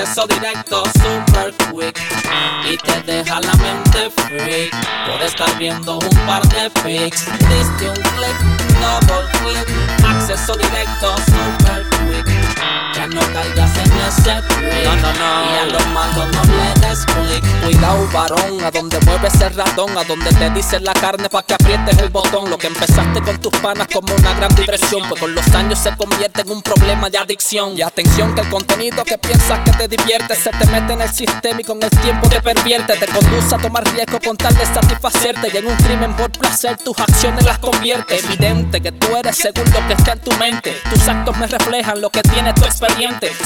Acceso directo super quick y te deja la mente free por estar viendo un par de pics. Diste un click, double click, acceso directo super ya no caigas en ese trick. No, no, no. Y a los malos no le des click. Cuidado, varón, a donde mueves el ratón, a donde te dice la carne pa' que aprietes el botón. Lo que empezaste con tus panas como una gran diversión, pues con los años se convierte en un problema de adicción. Y atención que el contenido que piensas que te divierte se te mete en el sistema y con el tiempo te pervierte. Te conduce a tomar riesgo con tal de satisfacerte y en un crimen por placer tus acciones las convierte. Evidente que tú eres según lo que está en tu mente. Tus actos me reflejan lo que tu experiencia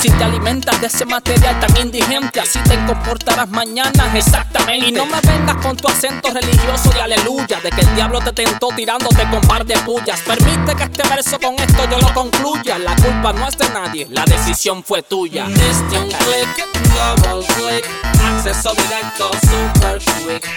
si te alimentas de ese material tan indigente, así te comportarás mañana exactamente. Y no me vengas con tu acento religioso de aleluya, de que el diablo te tentó tirándote con par de pullas. Permite que este verso con esto yo lo concluya. La culpa no es de nadie, la decisión fue tuya. Diste un click, double click, acceso directo, super quick.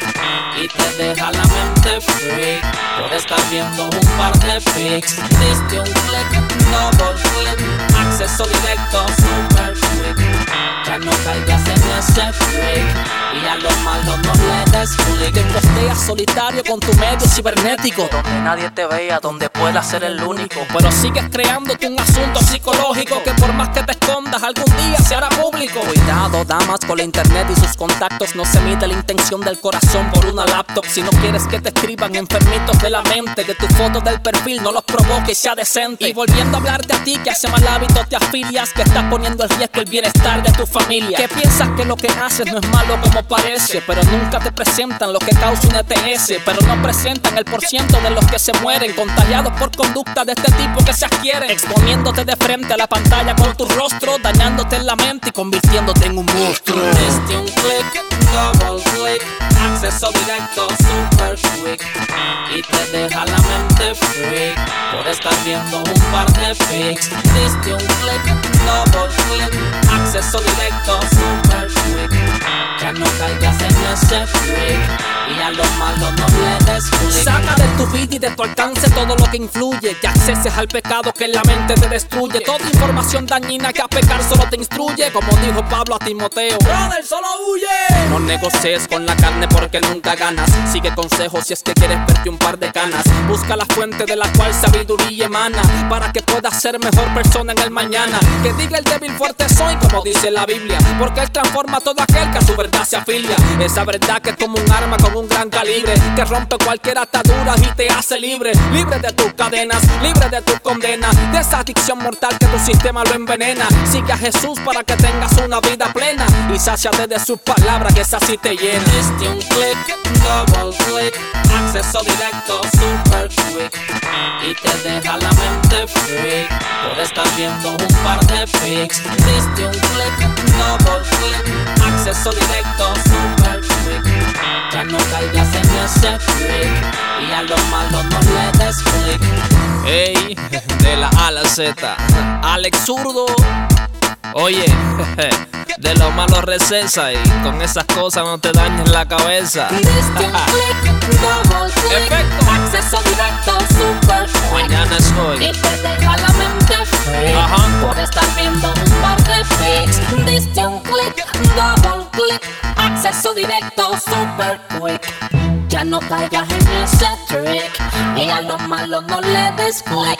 Y te deja la mente free por estar viendo un par de pics. Diste un click, double click, acceso directo directo, super quick. Ya no caigas en ese freak. Y a los malos no le des click. Te solitario con tu medio cibernético. Donde nadie te vea, donde puedas ser el único. Pero sigues creándote un asunto psicológico que por más que te escondas, algún día se hará público. Cuidado, damas, con la internet y sus contactos. No se mide la intención del corazón por una laptop. Si no quieres que te escriban enfermitos de la mente, que tu foto del perfil no los provoque y sea decente. Y volviendo a hablar de a ti, que hace mal hábito te afilia que estás poniendo el riesgo el bienestar de tu familia. Que piensas que lo que haces no es malo como parece, pero nunca te presentan lo que causa un ETS, pero no presentan el porciento de los que se mueren contagiados por conducta de este tipo que se adquieren, exponiéndote de frente a la pantalla con tu rostro, dañándote en la mente y convirtiéndote en un monstruo. Diste un click, double click, acceso directo, super quick, y te deja la mente free por estar viendo un par de pics. Diste un click double click, acceso directo, super Ya no caigas en ese freak y a los malos no le des. Saca de tu vida y de tu alcance todo lo que influye. Y acceses al pecado que en la mente te destruye. Toda información dañina que a pecar solo te instruye. Como dijo Pablo a Timoteo, brother, solo huye. No negocies con la carne porque nunca ganas. Sigue consejos si es que quieres verte un par de canas. Busca la fuente de la cual sabiduría emana para que puedas ser mejor persona en el mañana. Que diga el débil fuerte soy, como dice la Biblia. Porque él transforma a todo aquel que a su verdad se afilia. Esa verdad que es como un arma con un gran calibre. Que rompe cualquier atadura y te hace libre. Libre de tus cadenas, libre de tus condenas. De esa adicción mortal que tu sistema lo envenena. Sigue a Jesús para que tengas una vida plena. Y sáciate de sus palabras que esa sí te llena. Diste un click, double click. Acceso directo, super quick. Y te deja la mente free. Por estar viendo un par de pics. Diste un click, double click, acceso directo, super quick. Ya no caigas en ese freak y a los malos no le des click. Ey, de la A a la Z, Alex Zurdo. Oye, de lo malo recesa y con esas cosas no te dañes la cabeza. Efecto. acceso directo, super quick. Mañana es hoy. Y te deja la mente free Ajá. por estar viendo un par de pics. Diste un click, double click, acceso directo, super quick. Ya no caigas en ese trick y a los malos no le des click.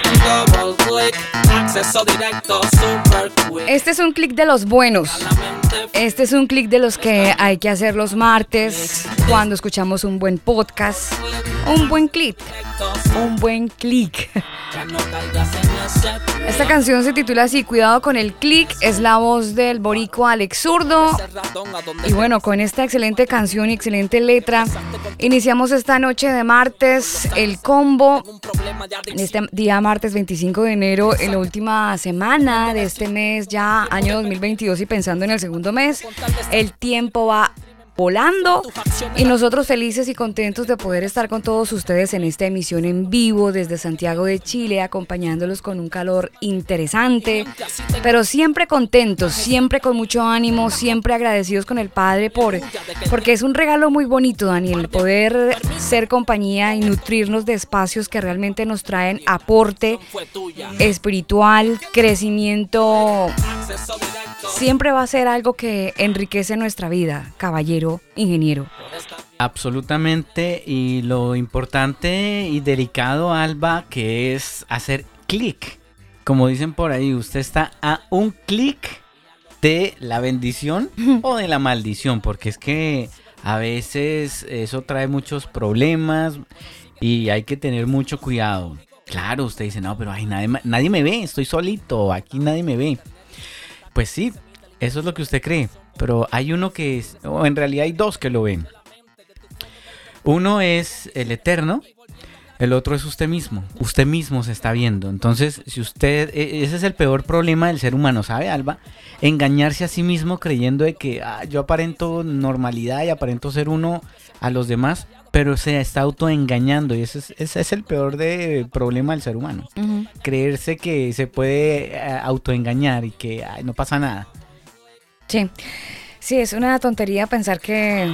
Acceso directo, super quick. Este es un clic de los buenos. Este es un clic de los que hay que hacer los martes cuando escuchamos un buen podcast, un buen clic, un buen clic. Esta canción se titula así, Cuidado con el clic, es la voz del borico Alex Zurdo. Y bueno, con esta excelente canción y excelente letra, iniciamos esta noche de martes el combo. En este día martes 25 de enero, en la última semana de este mes, ya año 2022 y pensando en el segundo mes, el tiempo va volando y nosotros felices y contentos de poder estar con todos ustedes en esta emisión en vivo desde Santiago de Chile, acompañándolos con un calor interesante, pero siempre contentos, siempre con mucho ánimo, siempre agradecidos con el Padre por porque es un regalo muy bonito, Daniel, poder ser compañía y nutrirnos de espacios que realmente nos traen aporte espiritual, crecimiento. Siempre va a ser algo que enriquece nuestra vida, caballero, ingeniero. Absolutamente, y lo importante y delicado, Alba, que es hacer clic. Como dicen por ahí, usted está a un clic de la bendición o de la maldición, porque es que a veces eso trae muchos problemas y hay que tener mucho cuidado. Claro, usted dice, no, pero ay, nadie, nadie me ve, estoy solito, aquí nadie me ve. Pues sí, eso es lo que usted cree. Pero hay uno que es, o en realidad hay dos que lo ven. Uno es el eterno, el otro es usted mismo. Usted mismo se está viendo. Entonces, si usted, e, ese es el peor problema del ser humano, ¿sabe, Alba? Engañarse a sí mismo creyendo de que ah, yo aparento normalidad y aparento ser uno a los demás, pero se está autoengañando y ese es, ese es el peor de problema del ser humano. Creerse que se puede eh, autoengañar y que no pasa nada. Sí, sí, es una tontería pensar que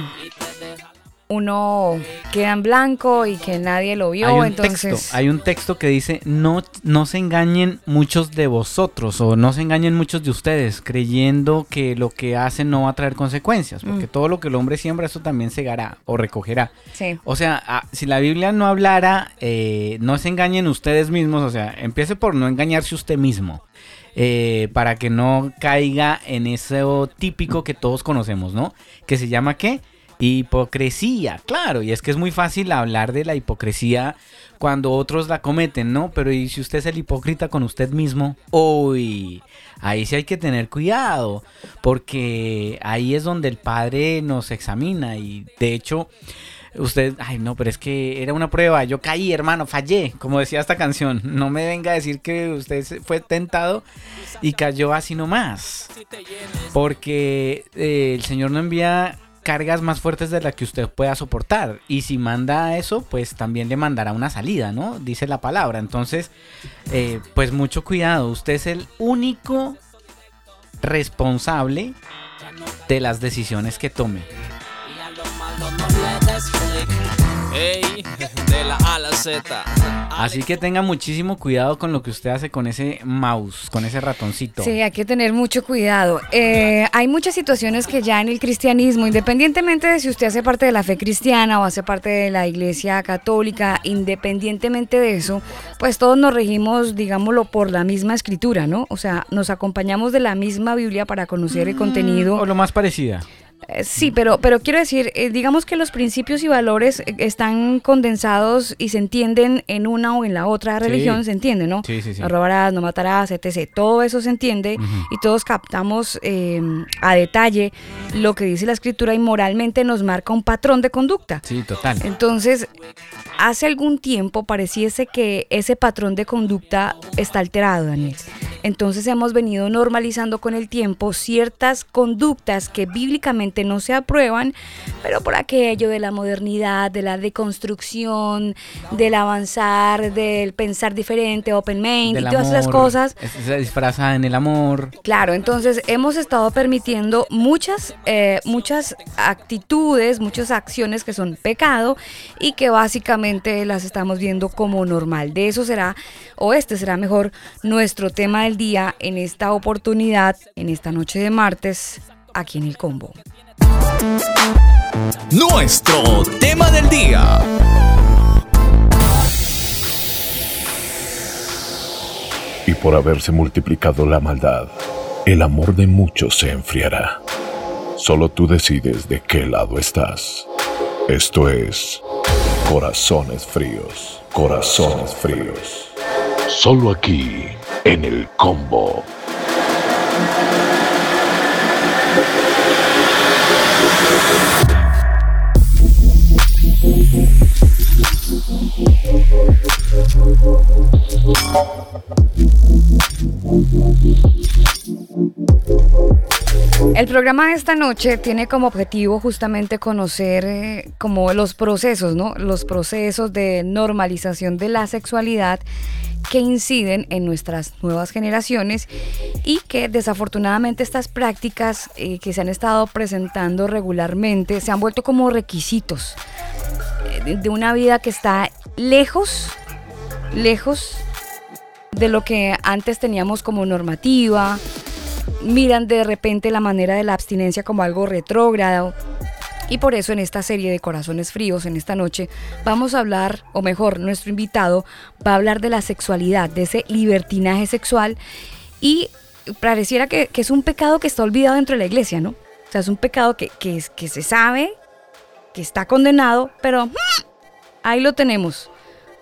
uno queda en blanco y que nadie lo vio. Hay un, entonces... texto, hay un texto que dice, no, no se engañen muchos de vosotros o no se engañen muchos de ustedes creyendo que lo que hacen no va a traer consecuencias, porque mm. todo lo que el hombre siembra, eso también segará o recogerá. Sí. O sea, si la Biblia no hablara, eh, no se engañen ustedes mismos, o sea, empiece por no engañarse usted mismo. Eh, para que no caiga en eso típico que todos conocemos, ¿no? Que se llama ¿qué? Hipocresía, claro, y es que es muy fácil hablar de la hipocresía cuando otros la cometen, ¿no? Pero ¿y si usted es el hipócrita con usted mismo? Uy, ahí sí hay que tener cuidado, porque ahí es donde el Padre nos examina y de hecho usted, ay no, pero es que era una prueba, yo caí, hermano, fallé, como decía esta canción, no me venga a decir que usted fue tentado y cayó así nomás, porque eh, el Señor no envía cargas más fuertes de las que usted pueda soportar. Y si manda eso, pues también le mandará una salida, ¿no? Dice la palabra. Entonces, eh, pues mucho cuidado. Usted es el único responsable de las decisiones que tome. De la A la Z. Así que tenga muchísimo cuidado con lo que usted hace con ese mouse, con ese ratoncito. Sí, hay que tener mucho cuidado. Eh, hay muchas situaciones que ya en el cristianismo, independientemente de si usted hace parte de la fe cristiana o hace parte de la iglesia católica, independientemente de eso, pues todos nos regimos, digámoslo, por la misma escritura, ¿no? O sea, nos acompañamos de la misma Biblia para conocer el mm, contenido. O lo más parecida. Eh, sí, pero, pero quiero decir, eh, digamos que los principios y valores eh, están condensados y se entienden en una o en la otra religión, se entiende, ¿no? Sí, sí, sí. No robarás, no matarás, etc. Todo eso se entiende y todos captamos a detalle lo que dice la escritura y moralmente nos marca un patrón de conducta. Sí, total. Entonces, hace algún tiempo pareciese que ese patrón de conducta está alterado, Daniel. Entonces hemos venido normalizando con el tiempo ciertas conductas que bíblicamente no se aprueban, pero por aquello de la modernidad, de la deconstrucción, del avanzar, del pensar diferente, open mind y todas esas cosas. Se disfraza en el amor. Claro, entonces hemos estado permitiendo muchas, eh, muchas actitudes, muchas acciones que son pecado y que básicamente las estamos viendo como normal. De eso será, o este será mejor, nuestro tema del día en esta oportunidad, en esta noche de martes, aquí en el combo. Nuestro tema del día. Y por haberse multiplicado la maldad, el amor de muchos se enfriará. Solo tú decides de qué lado estás. Esto es Corazones Fríos. Corazones Fríos. Solo aquí, en el combo. El programa de esta noche tiene como objetivo justamente conocer eh, como los procesos, ¿no? Los procesos de normalización de la sexualidad que inciden en nuestras nuevas generaciones y que desafortunadamente estas prácticas eh, que se han estado presentando regularmente se han vuelto como requisitos eh, de una vida que está lejos, lejos de lo que antes teníamos como normativa, miran de repente la manera de la abstinencia como algo retrógrado. Y por eso en esta serie de Corazones Fríos, en esta noche, vamos a hablar, o mejor, nuestro invitado va a hablar de la sexualidad, de ese libertinaje sexual. Y pareciera que, es un pecado que está olvidado dentro de la iglesia, ¿no? O sea, es un pecado que, que, que se sabe, que está condenado, pero ¡mm! ahí lo tenemos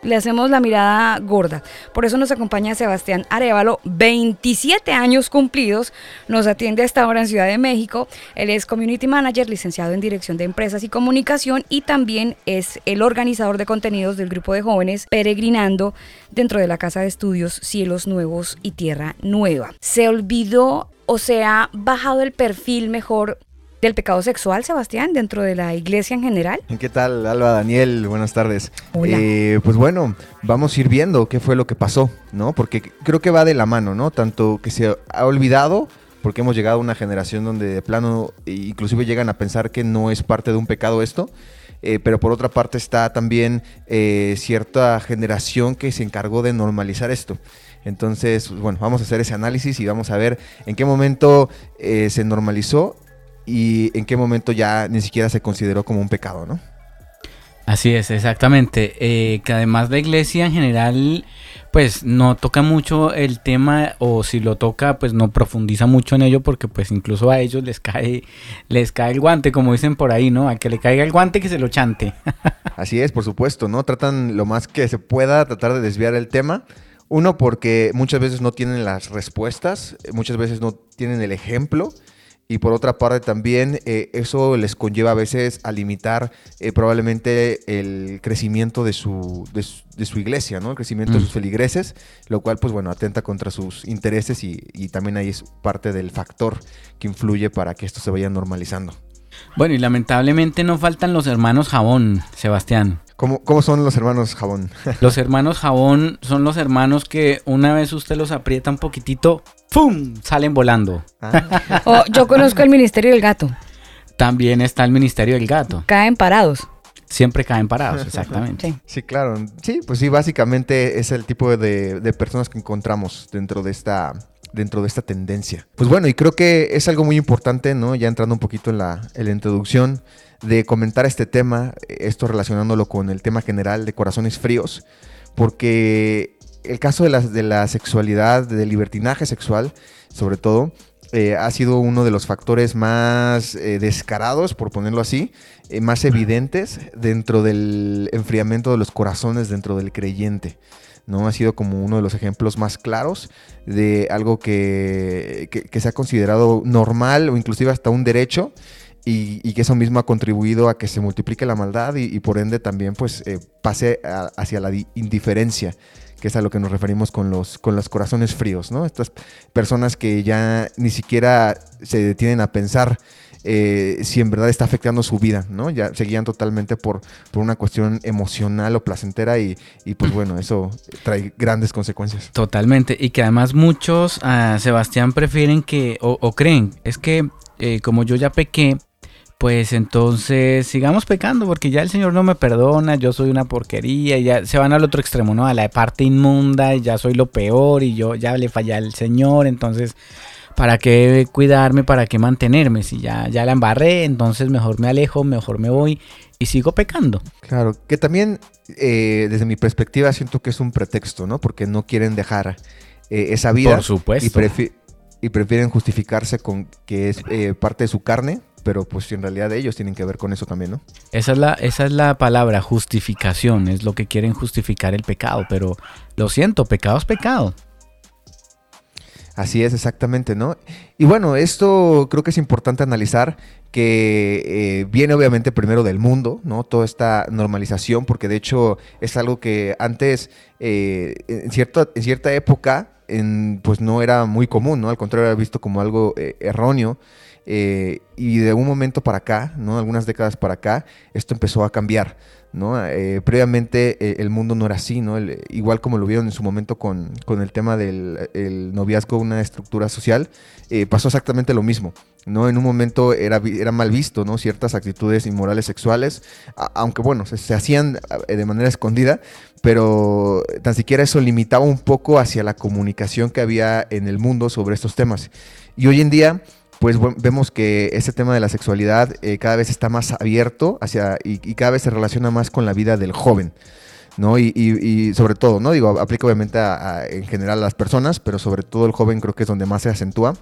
le hacemos la mirada gorda. Por eso nos acompaña Sebastián Arevalo, 27 años cumplidos, nos atiende hasta ahora en Ciudad de México. Él es Community Manager, licenciado en Dirección de Empresas y Comunicación y también es el organizador de contenidos del grupo de jóvenes Peregrinando dentro de la Casa de Estudios Cielos Nuevos y Tierra Nueva. Se olvidó o se ha bajado el perfil mejor del pecado sexual, Sebastián, dentro de la iglesia en general. ¿Qué tal, Alba, Daniel? Buenas tardes. Hola. Eh, pues bueno, vamos a ir viendo qué fue lo que pasó, ¿no? Porque creo que va de la mano, ¿no? Tanto que se ha olvidado, porque hemos llegado a una generación donde de plano inclusive llegan a pensar que no es parte de un pecado esto. Eh, pero por otra parte está también eh, cierta generación que se encargó de normalizar esto. Entonces, bueno, vamos a hacer ese análisis y vamos a ver en qué momento se normalizó y en qué momento ya ni siquiera se consideró como un pecado, ¿no? Así es, exactamente. Eh, que además la iglesia en general, pues no toca mucho el tema, o si lo toca, pues no profundiza mucho en ello, porque pues incluso a ellos les cae, les cae el guante, como dicen por ahí, ¿no? A que le caiga el guante que se lo chante. Así es, por supuesto, ¿no? Tratan lo más que se pueda, tratar de desviar el tema. Uno, porque muchas veces no tienen las respuestas, muchas veces no tienen el ejemplo y por otra parte también eh, eso les conlleva a veces a limitar eh, probablemente el crecimiento de su, de su, iglesia, ¿no? El crecimiento de sus feligreses, lo cual pues bueno, atenta contra sus intereses y, y también ahí es parte del factor que influye para que esto se vaya normalizando. Bueno, y lamentablemente no faltan los hermanos jabón, Sebastián. ¿Cómo, ¿Cómo, son los hermanos jabón? los hermanos jabón son los hermanos que una vez usted los aprieta un poquitito, ¡pum! salen volando. Ah. Oh, yo conozco el Ministerio del Gato. También está el Ministerio del Gato. Caen parados. Siempre caen parados, exactamente. Sí. claro. Sí, pues sí, básicamente es el tipo de, de personas que encontramos dentro de esta dentro de esta tendencia. Pues bueno, y creo que es algo muy importante, ¿no? Ya entrando un poquito en la, introducción, de comentar este tema, esto relacionándolo con el tema general de corazones fríos, porque el caso de la, de la sexualidad, del libertinaje sexual, sobre todo, eh, ha sido uno de los factores más eh, descarados, por ponerlo así, eh, más evidentes dentro del enfriamiento de los corazones dentro del creyente. ¿No? Ha sido como uno de los ejemplos más claros de algo que, que se ha considerado normal o inclusive hasta un derecho y, que eso mismo ha contribuido a que se multiplique la maldad y, por ende también pues eh, pase hacia la indiferencia que es a lo que nos referimos con los, con los corazones fríos, ¿no? Estas personas que ya ni siquiera se detienen a pensar eh, si en verdad está afectando su vida, ¿no? Ya seguían totalmente por, por una cuestión emocional o placentera y, pues bueno, eso trae grandes consecuencias. Totalmente, y que además muchos, a Sebastián, prefieren que, o, creen, es que eh, como yo ya pequé, pues entonces sigamos pecando porque ya el Señor no me perdona, yo soy una porquería, y ya se van al otro extremo, ¿no? A la parte inmunda, y ya soy lo peor y yo ya le falla al Señor, entonces, ¿para qué cuidarme? ¿Para qué mantenerme? Si ya, ya la embarré, entonces mejor me alejo, mejor me voy y sigo pecando. Claro, que también eh, desde mi perspectiva siento que es un pretexto, ¿no? Porque no quieren dejar eh, esa vida. Por supuesto. Y, prefieren justificarse con que es eh, parte de su carne, pero pues en realidad ellos tienen que ver con eso también, ¿no? Esa es la, esa es la palabra, justificación, es lo que quieren justificar el pecado, pero lo siento, pecado es pecado. Así es, exactamente, ¿no? Y bueno, esto creo que es importante analizar que eh, viene obviamente primero del mundo, ¿no? Toda esta normalización, porque de hecho es algo que antes, eh, en, cierta, en cierta época, en, pues no era muy común, ¿no? Al contrario, era visto como algo eh, erróneo. y de un momento para acá, ¿no? Algunas décadas para acá, esto empezó a cambiar. Eh, previamente eh, el mundo no era así, ¿no? igual como lo vieron en su momento con, el tema del noviazgo, una estructura social, eh, pasó exactamente lo mismo, ¿no? En un momento era, era mal visto, ¿no? Ciertas actitudes inmorales sexuales, aunque bueno, se, hacían de manera escondida, pero tan siquiera eso limitaba un poco hacia la comunicación que había en el mundo sobre estos temas. Y hoy en día pues vemos que ese tema de la sexualidad eh, cada vez está más abierto hacia y, cada vez se relaciona más con la vida del joven. ¿no? Y, sobre todo, ¿no? Digo, aplica obviamente en general a las personas, pero sobre todo el joven creo que es donde más se acentúa.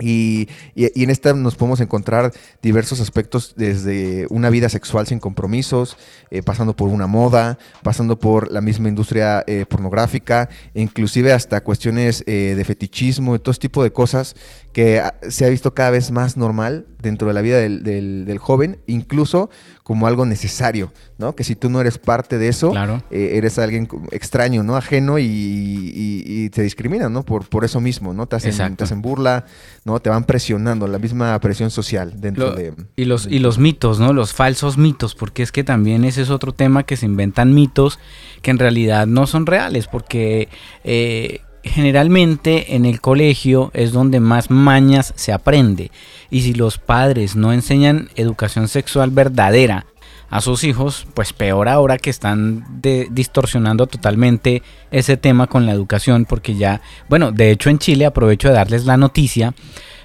Y, en esta nos podemos encontrar diversos aspectos desde una vida sexual sin compromisos, eh, pasando por una moda, pasando por la misma industria eh, pornográfica, inclusive hasta cuestiones eh, de fetichismo y todo este tipo de cosas que ah, se ha visto cada vez más normal dentro de la vida del, joven, incluso como algo necesario, ¿no? Que si tú no eres parte de eso, eres alguien extraño, ¿no? Ajeno y, te discriminan, ¿no? Por, por eso mismo, ¿no? Te hacen, te hacen burla, ¿no? Te van presionando, la misma presión social dentro de... Y los, y los mitos, ¿no? Los falsos mitos, porque es que también ese es otro tema que se inventan mitos que en realidad no son reales, porque... Eh, generalmente en el colegio es donde más mañas se aprende. Y si los padres no enseñan educación sexual verdadera a sus hijos, pues peor ahora que están distorsionando totalmente ese tema con la educación, porque ya, bueno, de hecho en Chile aprovecho de darles la noticia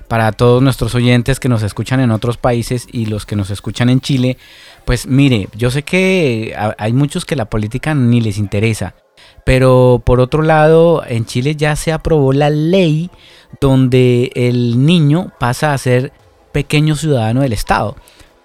para todos nuestros oyentes que nos escuchan en otros países y los que nos escuchan en Chile, pues mire, yo sé que hay muchos que la política ni les interesa, pero por otro lado, en Chile ya se aprobó la ley donde el niño pasa a ser pequeño ciudadano del Estado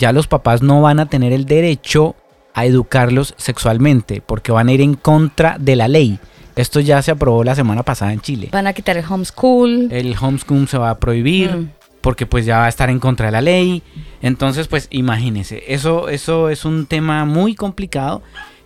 ya los papás no van a tener el derecho a educarlos sexualmente porque van a ir en contra de la ley. Esto ya se aprobó la semana pasada en Chile. Van a quitar el homeschool. El homeschool se va a prohibir mm. porque pues ya va a estar en contra de la ley. Entonces pues imagínense, eso, eso es un tema muy complicado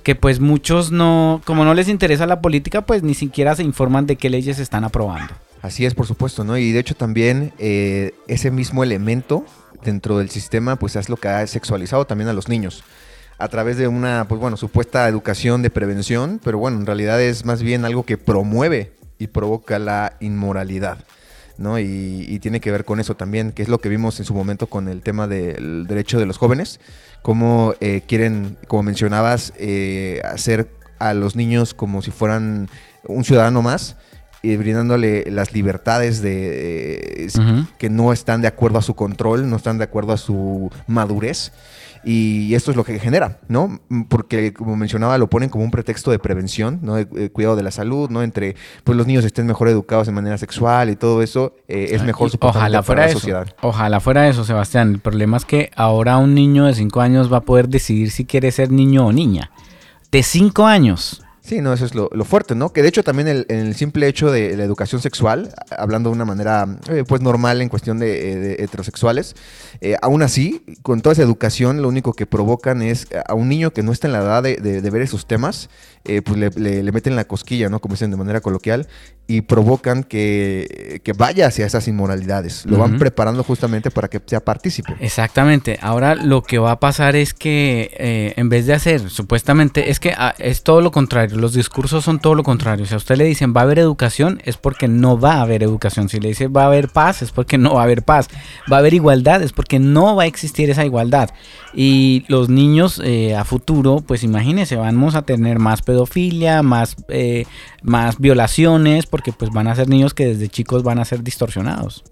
que pues muchos no, como no les interesa la política, pues ni siquiera se informan de qué leyes están aprobando. Así es, por supuesto, ¿no? Y de hecho también eh, ese mismo elemento dentro del sistema, pues es lo que ha sexualizado también a los niños a través de una, pues bueno, supuesta educación de prevención, pero bueno, en realidad es más bien algo que promueve y provoca la inmoralidad. ¿No? Y, tiene que ver con eso también, que es lo que vimos en su momento con el tema del derecho de los jóvenes, cómo eh, quieren, como mencionabas, eh, hacer a los niños como si fueran un ciudadano más, y brindándole las libertades de, que no están de acuerdo a su control, no están de acuerdo a su madurez. Y esto es lo que genera, ¿no? Porque, como mencionaba, lo ponen como un pretexto de prevención, ¿no? De, cuidado de la salud, ¿no? Entre, pues los niños estén mejor educados de manera sexual y todo eso, eh, es mejor su ojalá fuera para la sociedad. Ojalá fuera eso, Sebastián. El problema es que ahora un niño de 5 años va a poder decidir si quiere ser niño o niña. De 5 años. Sí, no, eso es lo, fuerte, ¿no? Que de hecho también el, el, simple hecho de la educación sexual, hablando de una manera eh, pues normal en cuestión de, eh, heterosexuales, eh, aún así, con toda esa educación, lo único que provocan es a un niño que no está en la edad de, ver esos temas, pues le, meten la cosquilla, ¿no? Como dicen de manera coloquial, y provocan que, vaya hacia esas inmoralidades. Lo van preparando justamente para que sea partícipe. Exactamente. Ahora lo que va a pasar es que en vez de hacer, supuestamente, es que ah, es todo lo contrario los discursos son todo lo contrario. Si a usted le dicen va a haber educación, es porque no va a haber educación. Si le dice va a haber paz, es porque no va a haber paz. Va a haber igualdad, es porque no va a existir esa igualdad. Y los niños eh, a futuro, pues imagínense, vamos a tener más pedofilia, más, eh, más violaciones, porque pues van a ser niños que desde chicos van a ser distorsionados.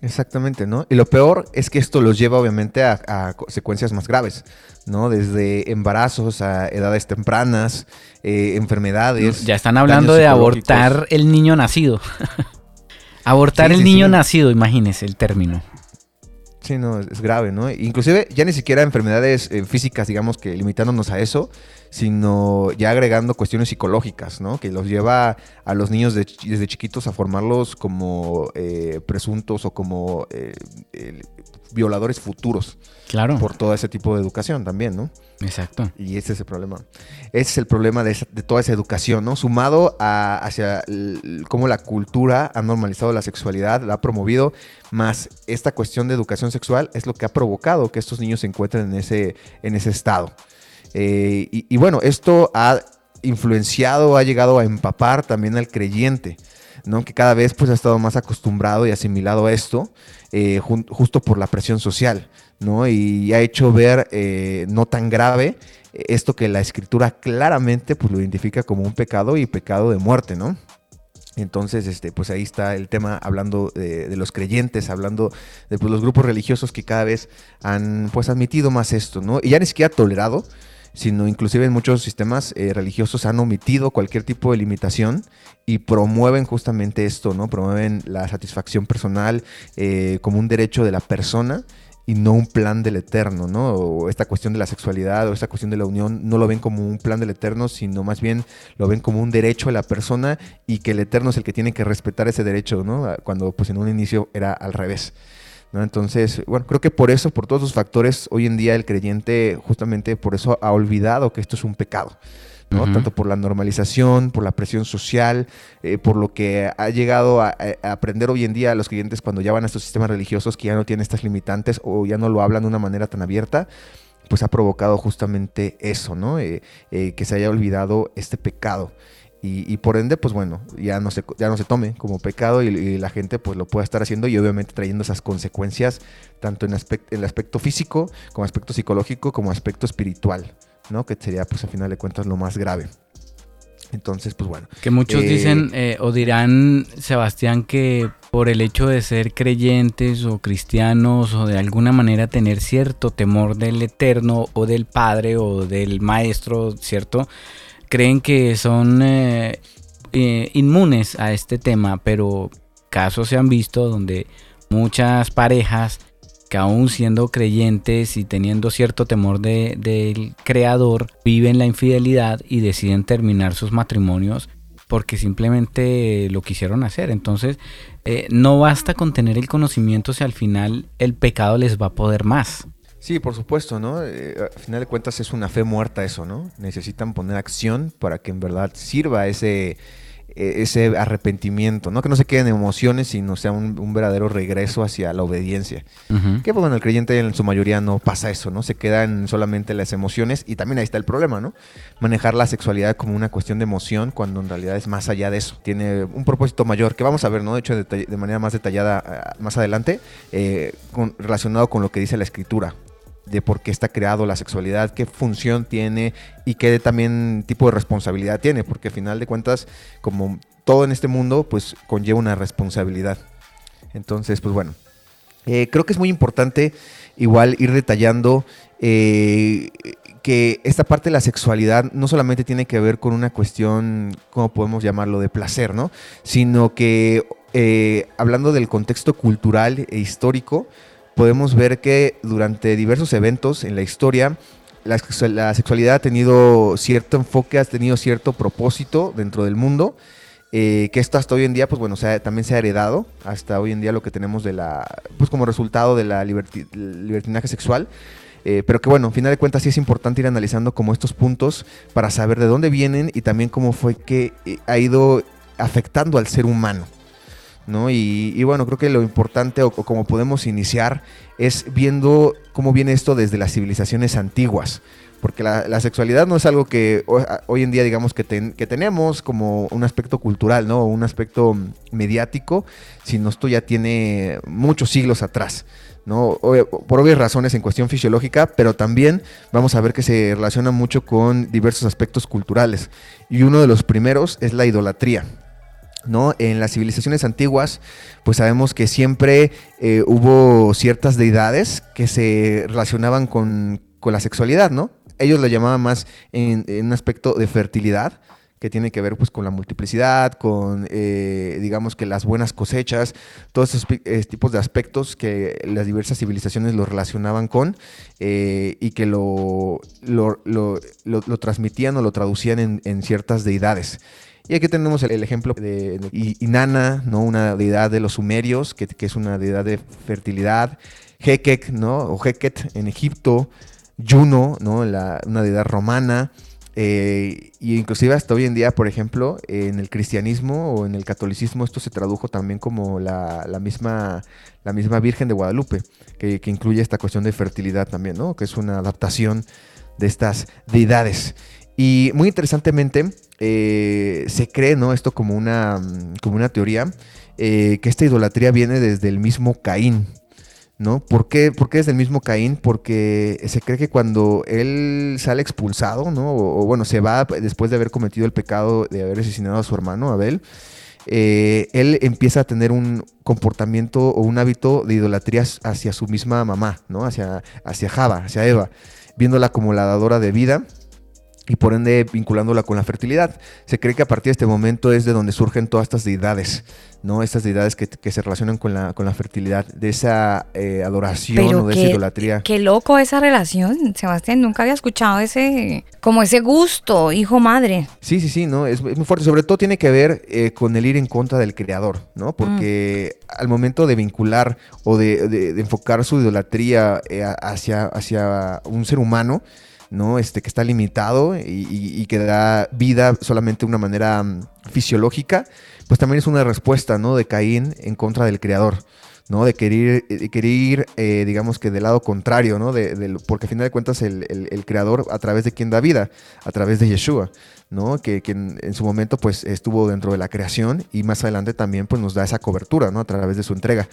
exactamente, ¿no? Y lo peor es que esto los lleva obviamente a, a consecuencias más graves. ¿no? Desde embarazos a edades tempranas, eh, enfermedades. Ya están hablando de abortar el niño nacido. abortar el niño nacido, imagínese el término. Sí, no, es, grave, ¿no? Inclusive ya ni siquiera enfermedades eh, físicas, digamos que limitándonos a eso, sino ya agregando cuestiones psicológicas, ¿no? Que los lleva a los niños desde chiquitos a formarlos como eh, presuntos o como eh, violadores futuros. Claro. Por todo ese tipo de educación también, ¿no? Exacto. Y ese es el problema. Ese es el problema de, toda esa educación, ¿no? Sumado a, hacia cómo la cultura ha normalizado la sexualidad, la ha promovido, más esta cuestión de educación sexual es lo que ha provocado que estos niños se encuentren en ese, en ese estado. Eh, y, bueno, esto ha influenciado, ha llegado a empapar también al creyente, ¿no? Que cada vez pues ha estado más acostumbrado y asimilado a esto, eh, justo por la presión social. ¿no? Y ha hecho ver eh, no tan grave esto que la escritura claramente pues, lo identifica como un pecado y pecado de muerte, ¿no? Entonces, este, pues ahí está el tema hablando de, los creyentes, hablando de pues, los grupos religiosos que cada vez han pues admitido más esto, ¿no? Y ya ni siquiera tolerado, sino inclusive en muchos sistemas eh, religiosos han omitido cualquier tipo de limitación y promueven justamente esto, ¿no? Promueven la satisfacción personal eh, como un derecho de la persona y no un plan del eterno, ¿no? O esta cuestión de la sexualidad o esta cuestión de la unión no lo ven como un plan del eterno, sino más bien lo ven como un derecho a la persona y que el eterno es el que tiene que respetar ese derecho, ¿no? Cuando pues en un inicio era al revés. ¿No? Entonces, bueno, creo que por eso, por todos esos factores, hoy en día el creyente justamente por eso ha olvidado que esto es un pecado. Tanto por la normalización, por la presión social, eh, por lo que ha llegado a, aprender hoy en día los clientes cuando ya van a estos sistemas religiosos que ya no tienen estas limitantes o ya no lo hablan de una manera tan abierta, pues ha provocado justamente eso, ¿no? Eh, eh, que se haya olvidado este pecado. Y, por ende, pues bueno, ya no se, ya no se tome como pecado y, la gente pues lo pueda estar haciendo y obviamente trayendo esas consecuencias tanto en, en el aspecto físico como aspecto psicológico como aspecto espiritual. ¿no? Que sería, pues, a final de cuentas, lo más grave. Entonces, pues bueno. Que muchos eh, dicen eh, o dirán, Sebastián, que por el hecho de ser creyentes o cristianos o de alguna manera tener cierto temor del eterno o del Padre o del Maestro, ¿cierto? Creen que son eh, inmunes a este tema, pero casos se han visto donde muchas parejas que aún siendo creyentes y teniendo cierto temor del creador, viven la infidelidad y deciden terminar sus matrimonios porque simplemente lo quisieron hacer. Entonces, eh, no basta con tener el conocimiento si al final el pecado les va a poder más. Sí, por supuesto, ¿no? Eh, al final de cuentas es una fe muerta eso, ¿no? Necesitan poner acción para que en verdad sirva ese, e-, ese arrepentimiento, ¿no? Que no se queden emociones, sino sea un, verdadero regreso hacia la obediencia. Que pues, bueno, el creyente en su mayoría no pasa eso, ¿no? Se quedan solamente las emociones y también ahí está el problema, ¿no? Manejar la sexualidad como una cuestión de emoción cuando en realidad es más allá de eso. Tiene un propósito mayor que vamos a ver, ¿no? De hecho, de, manera más detallada ah, más adelante, eh, relacionado con lo que dice la escritura de por qué está creado la sexualidad, qué función tiene y qué también tipo de responsabilidad tiene, porque al final de cuentas, como todo en este mundo, pues conlleva una responsabilidad. Entonces, pues bueno, eh, creo que es muy importante igual ir detallando eh, que esta parte de la sexualidad no solamente tiene que ver con una cuestión, ¿cómo podemos llamarlo?, de placer, ¿no? Sino que eh, hablando del contexto cultural e histórico, podemos ver que durante diversos eventos en la historia, la, sexualidad ha tenido cierto enfoque, ha tenido cierto propósito dentro del mundo. Eh, que esto hasta hoy en día, pues bueno, también se ha heredado, hasta hoy en día lo que tenemos de la, pues como resultado de la libertinaje sexual, eh, pero que bueno, al final de cuentas sí es importante ir analizando como estos puntos para saber de dónde vienen y también cómo fue que eh, ha ido afectando al ser humano. ¿No? Y, bueno, creo que lo importante o, como podemos iniciar es viendo cómo viene esto desde las civilizaciones antiguas. Porque la, sexualidad no es algo que hoy en día digamos que, que tenemos como un aspecto cultural, ¿no? Un aspecto mediático, sino esto ya tiene muchos siglos atrás. ¿no? por obvias razones en cuestión fisiológica, pero también vamos a ver que se relaciona mucho con diversos aspectos culturales. Y uno de los primeros es la idolatría. ¿No? En las civilizaciones antiguas, pues sabemos que siempre eh, hubo ciertas deidades que se relacionaban con, la sexualidad, ¿no? Ellos lo llamaban más en, un aspecto de fertilidad, que tiene que ver pues con la multiplicidad, con eh, digamos que las buenas cosechas, todos esos eh, tipos de aspectos que las diversas civilizaciones lo relacionaban con y que lo, transmitían o lo traducían en, ciertas deidades. Y aquí tenemos el, ejemplo de, Inanna, ¿no? una deidad de los sumerios, que, que es una deidad de fertilidad, Hekek, ¿no? o Heket en Egipto, Juno, ¿no? una deidad romana, eh, y inclusive hasta hoy en día, por ejemplo, en el cristianismo o en el catolicismo esto se tradujo también como la, misma, la misma Virgen de Guadalupe, que, incluye esta cuestión de fertilidad también, ¿no? Que es una adaptación de estas deidades. Y muy interesantemente, eh, se cree, ¿no? Esto como una, como una teoría, eh, que esta idolatría viene desde el mismo Caín, ¿no? ¿Por qué, es del mismo Caín? Porque se cree que cuando él sale expulsado, ¿no? O, bueno, se va después de haber cometido el pecado de haber asesinado a su hermano Abel, eh, él empieza a tener un comportamiento o un hábito de idolatría hacia su misma mamá, ¿no? Hacia, hacia Java, hacia Eva, viéndola como la dadora de vida y por ende vinculándola con la fertilidad. Se cree que a partir de este momento es de donde surgen todas estas deidades, ¿no? Estas deidades que, se relacionan con la, con la fertilidad, de esa eh, adoración o de esa idolatría. Qué loco esa relación, Sebastián, nunca había escuchado ese, como ese gusto, hijo-madre. Sí, sí, sí, ¿no? Es, muy fuerte, sobre todo tiene que ver eh, con el ir en contra del creador, ¿no? Porque mm. al momento de vincular o de, enfocar su idolatría eh, hacia, hacia un ser humano, ¿no? Este, que está limitado y, que da vida solamente de una manera mm, fisiológica, pues también es una respuesta, ¿no? De Caín en contra del creador. ¿No? De querer, de querer ir, eh, digamos que del lado contrario, ¿no? De, porque a final de cuentas el, creador a través de quien da vida, a través de Yeshua, ¿no? Que, en, su momento pues estuvo dentro de la creación y más adelante también pues nos da esa cobertura, ¿no? A través de su entrega.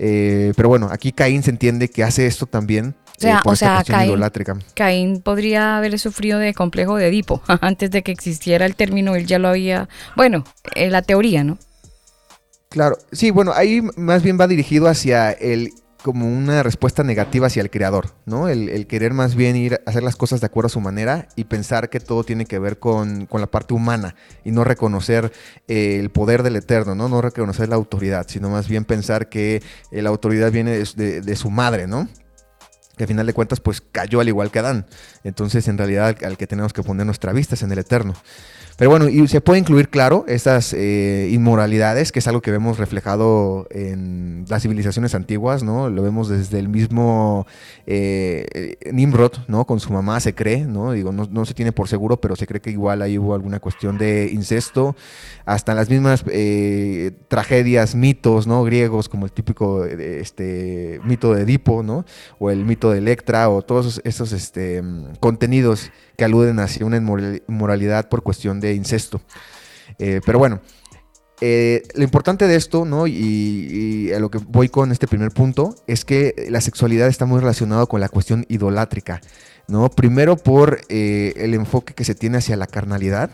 Eh, pero bueno, aquí Caín se entiende que hace esto también o sea, Caín, podría haber sufrido de complejo de Edipo. Antes de que existiera el término, él ya lo había. Bueno, en eh, la teoría, ¿no? Claro, sí, bueno, ahí más bien va dirigido hacia el como una respuesta negativa hacia el creador, ¿no? El, querer más bien ir a hacer las cosas de acuerdo a su manera y pensar que todo tiene que ver con, la parte humana y no reconocer eh, el poder del eterno, ¿no? No reconocer la autoridad, sino más bien pensar que la autoridad viene de, de su madre, ¿no? que al final de cuentas pues cayó al igual que Adán. Entonces en realidad al que tenemos que poner nuestra vista es en el Eterno. Pero bueno, y se puede incluir, claro, estas eh, inmoralidades, que es algo que vemos reflejado en las civilizaciones antiguas, ¿no? Lo vemos desde el mismo eh, Nimrod, ¿no? Con su mamá se cree, ¿no? Digo, no, se tiene por seguro, pero se cree que igual ahí hubo alguna cuestión de incesto, hasta las mismas eh, tragedias, mitos, ¿no? Griegos, como el típico este, mito de Edipo, ¿no? O el mito de Electra, o todos esos este, contenidos que aluden hacia una inmoralidad por cuestión de incesto. Eh, pero bueno, eh, lo importante de esto, ¿no? Y, a lo que voy con este primer punto, es que la sexualidad está muy relacionada con la cuestión idolátrica, ¿no? Primero por eh, el enfoque que se tiene hacia la carnalidad,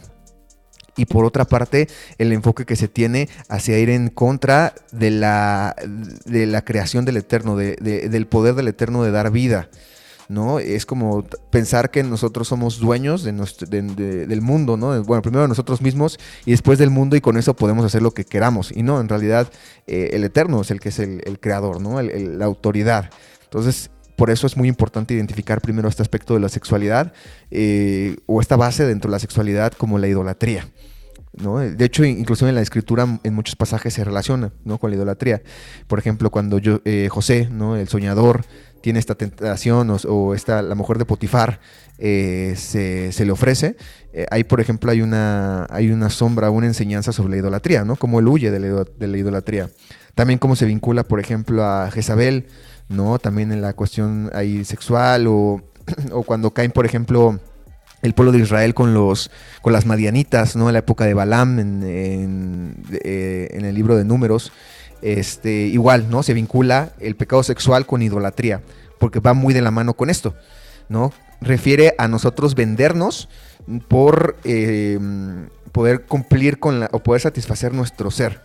y por otra parte el enfoque que se tiene hacia ir en contra de la, de la creación del Eterno, del poder del Eterno de dar vida. ¿No? Es como pensar que nosotros somos dueños de del mundo, ¿no? Bueno, primero de nosotros mismos y después del mundo y con eso podemos hacer lo que queramos. Y no, en realidad eh, el Eterno es el que es el, creador, ¿no? la autoridad. Entonces, por eso es muy importante identificar primero este aspecto de la sexualidad eh, o esta base dentro de la sexualidad como la idolatría. ¿No? De hecho, incluso en la escritura en muchos pasajes se relaciona ¿no? con la idolatría. Por ejemplo, cuando eh, José, ¿no? el soñador, tiene esta tentación o, esta, la mujer de Potifar eh, se, le ofrece, eh, ahí por ejemplo hay una, hay una sombra, una enseñanza sobre la idolatría, ¿no? Cómo él huye de la, idolatría. También cómo se vincula, por ejemplo, a Jezabel, ¿no? También en la cuestión ahí sexual o, o cuando caen, por ejemplo, el pueblo de Israel con los con las madianitas, ¿no? En la época de Balaam, en, eh, en el libro de Números, este, igual, ¿no? Se vincula el pecado sexual con idolatría, porque va muy de la mano con esto, ¿no? Refiere a nosotros vendernos por eh, poder cumplir con la, o poder satisfacer nuestro ser.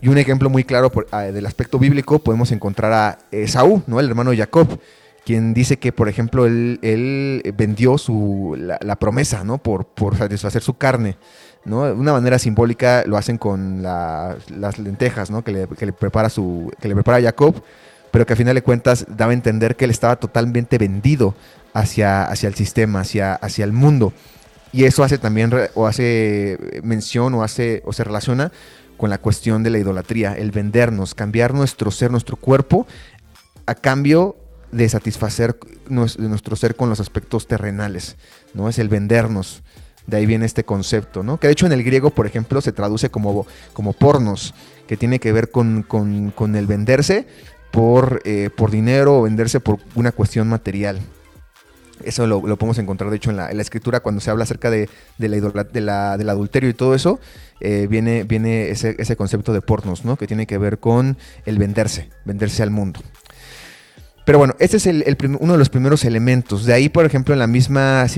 Y un ejemplo muy claro ah, del aspecto bíblico podemos encontrar a Esaú, ¿no? El hermano de Jacob, quien dice que, por ejemplo, él, vendió su, la, promesa, ¿no? Por, por satisfacer su carne, ¿no? De una manera simbólica lo hacen con las lentejas, ¿no? Que le, prepara su, que le prepara Jacob, pero que a final de cuentas daba a entender que él estaba totalmente vendido hacia, hacia el sistema, hacia, hacia el mundo. Y eso hace también, o hace mención, o, hace, o se relaciona con la cuestión de la idolatría, el vendernos, cambiar nuestro ser, nuestro cuerpo, a cambio de satisfacer nuestro ser con los aspectos terrenales, ¿no? Es el vendernos. De ahí viene este concepto, ¿no? Que de hecho en el griego, por ejemplo, se traduce como, como pornos, que tiene que ver con, el venderse por, eh, por dinero o venderse por una cuestión material. Eso lo, podemos encontrar, de hecho, en la, escritura, cuando se habla acerca de, la, del adulterio y todo eso, eh, viene, viene ese, ese, concepto de pornos, ¿no? Que tiene que ver con el venderse, venderse al mundo. Pero bueno, este es el, uno de los primeros elementos. De ahí, por ejemplo, en las mismas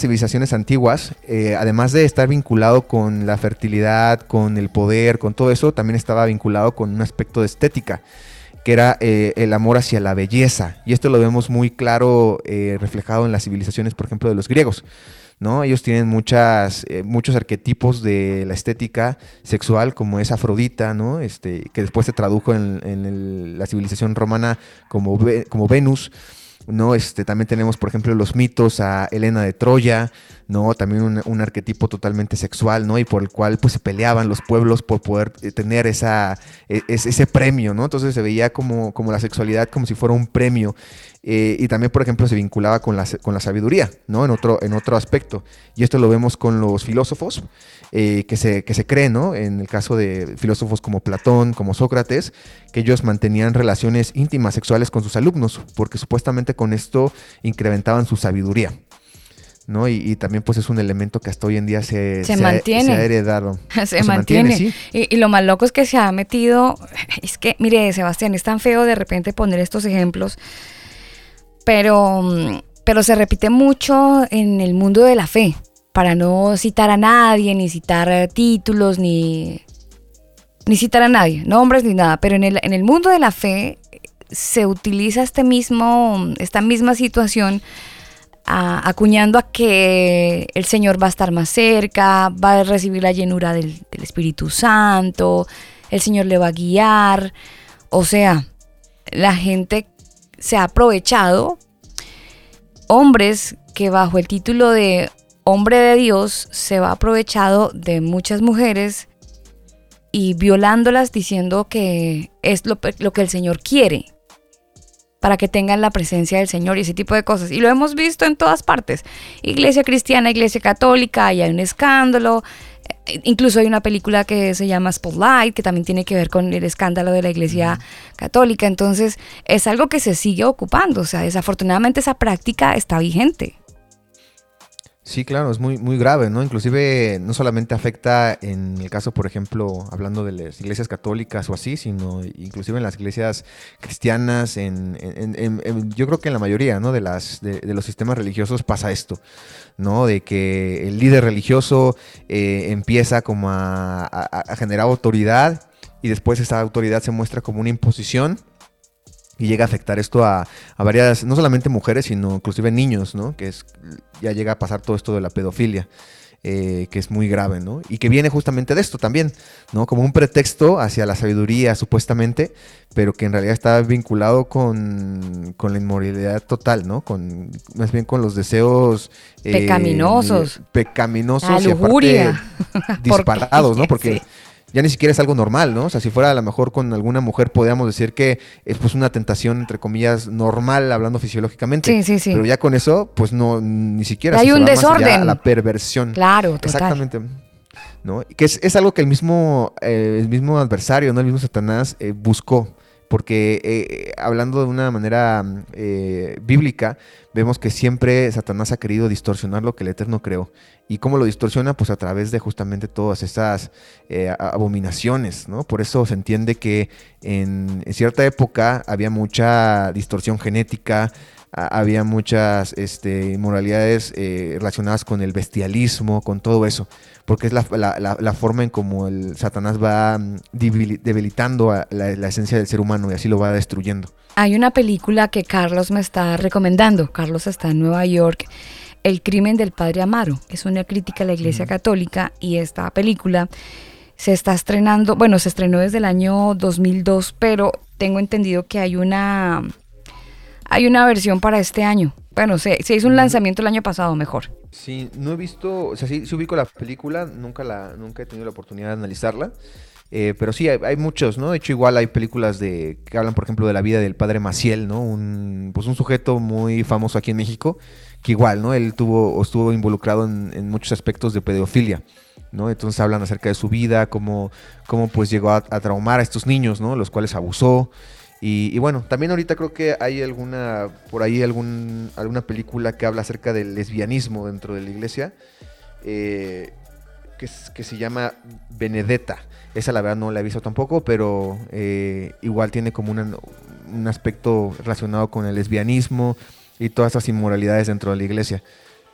civilizaciones antiguas, eh, además de estar vinculado con la fertilidad, con el poder, con todo eso, también estaba vinculado con un aspecto de estética, que era eh, el amor hacia la belleza. Y esto lo vemos muy claro eh, reflejado en las civilizaciones, por ejemplo, de los griegos. Ellos tienen muchas, eh, muchos arquetipos de la estética sexual, como es Afrodita. Este, que después se tradujo en, la civilización romana como, como Venus. Este, también tenemos, por ejemplo, los mitos a Helena de Troya. También un, arquetipo totalmente sexual, ¿no? Y por el cual pues se peleaban los pueblos por poder eh, tener e, ese premio. Entonces se veía como la sexualidad como si fuera un premio. Eh, y también, por ejemplo, se vinculaba con la, con la sabiduría, ¿no? En otro, en otro aspecto. Y esto lo vemos con los filósofos, eh, que, se, que se cree, ¿no? En el caso de filósofos como Platón, como Sócrates, que ellos mantenían relaciones íntimas sexuales con sus alumnos, porque supuestamente con esto incrementaban su sabiduría. ¿no? Y, también pues es un elemento que hasta hoy en día se, mantiene. Ha, heredado. se, mantiene. y, lo más loco es que se ha metido, es que, mire, Sebastián, es tan feo de repente poner estos ejemplos, pero, mm, pero se repite mucho en el mundo de la fe, para no citar a nadie, ni citar títulos, ni, ni citar a nadie, nombres ni nada, pero en el, en el mundo de la fe se utiliza este mismo, esta misma situación acuñando a que el Señor va a estar más cerca, va a recibir la llenura del, del Espíritu Santo, el Señor le va a guiar. O sea, la gente se ha aprovechado hombres que bajo el título de hombre de Dios se va aprovechado de muchas mujeres y violándolas diciendo que es lo, que el Señor quiere para que tengan la presencia del Señor y ese tipo de cosas. Y lo hemos visto en todas partes. Iglesia cristiana, iglesia católica, y hay un escándalo. Eh, incluso hay una película que se llama Spotlight, que también tiene que ver con el escándalo de la iglesia católica. Entonces, es algo que se sigue ocupando. O sea, desafortunadamente esa práctica está vigente. Sí, claro, es muy, muy grave, ¿no? Inclusive no solamente afecta en el caso, por ejemplo, hablando de las iglesias católicas o así, sino inclusive en las iglesias cristianas, en, yo creo que en la mayoría, ¿no? De, las, de, los sistemas religiosos pasa esto, ¿no? De que el líder religioso eh, empieza como a, a generar autoridad y después esa autoridad se muestra como una imposición y llega a afectar esto a, varias, no solamente mujeres, sino inclusive niños, ¿no? Que es, ya llega a pasar todo esto de la pedofilia. Eh, que es muy grave, ¿no? Y que viene justamente de esto también, ¿no? Como un pretexto hacia la sabiduría, supuestamente, pero que en realidad está vinculado con, la inmoralidad total, ¿no? Con, más bien con los deseos... Eh, pecaminosos. pecaminosos. disparados, ¿no? Porque ya ni siquiera es algo normal, ¿no? O sea, si fuera a lo mejor con alguna mujer podríamos decir que es pues una tentación, entre comillas, normal, hablando fisiológicamente. Sí, sí, sí. Pero ya con eso, pues no, ni siquiera. Hay un desorden. la perversión. Claro, total. Exactamente. ¿No? Que es, algo que el mismo, eh, el mismo adversario, ¿no? El mismo Satanás eh, buscó porque eh, hablando de una manera eh, bíblica, vemos que siempre Satanás ha querido distorsionar lo que el Eterno creó. ¿Y cómo lo distorsiona? Pues a través de justamente todas esas eh, abominaciones, ¿no? Por eso se entiende que en, cierta época había mucha distorsión genética, había muchas este, inmoralidades relacionadas con el bestialismo, con todo eso, porque es la, forma en como el Satanás va mm, debilitando la, esencia del ser humano y así lo va destruyendo. Hay una película que Carlos me está recomendando, Carlos está en Nueva York, El crimen del padre Amaro, es una crítica a la Iglesia Católica y esta película se está estrenando, bueno, se estrenó desde el año 2002, pero tengo entendido que hay una hay una versión para este año. Bueno, se, se hizo un lanzamiento el año pasado, mejor. Sí, no he visto, o sea, sí, ubico la película, nunca la nunca he tenido la oportunidad de analizarla. Eh, pero sí, hay, muchos, ¿no? De hecho, igual hay películas de que hablan, por ejemplo, de la vida del padre Maciel, ¿no? Un, pues un sujeto muy famoso aquí en México, que igual, ¿no? Él tuvo, estuvo involucrado en muchos aspectos de pedofilia. ¿no? Entonces hablan acerca de su vida, cómo, cómo pues llegó a, traumar a estos niños, ¿no? Los cuales abusó. Y, bueno, también ahorita creo que hay alguna, por ahí algún, alguna película que habla acerca del lesbianismo dentro de la iglesia, eh, que, que, se llama Benedetta. Esa la verdad no la he visto tampoco, pero eh, igual tiene como un aspecto relacionado con el lesbianismo y todas esas inmoralidades dentro de la iglesia.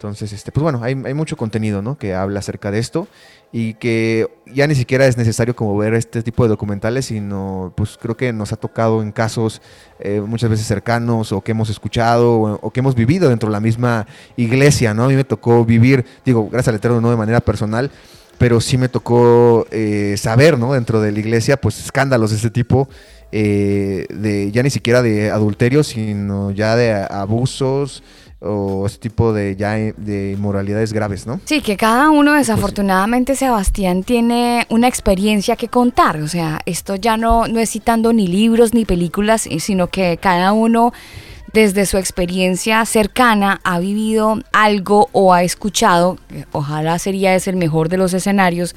Entonces, este, pues bueno, hay, mucho contenido, ¿no? Que habla acerca de esto y que ya ni siquiera es necesario como ver este tipo de documentales, sino pues creo que nos ha tocado en casos eh, muchas veces cercanos o que hemos escuchado o, que hemos vivido dentro de la misma iglesia, ¿no? A mí me tocó vivir, digo, gracias al Eterno, no de manera personal, pero sí me tocó eh, saber, ¿no? Dentro de la iglesia, pues escándalos de ese tipo. Eh, de ya ni siquiera de adulterio, sino ya de abusos, o ese tipo de ya de inmoralidades graves, ¿no? Sí, que cada uno desafortunadamente Sebastián tiene una experiencia que contar, o sea, esto ya no no es citando ni libros ni películas, eh, sino que cada uno desde su experiencia cercana ha vivido algo o ha escuchado, ojalá sería ese el mejor de los escenarios,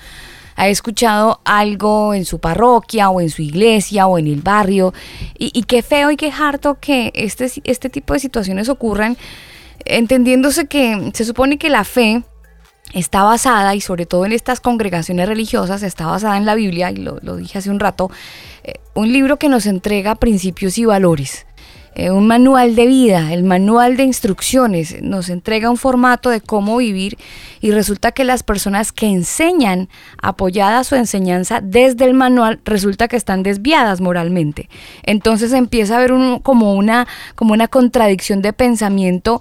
ha escuchado algo en su parroquia o en su iglesia o en el barrio. Y, y qué feo y qué harto que este, este tipo de situaciones ocurran entendiéndose que se supone que la fe está basada, y sobre todo en estas congregaciones religiosas, está basada en la Biblia, y lo, dije hace un rato, eh, un libro que nos entrega principios y valores. Eh, un manual de vida, el manual de instrucciones, nos entrega un formato de cómo vivir y resulta que las personas que enseñan apoyada su enseñanza desde el manual resulta que están desviadas moralmente. Entonces empieza a haber como, una, como una contradicción de pensamiento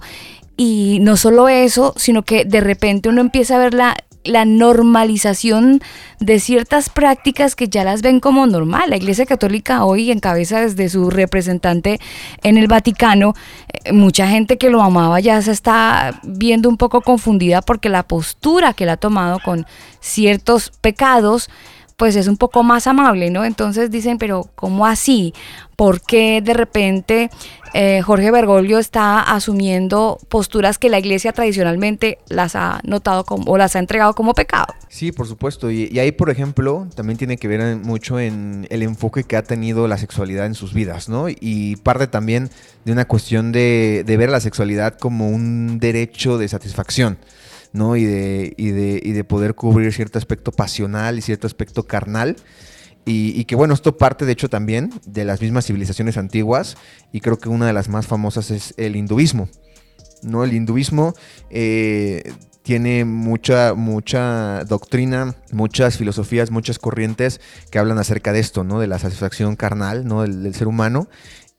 y no solo eso, sino que de repente uno empieza a ver la, la normalización de ciertas prácticas que ya las ven como normal. La Iglesia Católica hoy encabeza desde su representante en el Vaticano, eh, mucha gente que lo amaba ya se está viendo un poco confundida porque la postura que él ha tomado con ciertos pecados pues es un poco más amable, ¿no? Entonces dicen, pero ¿cómo así? ¿Por qué de repente eh, Jorge Bergoglio está asumiendo posturas que la iglesia tradicionalmente las ha notado como, o las ha entregado como pecado? Sí, por supuesto. Y, ahí, por ejemplo, también tiene que ver mucho en el enfoque que ha tenido la sexualidad en sus vidas, ¿no? Y parte también de una cuestión de, de ver la sexualidad como un derecho de satisfacción. ¿No? Y de, y de, y de poder cubrir cierto aspecto pasional y cierto aspecto carnal. Y, que bueno, esto parte de hecho también de las mismas civilizaciones antiguas y creo que una de las más famosas es el hinduismo. ¿no? El hinduismo eh, tiene mucha, mucha doctrina, muchas filosofías, muchas corrientes que hablan acerca de esto, ¿no? De la satisfacción carnal, ¿no? del ser humano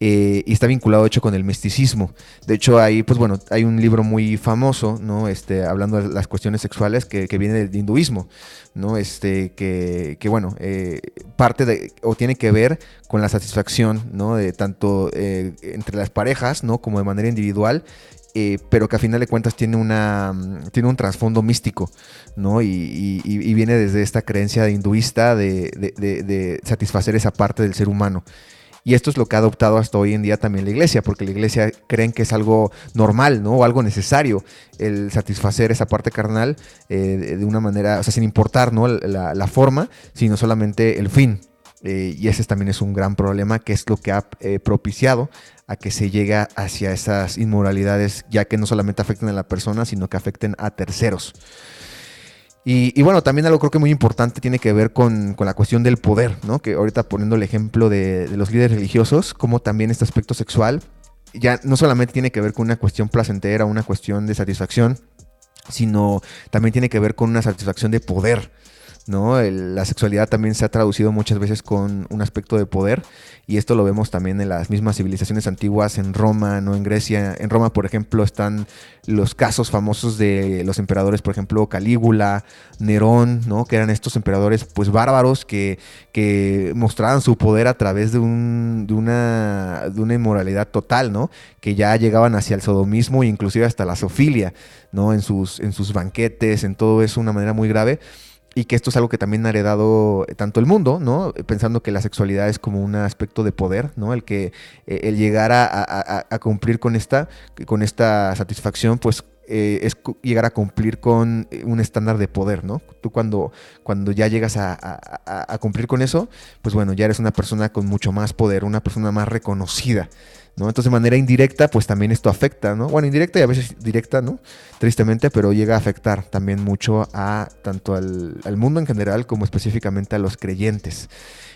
eh, y está vinculado, de hecho, con el misticismo. De hecho, ahí, pues bueno, hay un libro muy famoso, ¿no? Este, hablando de las cuestiones sexuales que, viene del hinduismo, ¿no? Este, que, que bueno, eh, parte de, o tiene que ver con la satisfacción, ¿no? De tanto eh, entre las parejas, ¿no? Como de manera individual. pero que a final de cuentas tiene, una, tiene un trasfondo místico, ¿no? Y, viene desde esta creencia hinduista de, de satisfacer esa parte del ser humano. Y esto es lo que ha adoptado hasta hoy en día también la iglesia, porque la iglesia creen que es algo normal, ¿no? O algo necesario el satisfacer esa parte carnal eh, de una manera, o sea, sin importar, ¿no? La, forma, sino solamente el fin. Eh, y ese también es un gran problema, que es lo que ha eh, propiciado a que se llegue hacia esas inmoralidades, ya que no solamente afecten a la persona, sino que afecten a terceros. Y, bueno, también algo creo que muy importante tiene que ver con, la cuestión del poder, ¿no? Que ahorita poniendo el ejemplo de, los líderes religiosos, como también este aspecto sexual ya no solamente tiene que ver con una cuestión placentera, una cuestión de satisfacción, sino también tiene que ver con una satisfacción de poder. ¿No? la sexualidad también se ha traducido muchas veces con un aspecto de poder y esto lo vemos también en las mismas civilizaciones antiguas en Roma, ¿no? En Grecia, en Roma, por ejemplo, están los casos famosos de los emperadores, por ejemplo, Calígula, Nerón, ¿no? Que eran estos emperadores pues bárbaros que, que mostraban su poder a través de, un, de, una, de una inmoralidad total, ¿no? Que ya llegaban hacia el sodomismo e inclusive hasta la sofilia, ¿no? En sus, en sus banquetes, en todo eso, de una manera muy grave y que esto es algo que también ha heredado eh, tanto el mundo, ¿no? Pensando que la sexualidad es como un aspecto de poder, ¿no? El que eh, el llegar a, cumplir con esta, con esta satisfacción, pues eh, es llegar a cumplir con un estándar de poder, ¿no? Tú cuando, cuando ya llegas a, cumplir con eso, pues bueno, ya eres una persona con mucho más poder, una persona más reconocida. ¿No? Entonces de manera indirecta, pues también esto afecta, ¿no? Bueno, indirecta y a veces directa, ¿no? Tristemente, pero llega a afectar también mucho a tanto al, mundo en general como específicamente a los creyentes.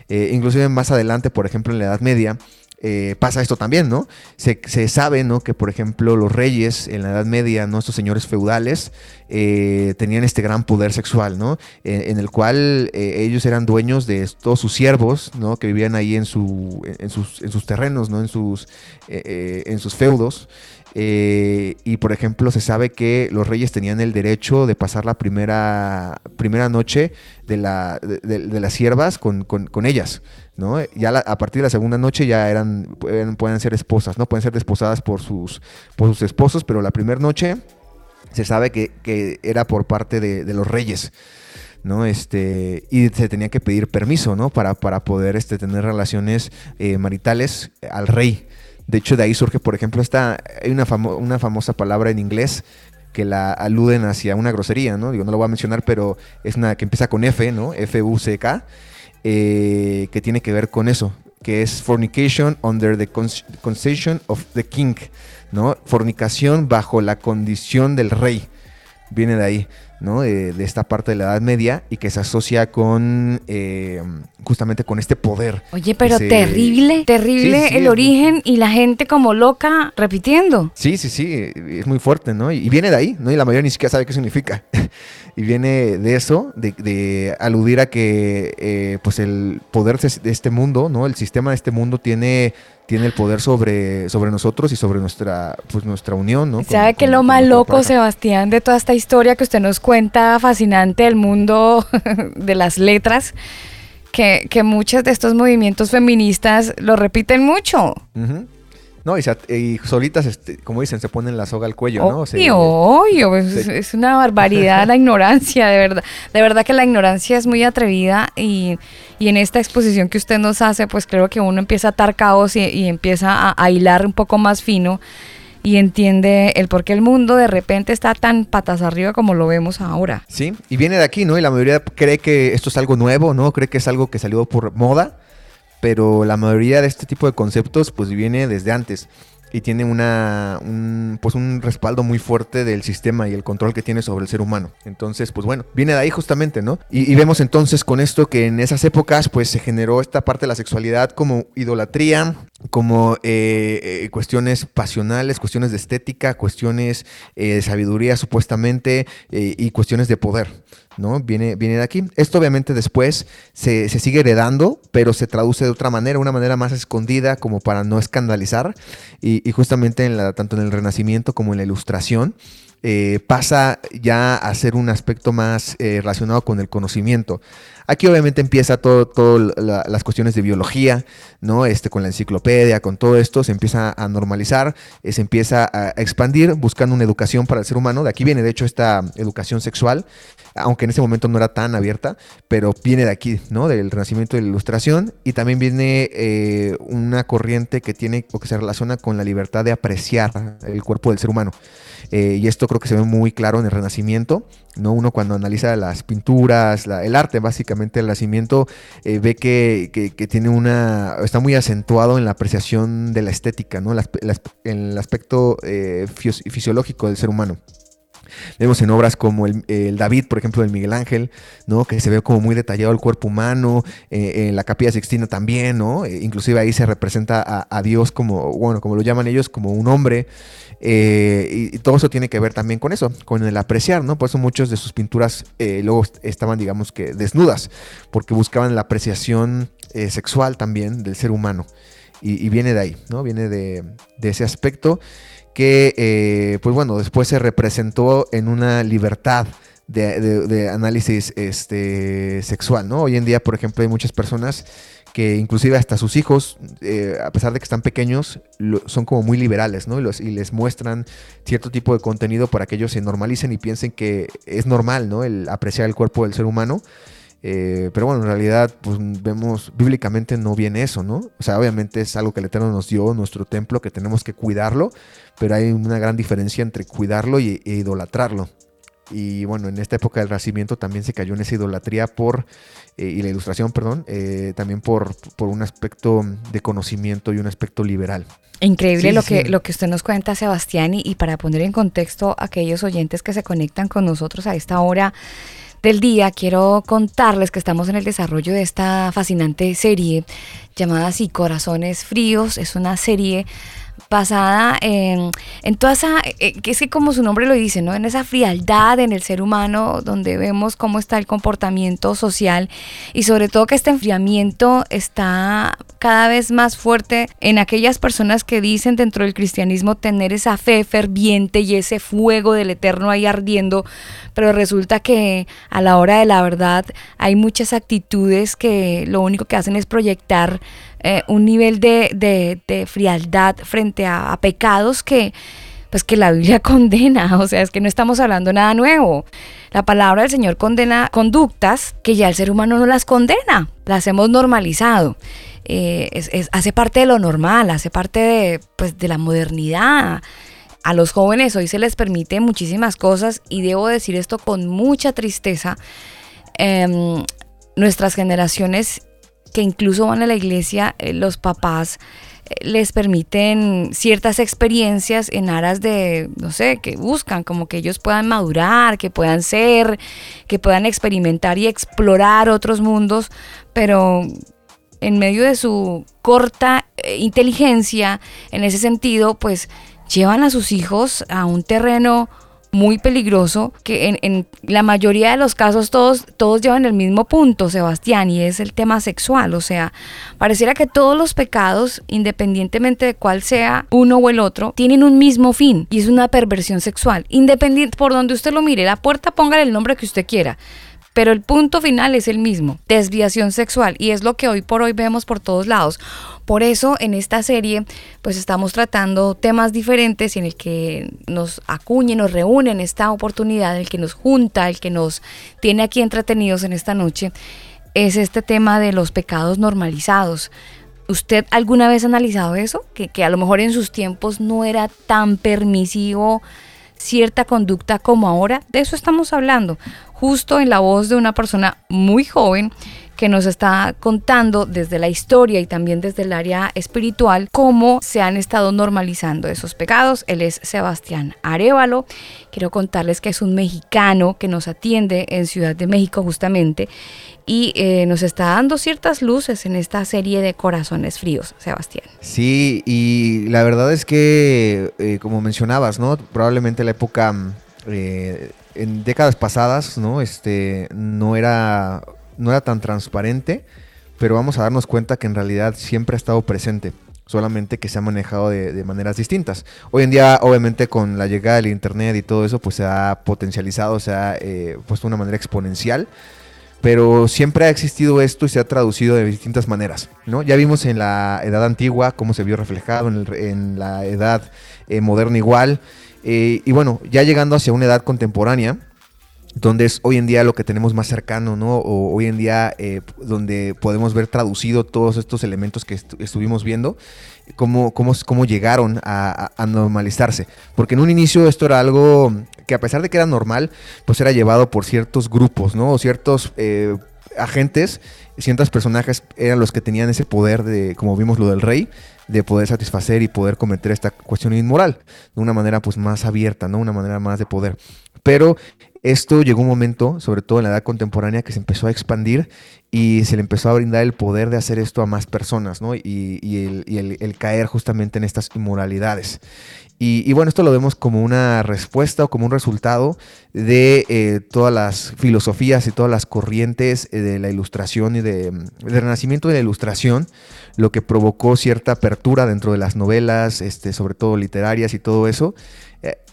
Eh, inclusive más adelante, por ejemplo, en la Edad Media, eh, pasa esto también, ¿no? Se, sabe, ¿no? Que, por ejemplo, los reyes en la Edad Media, ¿no? Estos señores feudales, eh, tenían este gran poder sexual, ¿no? En, el cual eh, ellos eran dueños de todos sus siervos, ¿no? Que vivían ahí en, su, en, sus, en sus terrenos, ¿no? En sus, en sus feudos. y por ejemplo, se sabe que los reyes tenían el derecho de pasar la primera, primera noche de, la, de, las siervas con ellas. Ya a partir de la segunda noche ya eran, pueden, ser esposas, ¿no? Pueden ser desposadas por sus, por sus esposos, pero la primera noche se sabe que, era por parte de, los reyes. ¿no? Este, y se tenía que pedir permiso, ¿no? Para, para poder este, tener relaciones eh, maritales al rey. De hecho, de ahí surge, por ejemplo, esta, hay una, una famosa palabra en inglés que la aluden hacia una grosería, ¿no? Digo, no lo voy a mencionar, pero es una que empieza con F, ¿no? F-U-C-K eh, que tiene que ver con eso, que es fornication under the concession of the king, ¿no? Fornicación bajo la condición del rey. Viene de ahí. ¿No? De, esta parte de la Edad Media y que se asocia con eh, justamente con este poder. Oye, pero terrible, terrible el origen y la gente como loca repitiendo. Sí, sí, sí, es muy fuerte, ¿no? Y viene de ahí, ¿no? Y la mayoría ni siquiera sabe qué significa. y viene de eso, de, aludir a que eh, pues el poder de este mundo, ¿no? El sistema de este mundo tiene tiene el poder sobre, sobre nosotros y sobre nuestra, pues, nuestra unión, ¿no? ¿Sabe que lo más loco, Sebastián, de toda esta historia que usted nos cuenta, fascinante del mundo de las letras, que, que muchos de estos movimientos feministas lo repiten mucho? No, y, solitas, este, como dicen, se ponen la soga al cuello, ¿no? Obvio, es, una barbaridad la ignorancia, de verdad. De verdad que la ignorancia es muy atrevida y, en esta exposición que usted nos hace, pues creo que uno empieza a atar caos y, empieza a, hilar un poco más fino y entiende el por qué el mundo de repente está tan patas arriba como lo vemos ahora. Sí, y viene de aquí, ¿no? Y la mayoría cree que esto es algo nuevo, ¿no? Cree que es algo que salió por moda pero la mayoría de este tipo de conceptos pues viene desde antes y tiene una un, pues un respaldo muy fuerte del sistema y el control que tiene sobre el ser humano. Entonces, pues bueno, viene de ahí justamente, ¿no? Y, vemos entonces con esto que en esas épocas pues se generó esta parte de la sexualidad como idolatría, como eh, eh, cuestiones pasionales, cuestiones de estética, cuestiones eh, de sabiduría supuestamente y cuestiones de poder. Viene, viene de aquí. Esto obviamente después se, sigue heredando, pero se traduce de otra manera, una manera más escondida como para no escandalizar. Y, justamente en tanto en el Renacimiento como en la Ilustración. Eh, pasa ya a ser un aspecto más eh, relacionado con el conocimiento. Aquí obviamente empieza todo, todo las cuestiones de biología, ¿no? Este, con la enciclopedia, con todo esto, se empieza a normalizar, eh, se empieza a expandir buscando una educación para el ser humano. De aquí viene, de hecho, esta educación sexual, aunque en ese momento no era tan abierta, pero viene de aquí, ¿no? Del renacimiento de la ilustración. Y también viene eh, una corriente que tiene o que se relaciona con la libertad de apreciar el cuerpo del ser humano. Eh, y esto creo que se ve muy claro en el Renacimiento, ¿no? Uno cuando analiza las pinturas, el arte básicamente, el Renacimiento, eh, ve que, tiene una, está muy acentuado en la apreciación de la estética, ¿no? en el aspecto fisiológico del ser humano. Vemos en obras como el, David, por ejemplo, del Miguel Ángel, ¿no? Que se ve como muy detallado el cuerpo humano, eh, en la Capilla Sixtina también, ¿no? Eh, inclusive ahí se representa a, Dios como, bueno, como lo llaman ellos, como un hombre. y, todo eso tiene que ver también con eso, con el apreciar, ¿no? Por eso muchas de sus pinturas luego estaban, digamos que, desnudas, porque buscaban la apreciación sexual también del ser humano. Y, viene de ahí, ¿no? Viene de ese aspecto que, eh, pues bueno, después se representó en una libertad de, análisis este, sexual, ¿no? Hoy en día, por ejemplo, hay muchas personas que inclusive hasta sus hijos, eh, a pesar de que están pequeños, son como muy liberales, ¿no? Y, les muestran cierto tipo de contenido para que ellos se normalicen y piensen que es normal, ¿no? El apreciar el cuerpo del ser humano. Eh, pero bueno, en realidad, pues vemos, bíblicamente no viene eso, ¿no? O sea, obviamente es algo que el Eterno nos dio, nuestro templo, que tenemos que cuidarlo, pero hay una gran diferencia entre cuidarlo y, e idolatrarlo. Y bueno, en esta época del Renacimiento también se cayó en esa idolatría por, eh, y la ilustración, perdón, eh, también por, por un aspecto de conocimiento y un aspecto liberal. Increíble lo, Que, lo que usted nos cuenta, Sebastián, y, y para poner en contexto a aquellos oyentes que se conectan con nosotros a esta hora, del día, quiero contarles que estamos en el desarrollo de esta fascinante serie llamada Así Corazones Fríos. Es una serie basada en, en toda esa, eh, que es que como su nombre lo dice, ¿no? En esa frialdad en el ser humano, donde vemos cómo está el comportamiento social y sobre todo que este enfriamiento está cada vez más fuerte en aquellas personas que dicen dentro del cristianismo tener esa fe ferviente y ese fuego del eterno ahí ardiendo, pero resulta que a la hora de la verdad hay muchas actitudes que lo único que hacen es proyectar eh, un nivel de, frialdad frente a, pecados que, pues que la Biblia condena, o sea, es que no estamos hablando nada nuevo. La palabra del Señor condena conductas que ya el ser humano no las condena, las hemos normalizado. Eh, hace parte de lo normal, hace parte de, pues, de la modernidad. A los jóvenes hoy se les permite muchísimas cosas y debo decir esto con mucha tristeza. Em, nuestras generaciones que incluso van a la iglesia, eh, los papás eh, les permiten ciertas experiencias en aras de, no sé, que buscan, como que ellos puedan madurar, que puedan ser, que puedan experimentar y explorar otros mundos, pero en medio de su corta eh, inteligencia, en ese sentido, pues llevan a sus hijos a un terreno muy peligroso que en, la mayoría de los casos todos, todos llevan el mismo punto, Sebastián, y es el tema sexual. O sea, pareciera que todos los pecados, independientemente de cuál sea uno o el otro, tienen un mismo fin y es una perversión sexual. Independiente por donde usted lo mire, la puerta póngale el nombre que usted quiera pero el punto final es el mismo, desviación sexual, y es lo que hoy por hoy vemos por todos lados. Por eso en esta serie pues estamos tratando temas diferentes en el que nos acuñe, nos reúne en esta oportunidad, el que nos junta, el que nos tiene aquí entretenidos en esta noche, es este tema de los pecados normalizados. ¿Usted alguna vez ha analizado eso? Que, que a lo mejor en sus tiempos no era tan permisivo cierta conducta como ahora. De eso estamos hablando justo en la voz de una persona muy joven que nos está contando desde la historia y también desde el área espiritual cómo se han estado normalizando esos pecados. Él es Sebastián Arevalo. Quiero contarles que es un mexicano que nos atiende en Ciudad de México justamente y eh, nos está dando ciertas luces en esta serie de corazones fríos, Sebastián. Sí, y la verdad es que, eh, como mencionabas, ¿no? Probablemente la época... Eh, en décadas pasadas, ¿no? Este, no era, no era tan transparente, pero vamos a darnos cuenta que en realidad siempre ha estado presente, solamente que se ha manejado de, maneras distintas. Hoy en día, obviamente, con la llegada del Internet y todo eso, pues se ha potencializado, se ha eh, puesto de una manera exponencial, pero siempre ha existido esto y se ha traducido de distintas maneras, ¿no? Ya vimos en la edad antigua cómo se vio reflejado, en, la edad eh, moderna igual, eh, y bueno, ya llegando hacia una edad contemporánea, donde es hoy en día lo que tenemos más cercano, ¿no? O hoy en día eh, donde podemos ver traducido todos estos elementos que estuvimos viendo, cómo, cómo, cómo llegaron a, normalizarse. Porque en un inicio esto era algo que a pesar de que era normal, pues era llevado por ciertos grupos, ¿no? O ciertos eh, agentes, ciertos personajes eran los que tenían ese poder de, como vimos lo del rey, de poder satisfacer y poder cometer esta cuestión inmoral de una manera pues más abierta, ¿no? Una manera más de poder. Pero esto llegó un momento, sobre todo en la edad contemporánea, que se empezó a expandir y se le empezó a brindar el poder de hacer esto a más personas, ¿no? Y, el, caer justamente en estas inmoralidades. Y, bueno, esto lo vemos como una respuesta o como un resultado de eh, todas las filosofías y todas las corrientes eh, de la ilustración y de, del renacimiento de la ilustración, lo que provocó cierta apertura dentro de las novelas, este, sobre todo literarias y todo eso,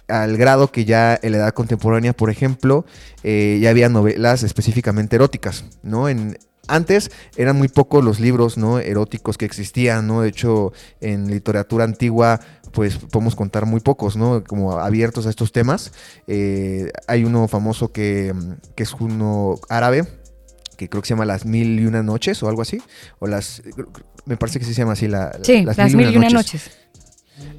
al grado que ya en la edad contemporánea, por ejemplo, ya había novelas específicamente eróticas, ¿no? En, antes eran muy pocos los libros ¿no? eróticos que existían, ¿no? De hecho, en literatura antigua pues podemos contar muy pocos, ¿no? Como abiertos a estos temas. Eh, hay uno famoso que, es uno árabe, que creo que se llama Las Mil y Una Noches o algo así. O las. Me parece que sí se llama así. La, sí, Las, Mil, y Una noches.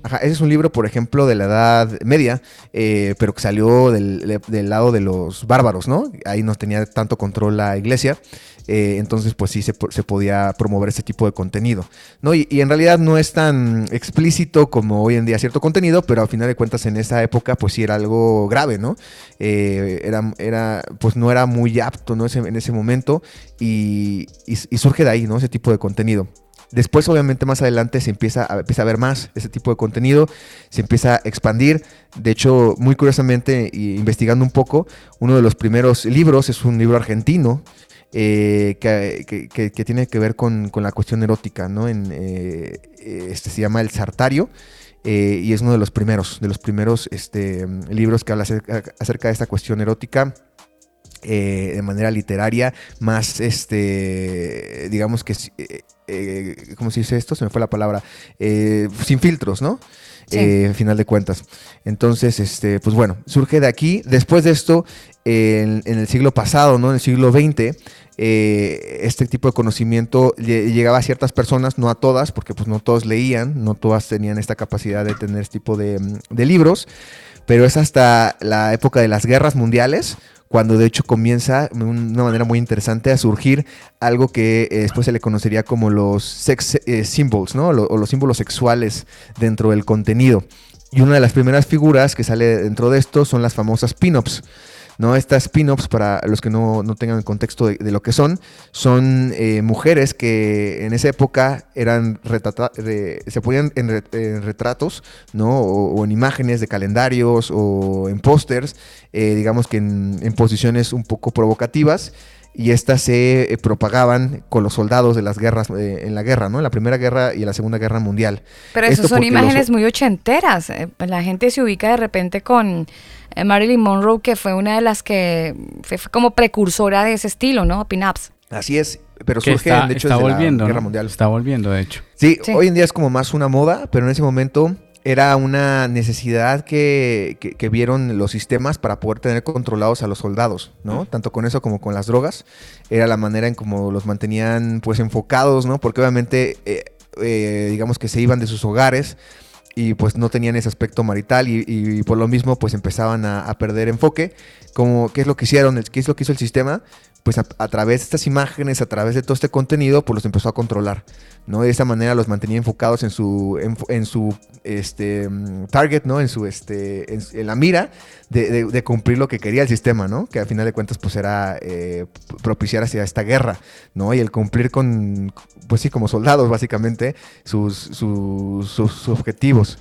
Ajá, ese es un libro, por ejemplo, de la Edad Media, eh, pero que salió del, lado de los bárbaros, ¿no? Ahí no tenía tanto control la iglesia. Eh, entonces pues sí se, podía promover ese tipo de contenido. ¿no? Y, en realidad no es tan explícito como hoy en día cierto contenido, pero al final de cuentas en esa época pues sí era algo grave, ¿no? Eh, era, pues no era muy apto ¿no? en ese momento y, surge de ahí, ¿no? Ese tipo de contenido. Después, obviamente, más adelante se empieza a, ver más ese tipo de contenido, se empieza a expandir. De hecho, muy curiosamente, investigando un poco, uno de los primeros libros es un libro argentino eh, que, tiene que ver con, la cuestión erótica, ¿no? Eh, este se llama El Sartario. Eh, y es uno de los primeros, de los primeros este, libros que habla acerca, de esta cuestión erótica. de manera literaria, más este, digamos que, ¿cómo se dice esto? Se me fue la palabra, sin filtros, ¿no? en final de cuentas. Entonces, este, pues bueno, surge de aquí. Después de esto, en, en, el siglo pasado, ¿no? En el siglo XX, eh, este tipo de conocimiento llegaba a ciertas personas, no a todas, porque pues no todos leían, no todas tenían esta capacidad de tener este tipo de, de libros, pero es hasta la época de las guerras mundiales cuando de hecho comienza de una manera muy interesante a surgir algo que eh, después se le conocería como los sex eh, symbols, ¿no? o los símbolos sexuales dentro del contenido. Y una de las primeras figuras que sale dentro de esto son las famosas pin-ups. ¿No? Estas pin-ups, para los que no, tengan el contexto de, lo que son, son eh, mujeres que en esa época eran se ponían en, retratos, ¿no? O, en imágenes de calendarios o en pósters, eh, digamos que en, posiciones un poco provocativas y estas se eh, propagaban con los soldados de las guerras en la guerra, ¿no? En la Primera Guerra y en la Segunda Guerra Mundial. Pero eso son imágenes muy ochenteras. La gente se ubica de repente con eh, Marilyn Monroe, que fue una de las que fue, como precursora de ese estilo, ¿no? Pin-ups. Así es, pero surge de hecho está volviendo, la Guerra Mundial. Está volviendo, de hecho. Sí, hoy en día es como más una moda, pero en ese momento era una necesidad que, que, vieron los sistemas para poder tener controlados a los soldados, ¿no? Tanto con eso como con las drogas. Era la manera en cómo los mantenían pues enfocados, ¿no? Porque obviamente, eh, eh, digamos que se iban de sus hogares y pues no tenían ese aspecto marital y, por lo mismo pues empezaban a, perder enfoque. Como, ¿Qué es lo que hicieron? ¿Qué es lo que hizo el sistema? Pues a, través de estas imágenes, a través de todo este contenido, pues los empezó a controlar. ¿no? De esa manera los mantenía enfocados en su, en, su este, mm, target, ¿no? En su, este, en, la mira de, cumplir lo que quería el sistema, ¿no? Que al final de cuentas, pues era eh, propiciar hacia esta guerra, ¿no? Y el cumplir con, pues sí, como soldados, básicamente, sus, sus, objetivos.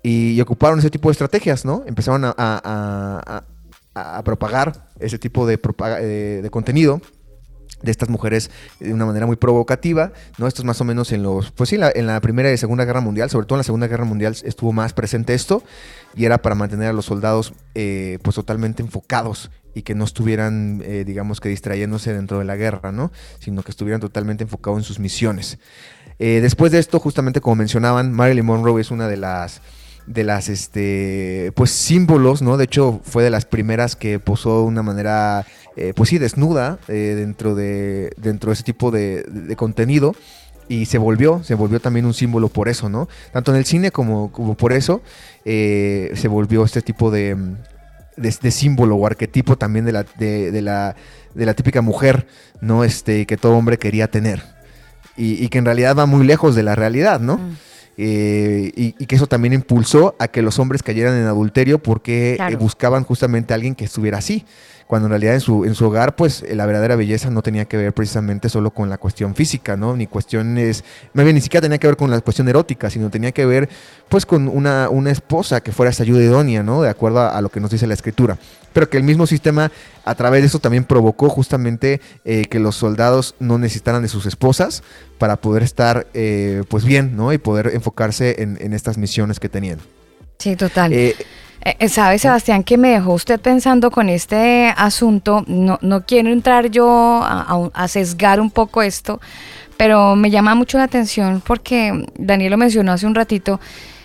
Y, ocuparon ese tipo de estrategias, ¿no? Empezaron a, a, a, propagar ese tipo de, eh, de contenido de estas mujeres de una manera muy provocativa, ¿no? Esto es más o menos en los, pues sí, en la, Primera y Segunda Guerra Mundial, sobre todo en la Segunda Guerra Mundial estuvo más presente esto, y era para mantener a los soldados eh, pues totalmente enfocados y que no estuvieran, eh, digamos que distrayéndose dentro de la guerra, ¿no? Sino que estuvieran totalmente enfocados en sus misiones. Después de esto, justamente como mencionaban, Marilyn Monroe es una de las de las este pues símbolos, ¿no? De hecho, fue de las primeras que posó de una manera eh, pues sí, desnuda eh, dentro, de, dentro de ese tipo de, contenido. Y se volvió, se volvió también un símbolo por eso, ¿no? Tanto en el cine como, como por eso eh, se volvió este tipo de, de, símbolo o arquetipo también de la, de, la, de la típica mujer, ¿no? Este, que todo hombre quería tener. Y, que en realidad va muy lejos de la realidad, ¿no? Mm. Eh, y, que eso también impulsó a que los hombres cayeran en adulterio porque eh, buscaban justamente a alguien que estuviera así cuando en realidad en su, en su hogar, pues la verdadera belleza no tenía que ver precisamente solo con la cuestión física, ¿no? Ni cuestiones, más bien ni siquiera tenía que ver con la cuestión erótica, sino tenía que ver pues con una, una esposa que fuera esa ayuda idónea, ¿no? De acuerdo a, lo que nos dice la escritura. Pero que el mismo sistema a través de eso también provocó justamente eh, que los soldados no necesitaran de sus esposas para poder estar eh, pues bien, ¿no? Y poder enfocarse en, estas misiones que tenían. Sí, total. Eh, eh, ¿Sabe, Sebastián, que me dejó usted pensando con este asunto? No, no quiero entrar yo a, sesgar un poco esto, pero me llama mucho la atención porque Daniel lo mencionó hace un ratito.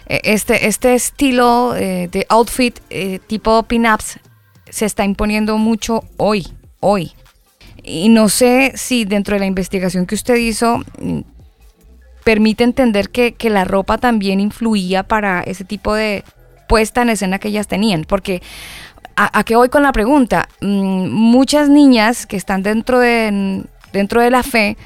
Este, este estilo de outfit tipo pin-ups se está imponiendo mucho hoy, hoy. Y no sé si dentro de la investigación que usted hizo mm, permite entender que, que la ropa también influía para ese tipo de, puesta en escena que ellas tenían. Porque, ¿a, qué voy con la pregunta? Mm, muchas niñas que están dentro de, dentro de la fe,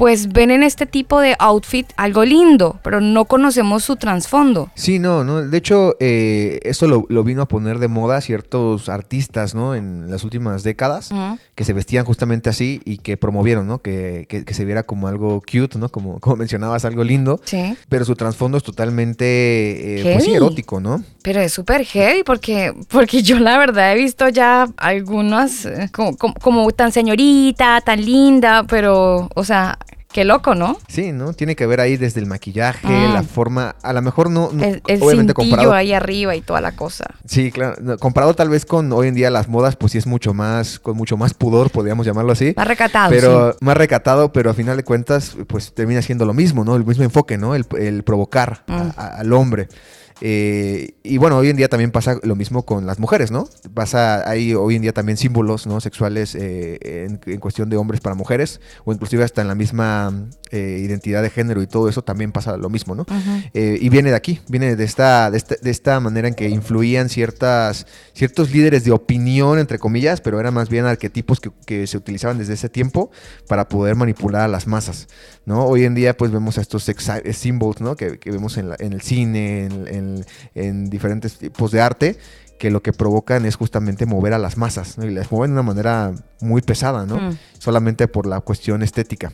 pues ven en este tipo de outfit algo lindo, pero no conocemos su trasfondo. Sí, no, no. De hecho, eh, esto lo, vino a poner de moda ciertos artistas, ¿no? En las últimas décadas, que se vestían justamente así y que promovieron, ¿no? Que, se viera como algo cute, ¿no? Como, como mencionabas, algo lindo. Sí. Pero su trasfondo es totalmente, eh, pues erótico, ¿no? Pero es súper heavy porque, porque yo la verdad he visto ya algunas eh, como, como tan señorita, tan linda, pero, o sea, Qué loco, ¿no? Sí, ¿no? Tiene que ver ahí desde el maquillaje, mm. la forma, a lo mejor no, el, el obviamente comparado ahí arriba y toda la cosa. Sí, claro, comparado tal vez con hoy en día las modas, pues sí es mucho más, con mucho más pudor, podríamos llamarlo así. Más recatado, Pero más recatado, pero a final de cuentas, pues termina siendo lo mismo, ¿no? El mismo enfoque, ¿no? El, provocar mm. al hombre. Eh, y bueno, hoy en día también pasa lo mismo con las mujeres, ¿no? Pasa, hay hoy en día también símbolos ¿no? sexuales eh, en, cuestión de hombres para mujeres, o inclusive hasta en la misma eh, identidad de género y todo eso también pasa lo mismo, ¿no? y viene de aquí, viene de esta, de esta, manera en que influían ciertas, ciertos líderes de opinión, entre comillas, pero eran más bien arquetipos que, se utilizaban desde ese tiempo para poder manipular a las masas, ¿no? Hoy en día pues vemos a estos sex symbols, ¿no? Que, vemos en, el cine, en en, diferentes tipos de arte, que lo que provocan es justamente mover a las masas, y las mueven de una manera muy pesada, ¿no? Mm. Solamente por la cuestión estética.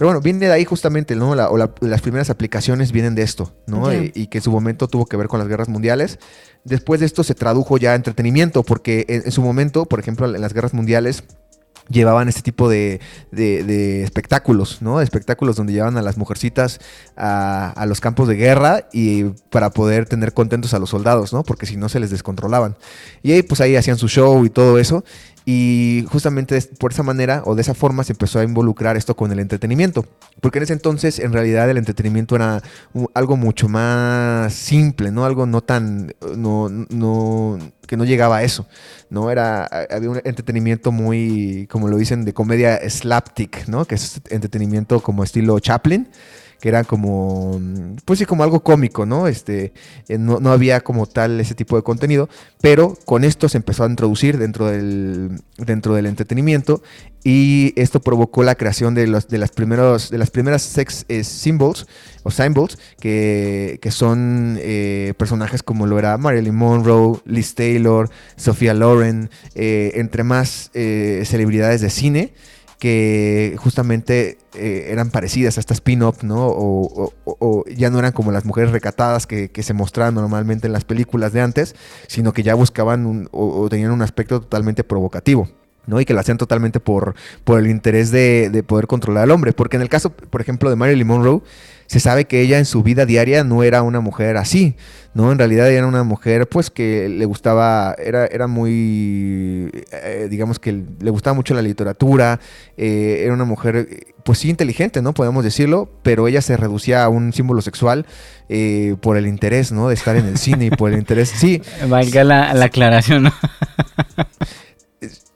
Pero bueno, viene de ahí justamente, ¿no? o las primeras aplicaciones vienen de esto, ¿no? Y, que en su momento tuvo que ver con las guerras mundiales. Después de esto se tradujo ya a entretenimiento, porque en su momento, por ejemplo, en las guerras mundiales, llevaban este tipo de, de, espectáculos, ¿no? Espectáculos donde llevaban a las mujercitas a, a, los campos de guerra y para poder tener contentos a los soldados, ¿no? Porque si no se les descontrolaban. Y ahí pues ahí hacían su show y todo eso. Y justamente por esa manera o de esa forma se empezó a involucrar esto con el entretenimiento. Porque en ese entonces en realidad el entretenimiento era algo mucho más simple, ¿no? Algo no tan, no, no, que no llegaba a eso, ¿no? Era, había un entretenimiento muy, como lo dicen, de comedia slapstick, ¿no? Que es entretenimiento como estilo Chaplin que era como, pues sí, como algo cómico, ¿no? Este, eh, no, no, había como tal ese tipo de contenido, pero con esto se empezó a introducir dentro del, dentro del entretenimiento y esto provocó la creación de, los, de, las, primeros, de las primeras sex eh, symbols o symbols que, que son eh, personajes como lo era Marilyn Monroe, Liz Taylor, Sophia Loren, entre más celebridades de cine que justamente eh, eran parecidas a estas spin-up, ¿no? O, ya no eran como las mujeres recatadas que, se mostraban normalmente en las películas de antes, sino que ya buscaban o, tenían un aspecto totalmente provocativo. ¿No? Y que lo hacían totalmente por, por el interés de, de, poder controlar al hombre. Porque en el caso, por ejemplo, de Marilyn Monroe, se sabe que ella en su vida diaria no era una mujer así, ¿no? En realidad era una mujer pues que le gustaba, era, era muy, eh, digamos que le gustaba mucho la literatura, eh, era una mujer pues sí inteligente, ¿no? Podemos decirlo, pero ella se reducía a un símbolo sexual eh, por el interés, ¿no? De estar en el cine y por el interés, sí. Valga la, la aclaración, ¿no?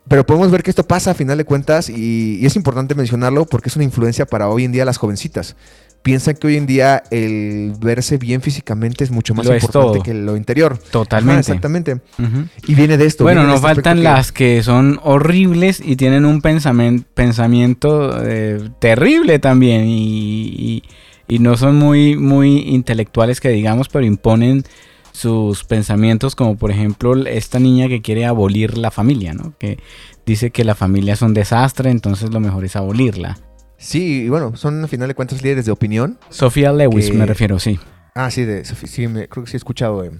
Pero podemos ver que esto pasa a final de cuentas y, y, es importante mencionarlo porque es una influencia para hoy en día las jovencitas piensan que hoy en día el verse bien físicamente es mucho más importante que lo interior. Totalmente. exactamente. Y viene de esto. Bueno, nos este faltan las que son horribles y tienen un pensamiento, pensamiento eh, terrible también. Y, y no son muy, muy intelectuales que digamos, pero imponen sus pensamientos, como por ejemplo esta niña que quiere abolir la familia, ¿no? Que dice que la familia es un desastre, entonces lo mejor es abolirla. Sí, y bueno, son al final de cuentas líderes de opinión. Sofía Lewis, me refiero, sí. Ah, sí, de, sí me, creo que sí he escuchado. Eh,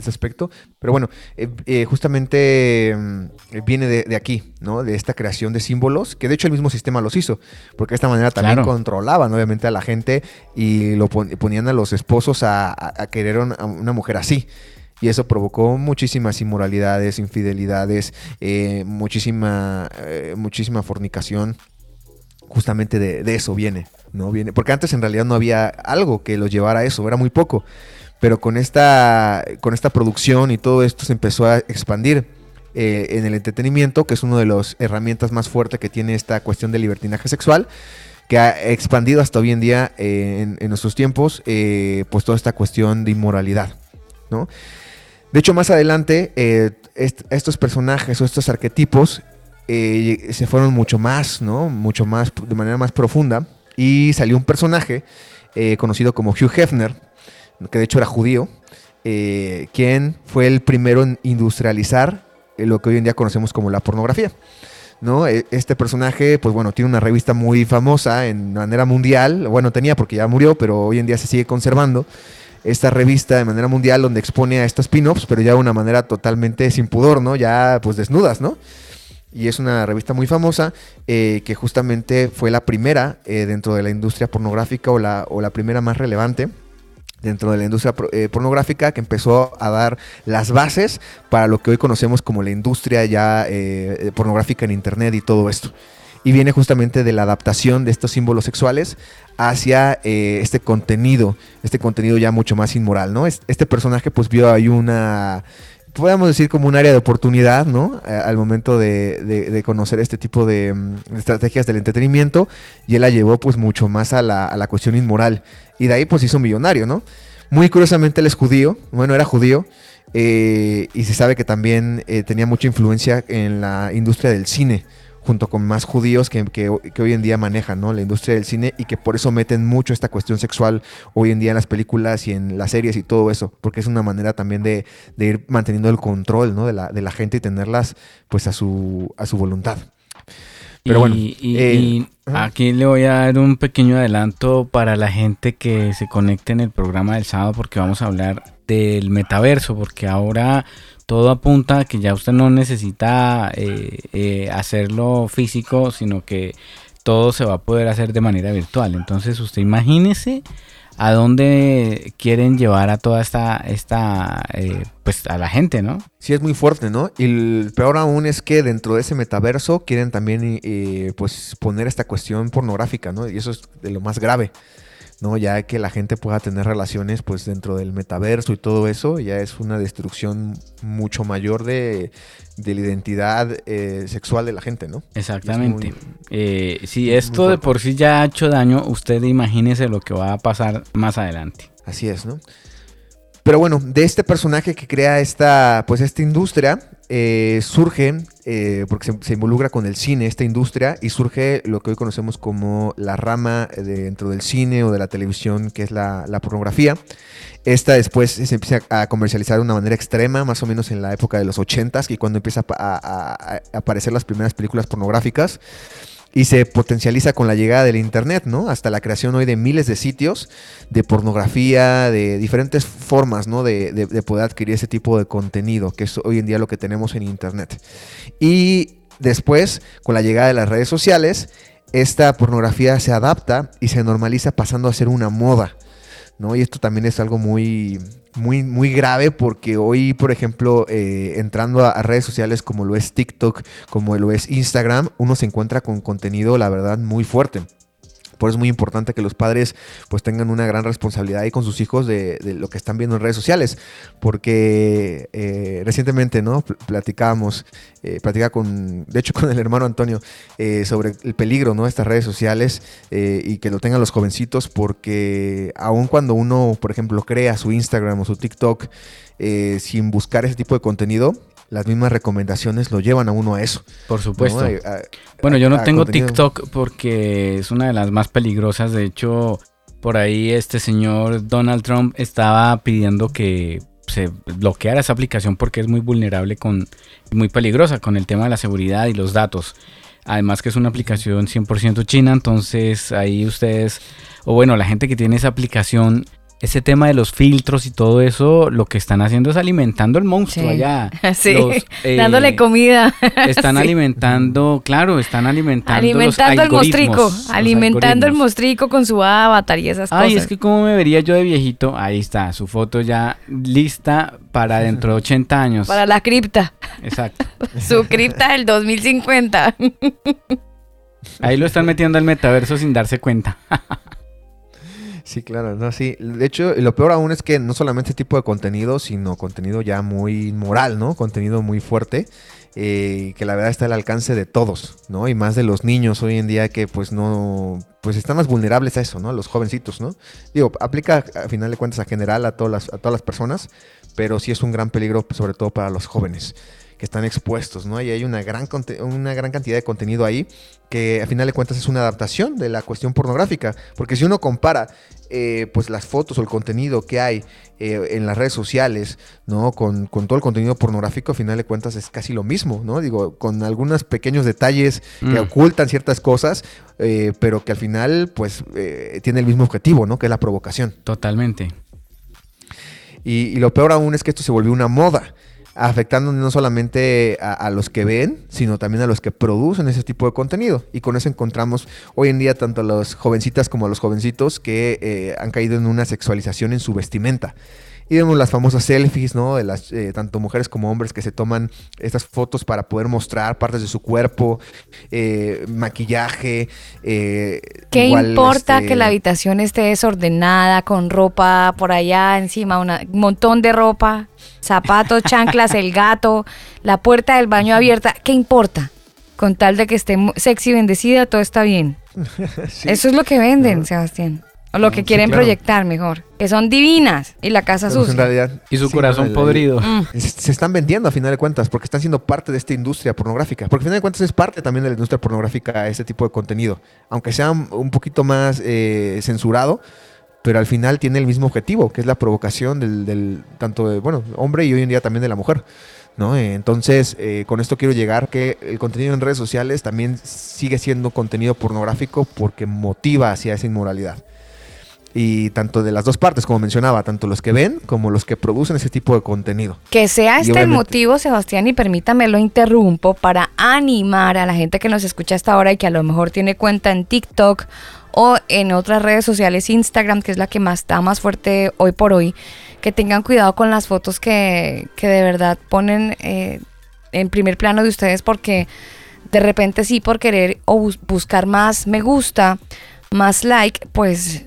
ese aspecto. Pero bueno, eh, eh, justamente mm, viene de, aquí, ¿no? De esta creación de símbolos, que de hecho el mismo sistema los hizo, porque de esta manera también controlaban obviamente a la gente y lo ponían a los esposos a, querer a una mujer así. Y eso provocó muchísimas inmoralidades, infidelidades, eh, muchísima, muchísima fornicación. Justamente de, de, eso viene, ¿no? Viene. Porque antes en realidad no había algo que los llevara a eso, era muy poco pero con esta, con esta producción y todo esto se empezó a expandir eh, en el entretenimiento, que es una de las herramientas más fuertes que tiene esta cuestión del libertinaje sexual, que ha expandido hasta hoy en día eh, en, nuestros tiempos, eh, pues toda esta cuestión de inmoralidad, ¿no? De hecho, más adelante, estos personajes o estos arquetipos se fueron mucho más, ¿no? Mucho más, de manera más profunda, y salió un personaje conocido como Hugh Hefner, que de hecho era judío, eh, quien fue el primero en industrializar eh, lo que hoy en día conocemos como la pornografía. ¿no? E, este personaje, pues bueno, tiene una revista muy famosa en manera mundial, bueno, tenía porque ya murió, pero hoy en día se sigue conservando esta revista de manera mundial donde expone a estos pin-ups, pero ya de una manera totalmente sin pudor, ¿no? Ya pues desnudas, ¿no? Y es una revista muy famosa eh, que justamente fue la primera dentro de la industria pornográfica o la, o la primera más relevante dentro de la industria eh, pornográfica que empezó a dar las bases para lo que hoy conocemos como la industria ya eh, pornográfica en internet y todo esto. Y viene justamente de la adaptación de estos símbolos sexuales hacia eh, este contenido, este contenido ya mucho más inmoral, ¿no? Este personaje pues vio ahí una podemos decir como un área de oportunidad, ¿no? al momento de, conocer este tipo mm, de, estrategias del entretenimiento y él la llevó pues mucho más a la, a la, cuestión inmoral y de ahí pues hizo millonario, ¿no? Muy curiosamente él es judío, bueno, era judío eh, y se sabe que también eh, tenía mucha influencia en la industria del cine junto con más judíos que, que, hoy en día manejan ¿no? la industria del cine y que por eso meten mucho esta cuestión sexual hoy en día en las películas y en las series y todo eso, porque es una manera también de, ir manteniendo el control ¿no? de, la, de la gente y tenerlas pues a su, a su voluntad. Pero bueno, y, eh, aquí le voy a dar un pequeño adelanto para la gente que se conecte en el programa del sábado porque vamos a hablar del metaverso, porque ahora todo apunta a que ya usted no necesita eh, eh, hacerlo físico, sino que todo se va a poder hacer de manera virtual. Entonces usted imagínese a dónde quieren llevar a toda esta, esta eh, pues a la gente, ¿no? Sí, es muy fuerte, ¿no? Y el peor aún es que dentro de ese metaverso quieren también, pues, poner esta cuestión pornográfica, ¿no? Y eso es de lo más grave. ¿No? Ya que la gente pueda tener relaciones pues dentro del metaverso y todo eso, ya es una destrucción mucho mayor de, la identidad eh, sexual de la gente, ¿no? Exactamente. Eh, si esto de por sí ya ha hecho daño, usted imagínese lo que va a pasar más adelante. Así es, ¿no? Pero bueno, de este personaje que crea esta, pues esta industria, eh, surge, eh, porque se, involucra con el cine, esta industria, y surge lo que hoy conocemos como la rama dentro del cine o de la televisión, que es la, pornografía. Esta después se empieza a comercializar de una manera extrema, más o menos en la época de los 80s, y cuando empieza a aparecer las primeras películas pornográficas y se potencializa con la llegada del Internet, ¿no? Hasta la creación hoy de miles de sitios de pornografía, de diferentes formas, ¿no? De, poder adquirir ese tipo de contenido, que es hoy en día lo que tenemos en Internet. Y después, con la llegada de las redes sociales, esta pornografía se adapta y se normaliza pasando a ser una moda, ¿no? Y esto también es algo muy, muy, muy grave porque hoy, por ejemplo, eh, entrando a, redes sociales como lo es TikTok, como lo es Instagram, uno se encuentra con contenido, la verdad, muy fuerte. Por eso es muy importante que los padres pues tengan una gran responsabilidad ahí con sus hijos de, lo que están viendo en redes sociales. Porque eh, recientemente, ¿no? Platicábamos, eh, platicaba con, de hecho con el hermano Antonio, eh, sobre el peligro, ¿no? Estas redes sociales eh, y que lo tengan los jovencitos porque aun cuando uno, por ejemplo, crea su Instagram o su TikTok sin buscar ese tipo de contenido, las mismas recomendaciones lo llevan a uno a eso. Por supuesto. bueno, yo no tengo TikTok porque es una de las más peligrosas. De hecho, por ahí este señor Donald Trump estaba pidiendo que se bloqueara esa aplicación porque es muy vulnerable con muy peligrosa con el tema de la seguridad y los datos. Además que es una aplicación 100% china, entonces ahí ustedes, o bueno, la gente que tiene esa aplicación ese tema de los filtros y todo eso, lo que están haciendo es alimentando el monstruo allá. Sí, eh, dándole comida. Están alimentando, claro, están alimentando Alimentando el mostrico, alimentando el mostrico con su avatar y esas cosas. Ay, es que como me vería yo de viejito, ahí está, su foto ya lista para dentro de 80 años. Para la cripta. Exacto. su cripta del 2050. Ahí lo están metiendo al metaverso sin darse cuenta. Sí, claro, no, sí. De hecho, lo peor aún es que no solamente este tipo de contenido, sino contenido ya muy moral, ¿no? Contenido muy fuerte, eh, que la verdad está al alcance de todos, ¿no? Y más de los niños hoy en día que pues no, pues están más vulnerables a eso, ¿no? Los jovencitos, ¿no? Digo, aplica a final de cuentas a general a todas las, a todas las personas, pero sí es un gran peligro sobre todo para los jóvenes que están expuestos, ¿no? Y hay una gran, una gran cantidad de contenido ahí que a final de cuentas es una adaptación de la cuestión pornográfica, porque si uno compara eh, pues las fotos o el contenido que hay eh, en las redes sociales, ¿no? Con, todo el contenido pornográfico, a final de cuentas es casi lo mismo, ¿no? Digo, con algunos pequeños detalles que mm. ocultan ciertas cosas, eh, pero que al final pues tiene el mismo objetivo, ¿no? Que es la provocación. Totalmente. y lo peor aún es que esto se volvió una moda afectando no solamente a, los que ven, sino también a los que producen ese tipo de contenido. Y con eso encontramos hoy en día tanto a las jovencitas como a los jovencitos que eh, han caído en una sexualización en su vestimenta. Y vemos las famosas selfies, ¿no? De las, eh, tanto mujeres como hombres que se toman estas fotos para poder mostrar partes de su cuerpo, eh, maquillaje. Eh, ¿Qué importa este que la habitación esté desordenada, con ropa por allá encima, un montón de ropa, zapatos, chanclas, el gato, la puerta del baño abierta? ¿Qué importa? Con tal de que esté sexy y bendecida, todo está bien. Eso es lo que venden, Sebastián. O lo que quieren proyectar mejor. Que son divinas y la casa sucia. realidad, y su corazón podrido. Mm. Se están vendiendo a final de cuentas porque están siendo parte de esta industria pornográfica. Porque a final de cuentas es parte también de la industria pornográfica este tipo de contenido. Aunque sea un poquito más eh, censurado, pero al final tiene el mismo objetivo, que es la provocación del, tanto de, bueno, hombre y hoy en día también de la mujer. ¿No? Entonces, eh, con esto quiero llegar que el contenido en redes sociales también sigue siendo contenido pornográfico porque motiva hacia esa inmoralidad y tanto de las dos partes, como mencionaba, tanto los que ven como los que producen ese tipo de contenido. Que sea este el motivo, Sebastián, y permítame lo interrumpo para animar a la gente que nos escucha hasta ahora y que a lo mejor tiene cuenta en TikTok o en otras redes sociales, Instagram, que es la que más está más fuerte hoy por hoy, que tengan cuidado con las fotos que, que de verdad ponen eh, en primer plano de ustedes porque de repente sí por querer o buscar más me gusta, más like, pues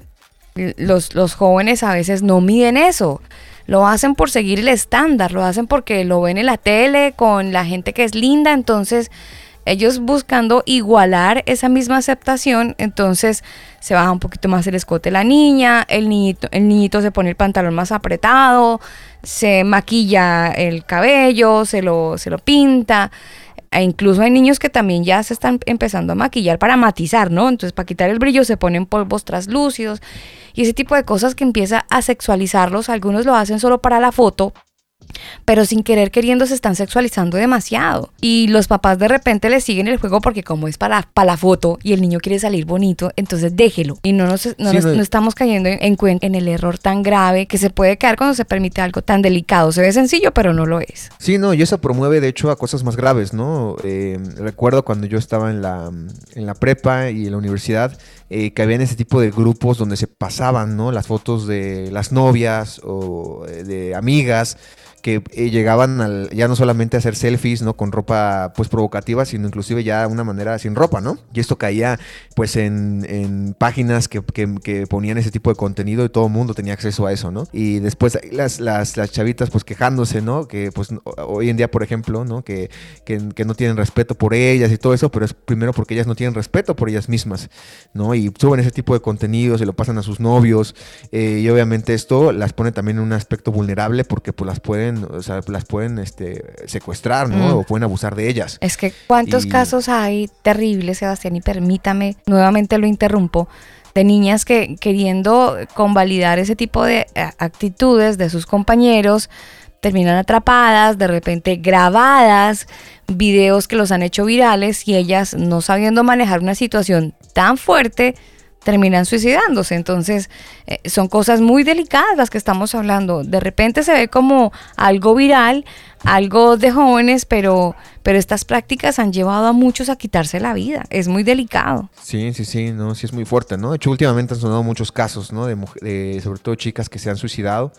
los, los jóvenes a veces no miden eso. Lo hacen por seguir el estándar, lo hacen porque lo ven en la tele con la gente que es linda, entonces ellos buscando igualar esa misma aceptación, entonces se baja un poquito más el escote la niña, el niñito, el niñito se pone el pantalón más apretado, se maquilla el cabello, se lo, se lo pinta. E incluso hay niños que también ya se están empezando a maquillar para matizar, ¿no? Entonces, para quitar el brillo se ponen polvos traslúcidos y ese tipo de cosas que empieza a sexualizarlos. Algunos lo hacen solo para la foto, pero sin querer queriendo se están sexualizando demasiado. Y los papás de repente le siguen el juego porque como es para, para la foto y el niño quiere salir bonito, entonces déjelo. Y no, nos, no, estamos cayendo en, en, el error tan grave que se puede quedar cuando se permite algo tan delicado. Se ve sencillo, pero no lo es. Sí, no, y eso promueve de hecho a cosas más graves, ¿no? Eh, recuerdo cuando yo estaba en la, en la prepa y en la universidad, eh, que habían ese tipo de grupos donde se pasaban, ¿no? Las fotos de las novias o eh, de amigas que eh, llegaban al, ya no solamente a hacer selfies, ¿no? Con ropa pues provocativa, sino inclusive ya de una manera sin ropa, ¿no? Y esto caía pues en, en páginas que, que, ponían ese tipo de contenido y todo el mundo tenía acceso a eso, ¿no? Y después las, las, las, chavitas pues quejándose, ¿no? Que pues hoy en día, por ejemplo, ¿no? Que, que, que, no tienen respeto por ellas y todo eso, pero es primero porque ellas no tienen respeto por ellas mismas, ¿no? Y suben ese tipo de contenido, se lo pasan a sus novios eh, y obviamente esto las pone también en un aspecto vulnerable porque pues las pueden o sea, las pueden este, secuestrar, ¿no? Mm. O pueden abusar de ellas. Es que cuántos casos hay terribles, Sebastián, y permítame, nuevamente lo interrumpo, de niñas que queriendo convalidar ese tipo de eh, actitudes de sus compañeros, terminan atrapadas, de repente grabadas, videos que los han hecho virales y ellas no sabiendo manejar una situación tan fuerte, terminan suicidándose. Entonces, eh, son cosas muy delicadas las que estamos hablando. De repente se ve como algo viral, algo de jóvenes, pero, pero estas prácticas han llevado a muchos a quitarse la vida. Es muy delicado. Sí, sí, sí, no, sí es muy fuerte, ¿no? De hecho, últimamente han sonado muchos casos, ¿no? De, de sobre todo chicas que se han suicidado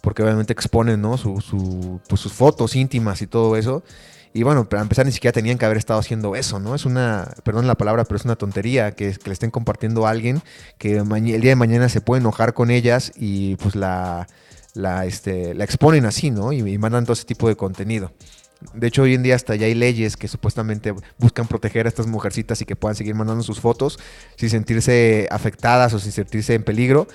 porque obviamente exponen ¿no? su, pues, sus fotos íntimas y todo eso. Y bueno, para empezar ni siquiera tenían que haber estado haciendo eso, ¿no? Es una, perdón la palabra, pero es una tontería que, le estén compartiendo a alguien que el día de mañana se puede enojar con ellas y pues la, la, este, la exponen así, ¿no? Y, y mandan todo ese tipo de contenido. De hecho, hoy en día hasta ya hay leyes que supuestamente buscan proteger a estas mujercitas y que puedan seguir mandando sus fotos sin sentirse afectadas o sin sentirse en peligro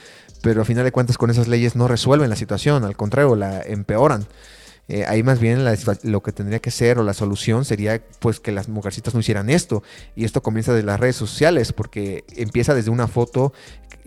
pero a final de cuentas con esas leyes no resuelven la situación, al contrario, la empeoran. Eh, ahí más bien lo que tendría que ser o la solución sería pues que las mujercitas no hicieran esto. Y esto comienza de las redes sociales porque empieza desde una foto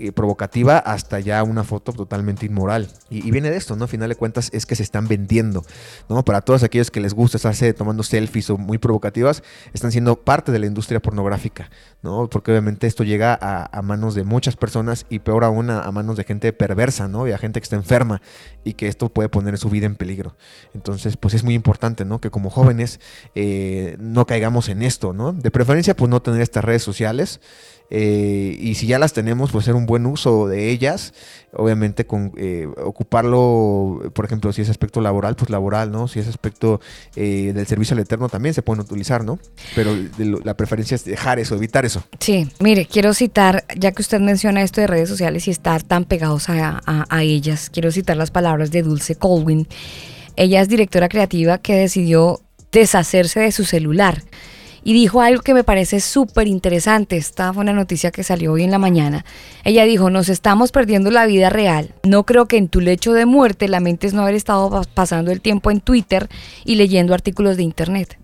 eh, provocativa hasta ya una foto totalmente inmoral. Y, viene de esto, ¿no? A final de cuentas es que se están vendiendo, ¿no? Para todos aquellos que les gusta estarse tomando selfies o muy provocativas, están siendo parte de la industria pornográfica, ¿no? Porque obviamente esto llega a, manos de muchas personas y peor aún a, manos de gente perversa, ¿no? Y a gente que está enferma y que esto puede poner su vida en peligro. Entonces, pues es muy importante, ¿no? Que como jóvenes eh, no caigamos en esto, ¿no? De preferencia, pues no tener estas redes sociales. Eh, y si ya las tenemos, pues hacer un buen uso de ellas. Obviamente con eh, ocuparlo, por ejemplo, si es aspecto laboral, pues laboral, ¿no? Si es aspecto eh, del servicio al eterno también se pueden utilizar, ¿no? Pero la preferencia es dejar eso, evitar eso. Sí, mire, quiero citar, ya que usted menciona esto de redes sociales y estar tan pegados a, a ellas, quiero citar las palabras de Dulce Colwin. Ella es directora creativa que decidió deshacerse de su celular y dijo algo que me parece súper interesante. Esta fue una noticia que salió hoy en la mañana. Ella dijo, nos estamos perdiendo la vida real. No creo que en tu lecho de muerte lamentes no haber estado pasando el tiempo en Twitter y leyendo artículos de Internet.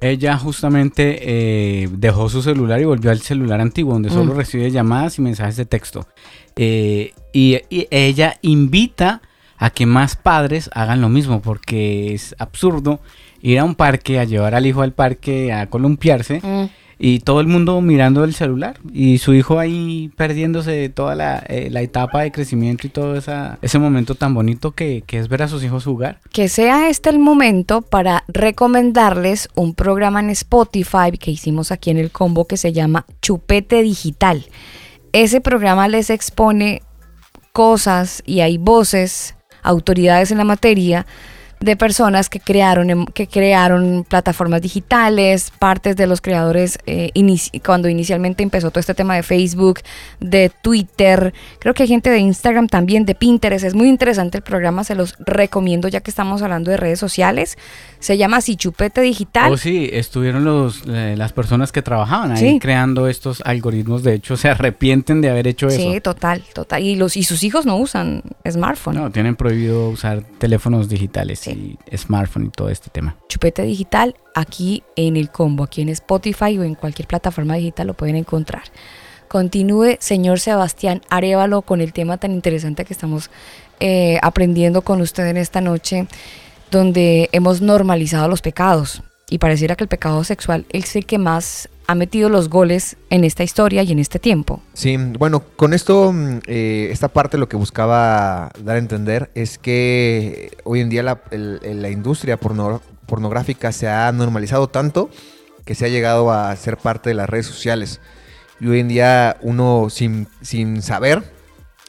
Ella justamente eh, dejó su celular y volvió al celular antiguo, donde solo mm. recibe llamadas y mensajes de texto. Eh, y, y ella invita a que más padres hagan lo mismo, porque es absurdo ir a un parque, a llevar al hijo al parque a columpiarse. Mm. Y todo el mundo mirando el celular y su hijo ahí perdiéndose toda la, eh, etapa de crecimiento y todo esa, ese momento tan bonito que, que, es ver a sus hijos jugar. Que sea este el momento para recomendarles un programa en Spotify que hicimos aquí en el combo que se llama Chupete Digital. Ese programa les expone cosas y hay voces, autoridades en la materia de personas que crearon, em, que crearon plataformas digitales, partes de los creadores eh, cuando inicialmente empezó todo este tema de Facebook, de Twitter, creo que hay gente de Instagram también, de Pinterest, es muy interesante el programa, se los recomiendo ya que estamos hablando de redes sociales, se llama así Chupete Digital. Oh sí, estuvieron los, eh, las personas que trabajaban ahí creando estos algoritmos, de hecho se arrepienten de haber hecho eso. Sí, total, total, y, los, y sus hijos no usan smartphone. No, tienen prohibido usar teléfonos digitales. Sí smartphone y todo este tema. Chupete Digital aquí en el combo, aquí en Spotify o en cualquier plataforma digital lo pueden encontrar. Continúe, señor Sebastián Arevalo, con el tema tan interesante que estamos eh, aprendiendo con usted en esta noche, donde hemos normalizado los pecados. Y pareciera que el pecado sexual es el que más ha metido los goles en esta historia y en este tiempo. Sí, bueno, con esto, mm, eh, esta parte lo que buscaba dar a entender es que hoy en día la, industria pornográfica se ha normalizado tanto que se ha llegado a ser parte de las redes sociales. Y hoy en día uno sin, sin saber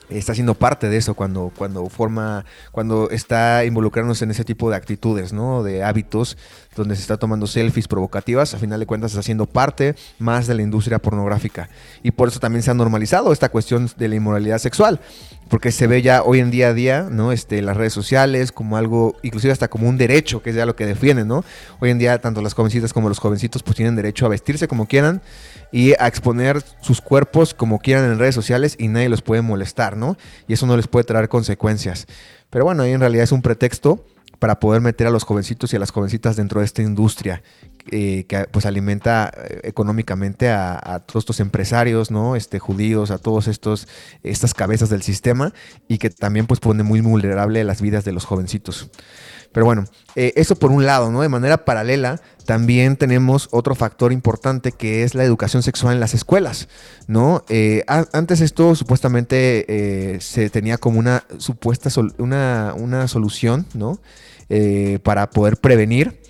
está siendo parte de eso cuando, cuando forma, cuando está involucrándose en ese tipo de actitudes, ¿no? De hábitos donde se está tomando selfies provocativas, a final de cuentas está siendo parte más de la industria pornográfica. Y por eso también se ha normalizado esta cuestión de la inmoralidad sexual, porque se ve ya hoy en día a día, ¿no? Este, las redes sociales como algo, inclusive hasta como un derecho, que es ya lo que defienden, ¿no? Hoy en día tanto las jovencitas como los jovencitos pues tienen derecho a vestirse como quieran y a exponer sus cuerpos como quieran en redes sociales y nadie los puede molestar, ¿no? Y eso no les puede traer consecuencias. Pero bueno, ahí en realidad es un pretexto para poder meter a los jovencitos y a las jovencitas dentro de esta industria eh, que pues alimenta eh, económicamente a, todos estos empresarios, ¿no? Este, judíos, a todos estos, estas cabezas del sistema y que también pues pone muy vulnerable las vidas de los jovencitos. Pero bueno, eh, eso por un lado, ¿no? De manera paralela, también tenemos otro factor importante que es la educación sexual en las escuelas, ¿no? antes esto supuestamente se tenía como una supuesta una, una solución, ¿no? Para poder prevenir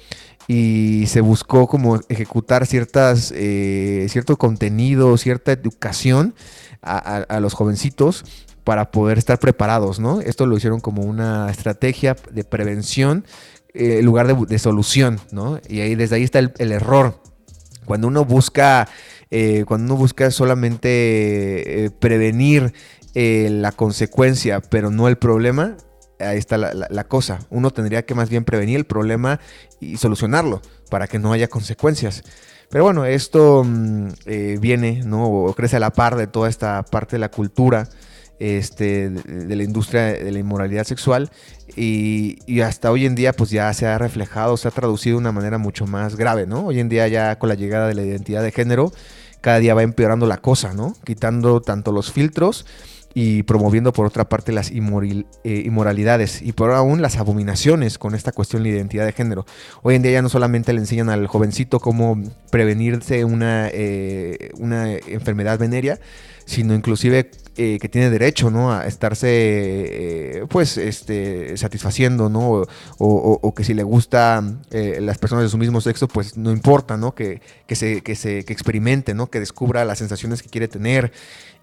y se buscó como ejecutar ciertas, eh, cierto contenido, cierta educación a, los jovencitos para poder estar preparados, ¿no? Esto lo hicieron como una estrategia de prevención eh, en lugar de, solución, ¿no? Y ahí desde ahí está el, error. Cuando uno busca, eh, cuando uno busca solamente prevenir la consecuencia, pero no el problema, ahí está la, cosa. Uno tendría que más bien prevenir el problema y solucionarlo para que no haya consecuencias. Pero bueno, esto mm, eh, viene, ¿no? O crece a la par de toda esta parte de la cultura, este, de, la industria de la inmoralidad sexual y, y, hasta hoy en día pues ya se ha reflejado, se ha traducido de una manera mucho más grave, ¿no? Hoy en día ya con la llegada de la identidad de género, cada día va empeorando la cosa, ¿no? Quitando tanto los filtros y promoviendo por otra parte las eh, inmoralidades y por aún las abominaciones con esta cuestión de identidad de género. Hoy en día ya no solamente le enseñan al jovencito cómo prevenirse una, eh, una enfermedad venérea, sino inclusive eh, que tiene derecho ¿no? a estarse pues este, satisfaciendo, ¿no? O, que si le gusta las personas de su mismo sexo, pues no importa, ¿no? Que, que se, que se que experimente, ¿no? que descubra las sensaciones que quiere tener.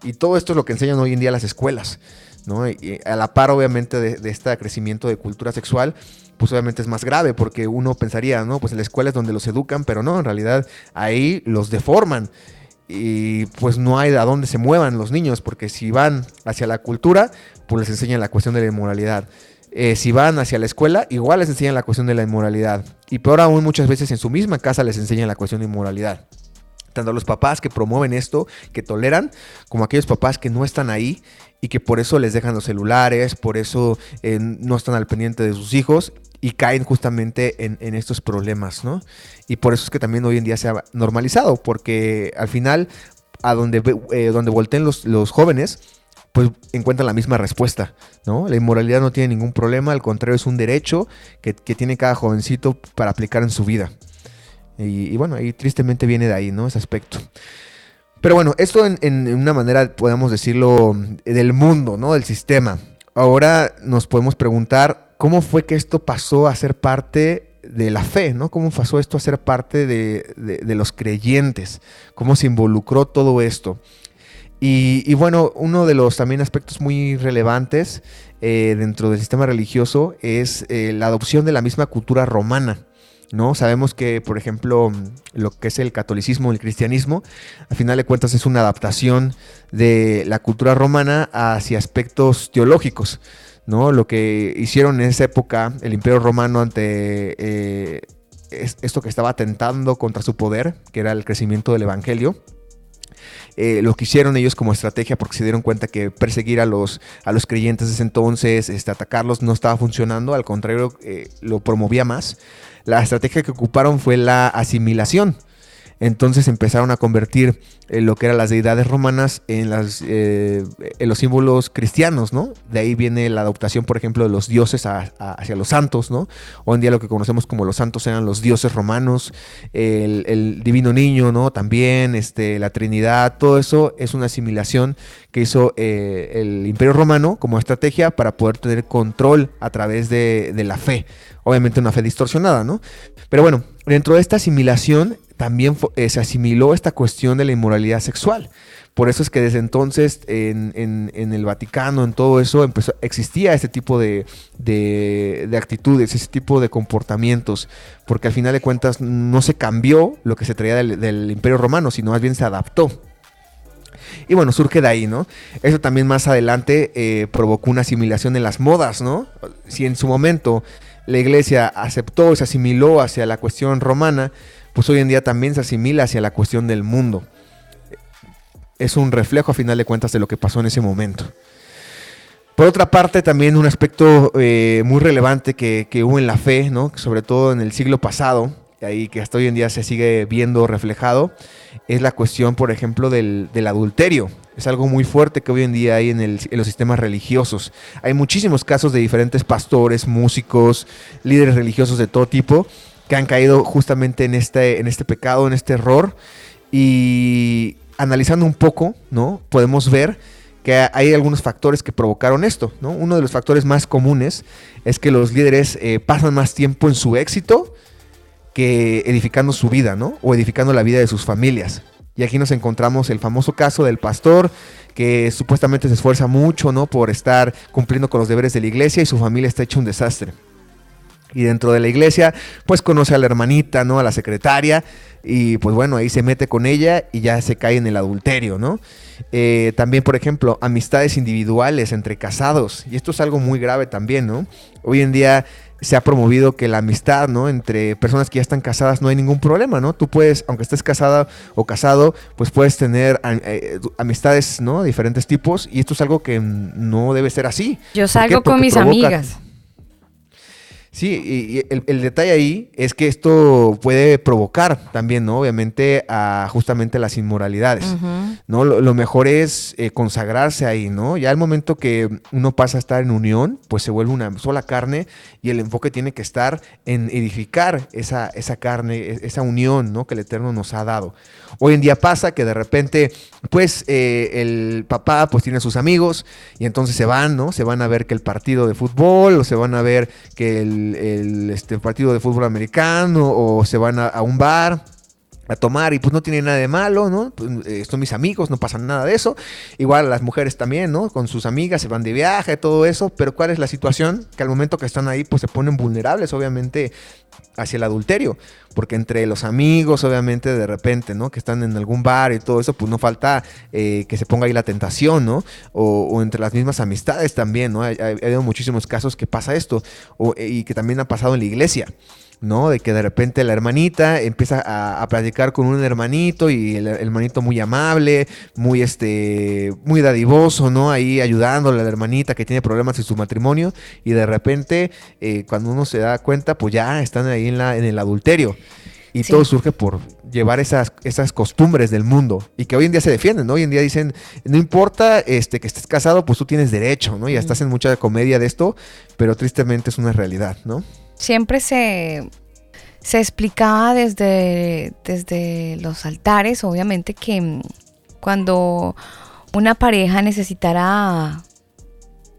Y todo esto es lo que enseñan hoy en día las escuelas. ¿no? Y a la par, obviamente, de, este crecimiento de cultura sexual, pues obviamente es más grave, porque uno pensaría, ¿no? Pues en la escuela es donde los educan, pero no, en realidad ahí los deforman. Y pues no hay a dónde se muevan los niños, porque si van hacia la cultura, pues les enseñan la cuestión de la inmoralidad. Eh, si van hacia la escuela, igual les enseñan la cuestión de la inmoralidad. Y peor aún, muchas veces en su misma casa les enseñan la cuestión de inmoralidad tanto los papás que promueven esto, que toleran, como aquellos papás que no están ahí y que por eso les dejan los celulares, por eso eh, no están al pendiente de sus hijos y caen justamente en, estos problemas, ¿no? Y por eso es que también hoy en día se ha normalizado, porque al final, a donde, eh, donde volteen los, los jóvenes, pues encuentran la misma respuesta, ¿no? La inmoralidad no tiene ningún problema, al contrario, es un derecho que, que tiene cada jovencito para aplicar en su vida. Y, bueno, ahí tristemente viene de ahí, ¿no? Ese aspecto. Pero bueno, esto en, una manera, podemos decirlo, del mundo, ¿no? Del sistema. Ahora nos podemos preguntar cómo fue que esto pasó a ser parte de la fe, ¿no? ¿Cómo pasó esto a ser parte de, los creyentes? ¿Cómo se involucró todo esto? Y, bueno, uno de los también aspectos muy relevantes eh, dentro del sistema religioso es eh, la adopción de la misma cultura romana. ¿No? Sabemos que, por ejemplo, lo que es el catolicismo, el cristianismo, a final de cuentas es una adaptación de la cultura romana hacia aspectos teológicos, ¿no? Lo que hicieron en esa época el imperio romano ante eh, esto que estaba atentando contra su poder, que era el crecimiento del evangelio, eh, lo que hicieron ellos como estrategia porque se dieron cuenta que perseguir a los, a los creyentes de ese entonces, este, atacarlos, no estaba funcionando, al contrario, eh, lo promovía más la estrategia que ocuparon fue la asimilación. Entonces empezaron a convertir eh, lo que eran las deidades romanas eh, en los símbolos cristianos, ¿no? De ahí viene la adoptación, por ejemplo, de los dioses hacia los santos, ¿no? Hoy en día lo que conocemos como los santos eran los dioses romanos, el, divino niño, ¿no? También, este, la Trinidad, todo eso es una asimilación que hizo eh, el Imperio Romano como estrategia para poder tener control a través de, de la fe. Obviamente una fe distorsionada, ¿no? Pero bueno, dentro de esta asimilación también eh, se asimiló esta cuestión de la inmoralidad sexual. Por eso es que desde entonces en, el Vaticano, en todo eso, empezó, existía este tipo de, actitudes, ese tipo de comportamientos, porque al final de cuentas no se cambió lo que se traía del, Imperio Romano, sino más bien se adaptó. Y bueno, surge de ahí, ¿no? Eso también más adelante eh, provocó una asimilación en las modas, ¿no? Si en su momento la iglesia aceptó, se asimiló hacia la cuestión romana, pues hoy en día también se asimila hacia la cuestión del mundo. Es un reflejo a final de cuentas de lo que pasó en ese momento. Por otra parte, también un aspecto eh, muy relevante que, hubo en la fe, ¿no? sobre todo en el siglo pasado, ahí que hasta hoy en día se sigue viendo reflejado, es la cuestión, por ejemplo, del, adulterio. Es algo muy fuerte que hoy en día hay en, los sistemas religiosos. Hay muchísimos casos de diferentes pastores, músicos, líderes religiosos de todo tipo que han caído justamente en este, en este pecado, en este error. Y analizando un poco, ¿no? Podemos ver que hay algunos factores que provocaron esto, ¿no? Uno de los factores más comunes es que los líderes eh, pasan más tiempo en su éxito que edificando su vida, ¿no? O edificando la vida de sus familias. Y aquí nos encontramos el famoso caso del pastor que supuestamente se esfuerza mucho, ¿no? Por estar cumpliendo con los deberes de la iglesia y su familia está hecho un desastre. Y dentro de la iglesia, pues conoce a la hermanita, ¿no? A la secretaria. Y pues bueno, ahí se mete con ella y ya se cae en el adulterio, ¿no? Eh, también, por ejemplo, amistades individuales entre casados. Y esto es algo muy grave también, ¿no? Hoy en día se ha promovido que la amistad, ¿no? Entre personas que ya están casadas no hay ningún problema, ¿no? Tú puedes, aunque estés casada o casado, pues puedes tener eh, amistades, ¿no? Diferentes tipos. Y esto es algo que no debe ser así. Yo salgo con mis amigas. Sí, y el, detalle ahí es que esto puede provocar también, ¿no? Obviamente, a justamente las inmoralidades, ¿no? Lo, mejor es eh, consagrarse ahí, ¿no? Ya al momento que uno pasa a estar en unión, pues se vuelve una sola carne y el enfoque tiene que estar en edificar esa, esa carne, e, esa unión, ¿no? Que el Eterno nos ha dado. Hoy en día pasa que de repente, pues, eh, el papá, pues, tiene a sus amigos y entonces se van, ¿no? Se van a ver que el partido de fútbol o se van a ver que el el, este, partido de fútbol americano o se van a, un bar a tomar y pues no tiene nada de malo, ¿no? Pues, eh, son mis amigos, no pasa nada de eso. Igual las mujeres también, ¿no? Con sus amigas se van de viaje, todo eso, pero ¿cuál es la situación? Que al momento que están ahí pues se ponen vulnerables, obviamente, hacia el adulterio, porque entre los amigos, obviamente, de repente, ¿no? Que están en algún bar y todo eso, pues no falta eh, que se ponga ahí la tentación, ¿no? O, entre las mismas amistades también, ¿no? Hay, habido muchísimos casos que pasa esto, y que también ha pasado en la iglesia. ¿No? De que de repente la hermanita empieza a, platicar con un hermanito y el, hermanito muy amable, muy este, muy dadivoso, ¿no? Ahí ayudándole a la hermanita que tiene problemas en su matrimonio y de repente eh, cuando uno se da cuenta, pues ya están ahí en, la, en el adulterio. Y todo surge por llevar esas, esas costumbres del mundo y que hoy en día se defienden, ¿no? Hoy en día dicen, no importa este, que estés casado, pues tú tienes derecho, ¿no? Y estás en mucha comedia de esto, pero tristemente es una realidad, ¿no? Siempre se, se explicaba desde, desde los altares, obviamente, que cuando una pareja necesitara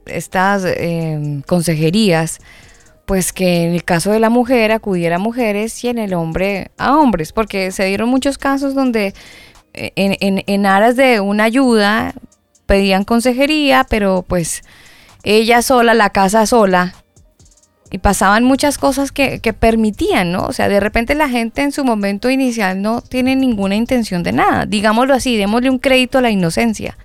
estas em, consejerías, pues que en el caso de la mujer acudiera a mujeres y en el hombre a hombres, porque se dieron muchos casos donde eh, en aras de una ayuda pedían consejería, pero pues ella sola, la casa sola, y pasaban muchas cosas que, permitían, ¿no? O sea, de repente la gente en su momento inicial no tiene ninguna intención de nada. Digámoslo así, démosle un crédito a la inocencia.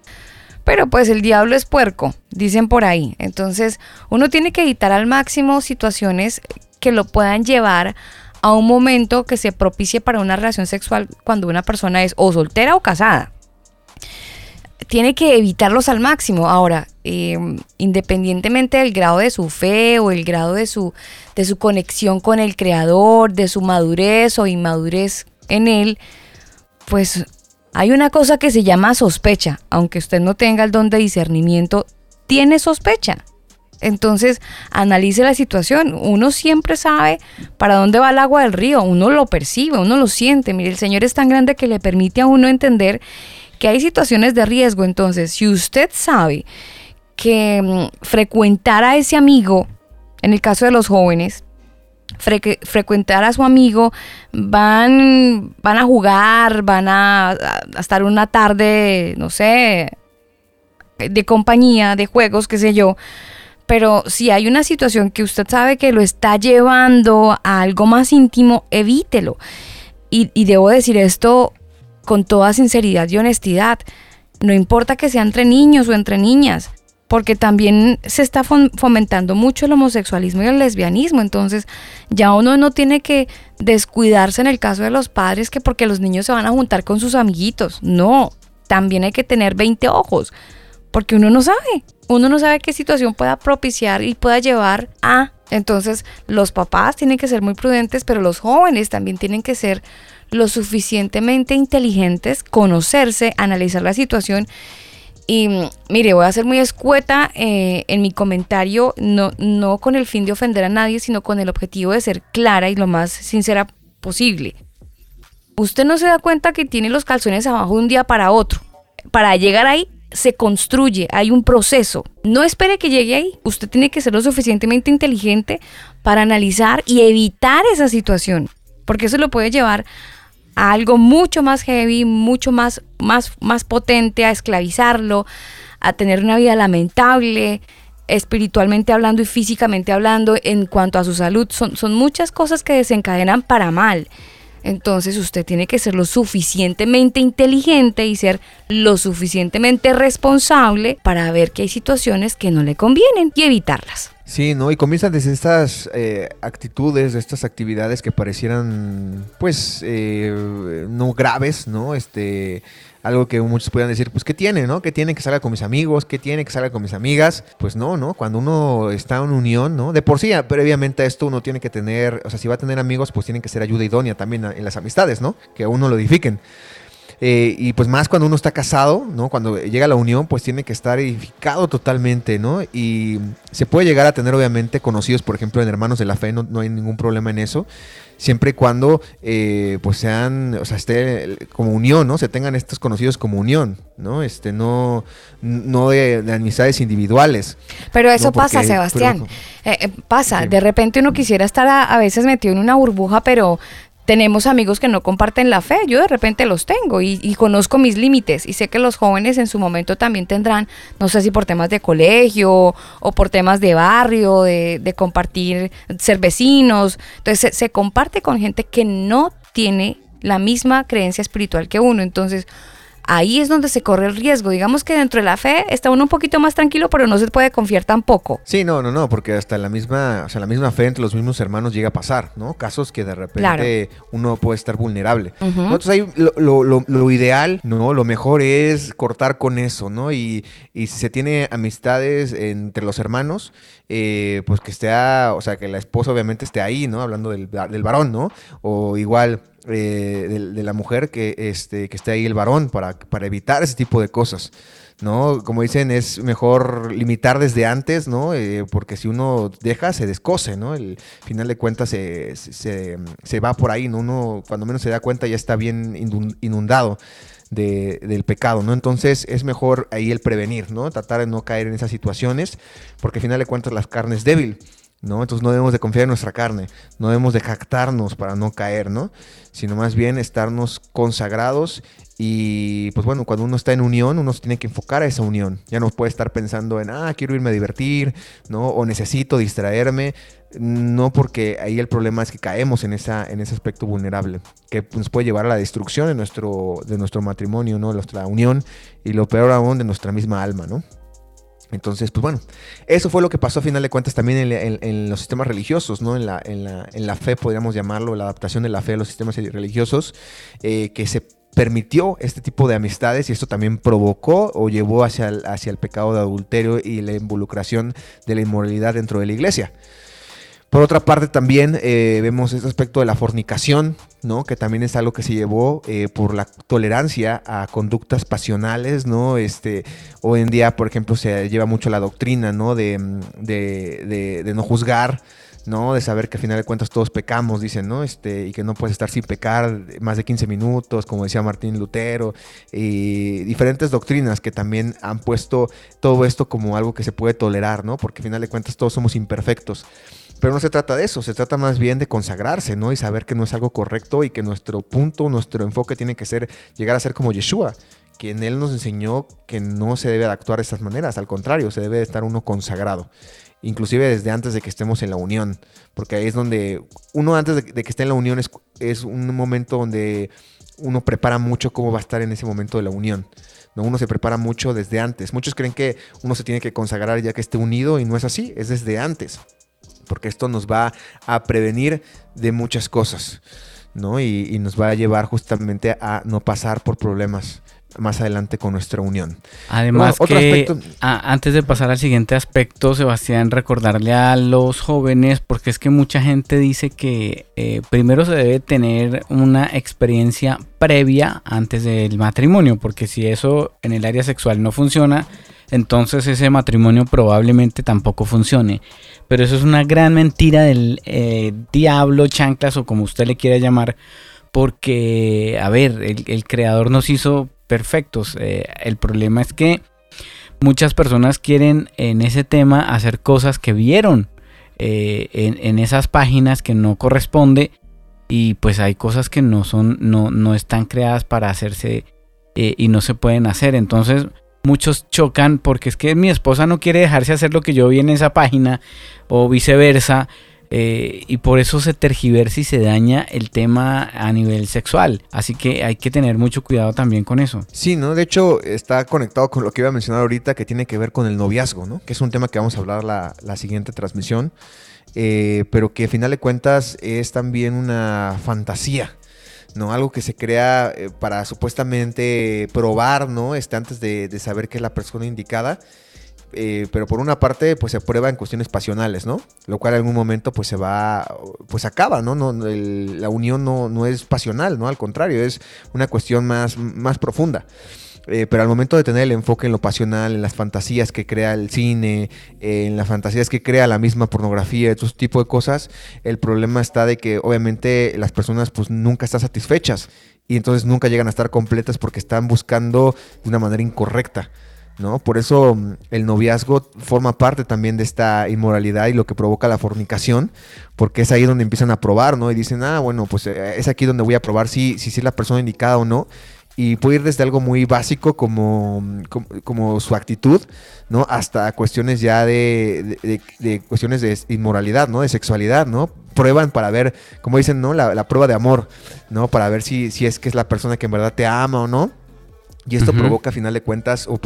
Pero pues el diablo es puerco, dicen por ahí. Entonces uno tiene que evitar al máximo situaciones que lo puedan llevar a un momento que se propicie para una relación sexual cuando una persona es o soltera o casada tiene que evitarlos al máximo. Ahora, em, independientemente del grado de su fe o el grado de su, de su conexión con el creador, de su madurez o inmadurez en él, pues hay una cosa que se llama sospecha. Aunque usted no tenga el don de discernimiento, tiene sospecha. Entonces, analice la situación. Uno siempre sabe para dónde va el agua del río. Uno lo percibe, uno lo siente. Mire, el Señor es tan grande que le permite a uno entender que hay situaciones de riesgo. Entonces, si usted sabe que mm, frecuentar a ese amigo, en el caso de los jóvenes, frecuentar a su amigo, van, van a jugar, van a, a, estar una tarde, no sé, de compañía, de juegos, qué sé yo. Pero si hay una situación que usted sabe que lo está llevando a algo más íntimo, evítelo. Y, y debo decir esto con toda sinceridad y honestidad. No importa que sea entre niños o entre niñas, porque también se está fomentando mucho el homosexualismo y el lesbianismo. Entonces ya uno no tiene que descuidarse en el caso de los padres que porque los niños se van a juntar con sus amiguitos. No, también hay que tener 20 ojos, porque uno no sabe. Uno no sabe qué situación pueda propiciar y pueda llevar a Entonces, los papás tienen que ser muy prudentes, pero los jóvenes también tienen que ser lo suficientemente inteligentes, conocerse, analizar la situación. Y mm, mire, voy a ser muy escueta eh, en mi comentario, no, no con el fin de ofender a nadie, sino con el objetivo de ser clara y lo más sincera posible. Usted no se da cuenta que tiene los calzones abajo un día para otro. Para llegar ahí se construye, hay un proceso. No espere que llegue ahí. Usted tiene que ser lo suficientemente inteligente para analizar y evitar esa situación, porque eso lo puede llevar a algo mucho más heavy, mucho más, más, más potente, a esclavizarlo, a tener una vida lamentable, espiritualmente hablando y físicamente hablando, en cuanto a su salud. Son, son muchas cosas que desencadenan para mal. Entonces usted tiene que ser lo suficientemente inteligente y ser lo suficientemente responsable para ver que hay situaciones que no le convienen y evitarlas. Sí, ¿no? Y comienzan desde estas eh, actitudes, estas actividades que parecieran, pues, eh, no graves, ¿no? Este, algo que muchos puedan decir, pues, ¿qué tiene, no? ¿Qué tiene que salga con mis amigos? ¿Qué tiene que salga con mis amigas? Pues no, ¿no? Cuando uno está en unión, ¿no? De por sí, previamente a esto uno tiene que tener, o sea, si va a tener amigos, pues tienen que ser ayuda idónea también en las amistades, ¿no? Que a uno lo edifiquen. Eh, y pues más cuando uno está casado, ¿no? Cuando llega a la unión, pues tiene que estar edificado totalmente, ¿no? Y se puede llegar a tener, obviamente, conocidos, por ejemplo, en hermanos de la fe, no, no hay ningún problema en eso siempre y cuando eh, pues sean, o sea, esté como unión, ¿no? Se tengan estos conocidos como unión, ¿no? Este, no, no de, amistades individuales. Pero eso pasa, Sebastián. Eh, eh, pasa, de repente uno quisiera estar a, veces metido en una burbuja, pero tenemos amigos que no comparten la fe, yo de repente los tengo y, conozco mis límites y sé que los jóvenes en su momento también tendrán, no sé si por temas de colegio o por temas de barrio, de, compartir, ser vecinos, entonces se comparte con gente que no tiene la misma creencia espiritual que uno, entonces ahí es donde se corre el riesgo. Digamos que dentro de la fe está uno un poquito más tranquilo, pero no se puede confiar tampoco. Sí, no, no, no, porque hasta la misma, o sea, la misma fe entre los mismos hermanos llega a pasar, ¿no? Casos que de repente uno puede estar vulnerable. Entonces ahí lo, ideal, ¿no? Lo mejor es cortar con eso, ¿no? Y, y si se tiene amistades entre los hermanos, eh, pues que esté, o sea, que la esposa obviamente esté ahí, ¿no? Hablando del, del varón, ¿no? O igual eh, de, la mujer que, este, que esté ahí el varón para, para evitar ese tipo de cosas. ¿no? Como dicen, es mejor limitar desde antes, ¿no? Eh, porque si uno deja, se descose, ¿no? El final de cuentas se, se, va por ahí, ¿no? Uno cuando menos se da cuenta ya está bien inundado de, del pecado, ¿no? Entonces es mejor ahí el prevenir, ¿no? Tratar de no caer en esas situaciones, porque al final de cuentas la carne es débil. ¿No? Entonces no debemos de confiar en nuestra carne, no debemos de jactarnos para no caer, ¿no? Sino más bien estarnos consagrados y pues bueno, cuando uno está en unión, uno se tiene que enfocar a esa unión. Ya no puede estar pensando en, ah, quiero irme a divertir, ¿no? O necesito distraerme. No porque ahí el problema es que caemos en, esa, en ese aspecto vulnerable, que nos puede llevar a la destrucción de nuestro, de nuestro matrimonio, ¿no? De nuestra unión y lo peor aún de nuestra misma alma, ¿no? Entonces, pues bueno, eso fue lo que pasó a final de cuentas también en, los sistemas religiosos, ¿no? En la, en, la, en la, fe, podríamos llamarlo, la adaptación de la fe a los sistemas religiosos, eh, que se permitió este tipo de amistades y esto también provocó o llevó hacia el, hacia el pecado de adulterio y la involucración de la inmoralidad dentro de la iglesia. Por otra parte, también eh, vemos este aspecto de la fornicación, ¿no? Que también es algo que se llevó eh, por la tolerancia a conductas pasionales, ¿no? Este, hoy en día, por ejemplo, se lleva mucho la doctrina, ¿no? De, de, de, no juzgar, ¿no? De saber que al final de cuentas todos pecamos, dicen, ¿no? Este, y que no puedes estar sin pecar más de 15 minutos, como decía Martín Lutero, y diferentes doctrinas que también han puesto todo esto como algo que se puede tolerar, ¿no? Porque al final de cuentas todos somos imperfectos. Pero no se trata de eso, se trata más bien de consagrarse, ¿no? Y saber que no es algo correcto y que nuestro punto, nuestro enfoque tiene que ser llegar a ser como Yeshua, quien él nos enseñó que no se debe de actuar de estas maneras, al contrario, se debe de estar uno consagrado. Inclusive desde antes de que estemos en la unión, porque ahí es donde uno antes de, que esté en la unión es, es un momento donde uno prepara mucho cómo va a estar en ese momento de la unión. ¿no? Uno se prepara mucho desde antes. Muchos creen que uno se tiene que consagrar ya que esté unido y no es así, es desde antes porque esto nos va a prevenir de muchas cosas, ¿no? Y, nos va a llevar justamente a no pasar por problemas más adelante con nuestra unión. Además que antes de pasar al siguiente aspecto, Sebastián, recordarle a los jóvenes, porque es que mucha gente dice que eh, primero se debe tener una experiencia previa antes del matrimonio, porque si eso en el área sexual no funciona, entonces ese matrimonio probablemente tampoco funcione. Pero eso es una gran mentira del eh, diablo, chanclas o como usted le quiera llamar, porque, a ver, el, creador nos hizo perfectos. Eh, el problema es que muchas personas quieren en ese tema hacer cosas que vieron eh, en, esas páginas que no corresponde y pues hay cosas que no son, no, no están creadas para hacerse y no se pueden hacer. Entonces, muchos chocan porque es que mi esposa no quiere dejarse hacer lo que yo vi en esa página o viceversa. Eh, y por eso se tergiversa y se daña el tema a nivel sexual. Así que hay que tener mucho cuidado también con eso. Sí, ¿no? De hecho, está conectado con lo que iba a mencionar ahorita, que tiene que ver con el noviazgo, ¿no? Que es un tema que vamos a hablar la, la siguiente transmisión. Eh, pero que a final de cuentas es también una fantasía. ¿No? Algo que se crea eh, para supuestamente probar, ¿no? Este, antes de, saber que es la persona indicada. Eh, pero por una parte, pues se prueba en cuestiones pasionales, ¿no? Lo cual en algún momento, pues se va, pues acaba, ¿no? no la unión no, no, es pasional, ¿no? Al contrario, es una cuestión más, más profunda. Eh, pero al momento de tener el enfoque en lo pasional, en las fantasías que crea el cine, en las fantasías que crea la misma pornografía, todo tipo de cosas, el problema está de que obviamente las personas pues nunca están satisfechas y entonces nunca llegan a estar completas porque están buscando de una manera incorrecta. ¿no? Por eso mm, el noviazgo forma parte también de esta inmoralidad y lo que provoca la fornicación, porque es ahí donde empiezan a probar, ¿no? Y dicen, ah, bueno, pues eh, es aquí donde voy a probar si, si es la persona indicada o no y puede ir desde algo muy básico como, como, su actitud, ¿no? Hasta cuestiones ya de, de, cuestiones de inmoralidad, ¿no? De sexualidad, ¿no? Prueban para ver, como dicen, ¿no? La, la prueba de amor, ¿no? Para ver si, si es que es la persona que en verdad te ama o no. Y esto provoca, a final de cuentas, o,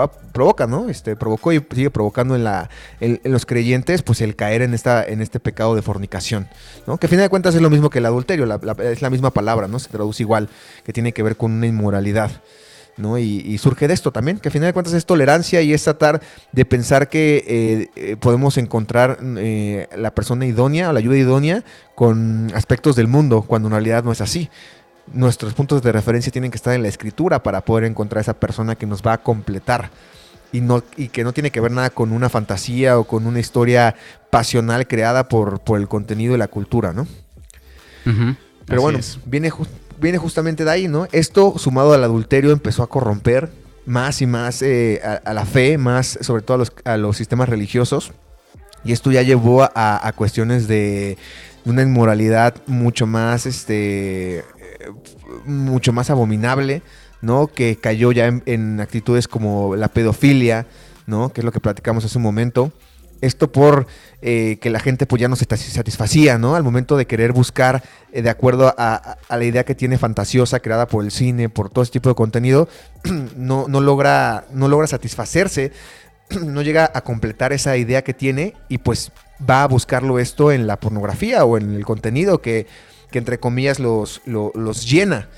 ah, provoca, ¿no? Este, provocó y sigue provocando en, la, en, los creyentes, pues el caer en, esta, en este pecado de fornicación, ¿no? Que a final de cuentas es lo mismo que el adulterio, es la misma palabra, ¿no? Se traduce igual, que tiene que ver con una inmoralidad. ¿no? Y, surge de esto también, que a final de cuentas es tolerancia y es tratar de pensar que eh, eh, podemos encontrar eh, la persona idónea o la ayuda idónea con aspectos del mundo, cuando en realidad no es así nuestros puntos de referencia tienen que estar en la escritura para poder encontrar esa persona que nos va a completar. Y, no, y que no tiene que ver nada con una fantasía o con una historia pasional creada por, por el contenido y la cultura, ¿no? Pero bueno, viene, viene justamente de ahí, ¿no? Esto sumado al adulterio empezó a corromper más y más eh, a, la fe, más sobre todo a los, a los, sistemas religiosos. Y esto ya llevó a, a cuestiones de una inmoralidad mucho más este, mucho más abominable, ¿no? Que cayó ya en, actitudes como la pedofilia, ¿no? Que es lo que platicamos hace un momento. Esto por eh, que la gente pues ya no se satisfacía, ¿no? Al momento de querer buscar, eh, de acuerdo a, la idea que tiene fantasiosa, creada por el cine, por todo este tipo de contenido, no, no, logra, no logra satisfacerse, no llega a completar esa idea que tiene y pues va a buscarlo esto en la pornografía o en el contenido que que entre comillas los, los, llena,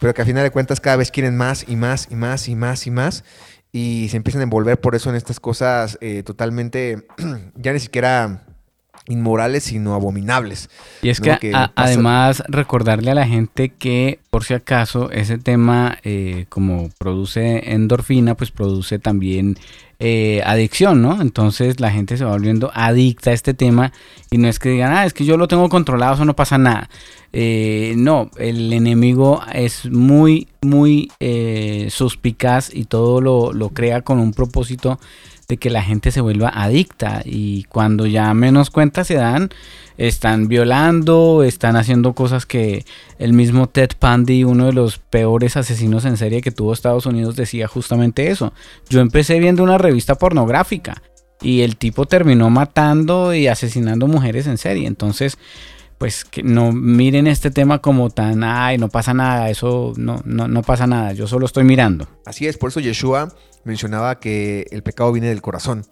pero que a final de cuentas cada vez quieren más y más y más y más y más y se empiezan a envolver por eso en estas cosas eh, totalmente, ya ni siquiera inmorales, sino abominables. Y es que, además recordarle a la gente que por si acaso ese tema eh, como produce endorfina, pues produce también eh, adicción, ¿no? Entonces la gente se va volviendo adicta a este tema y no es que digan, ah, es que yo lo tengo controlado, eso no pasa nada. Eh, no, el enemigo es muy, muy suspicaz y todo lo, lo crea con un propósito de que la gente se vuelva adicta y cuando ya menos cuenta se dan, están violando, están haciendo cosas que el mismo Ted Bundy, uno de los peores asesinos en serie que tuvo Estados Unidos, decía justamente eso. Yo empecé viendo una revista pornográfica y el tipo terminó matando y asesinando mujeres en serie. Entonces, pues que no miren este tema como tan, ay, no pasa nada, eso no, no, no pasa nada, yo solo estoy mirando. Así es, por eso Yeshua mencionaba que el pecado viene del corazón,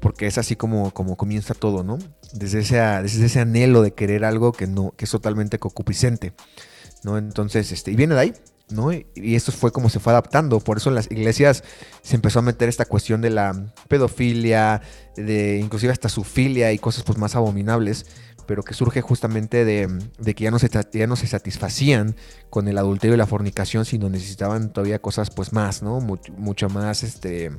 porque es así como, como comienza todo, ¿no? Desde ese, desde ese anhelo de querer algo que, no, que es totalmente concupiscente, ¿no? Entonces, este, y viene de ahí, ¿no? Y esto fue como se fue adaptando. Por eso en las iglesias se empezó a meter esta cuestión de la pedofilia, de inclusive hasta su filia y cosas pues más abominables, pero que surge justamente de, que ya no, se, ya no se satisfacían con el adulterio y la fornicación, sino necesitaban todavía cosas pues más, ¿no? mucho más, este,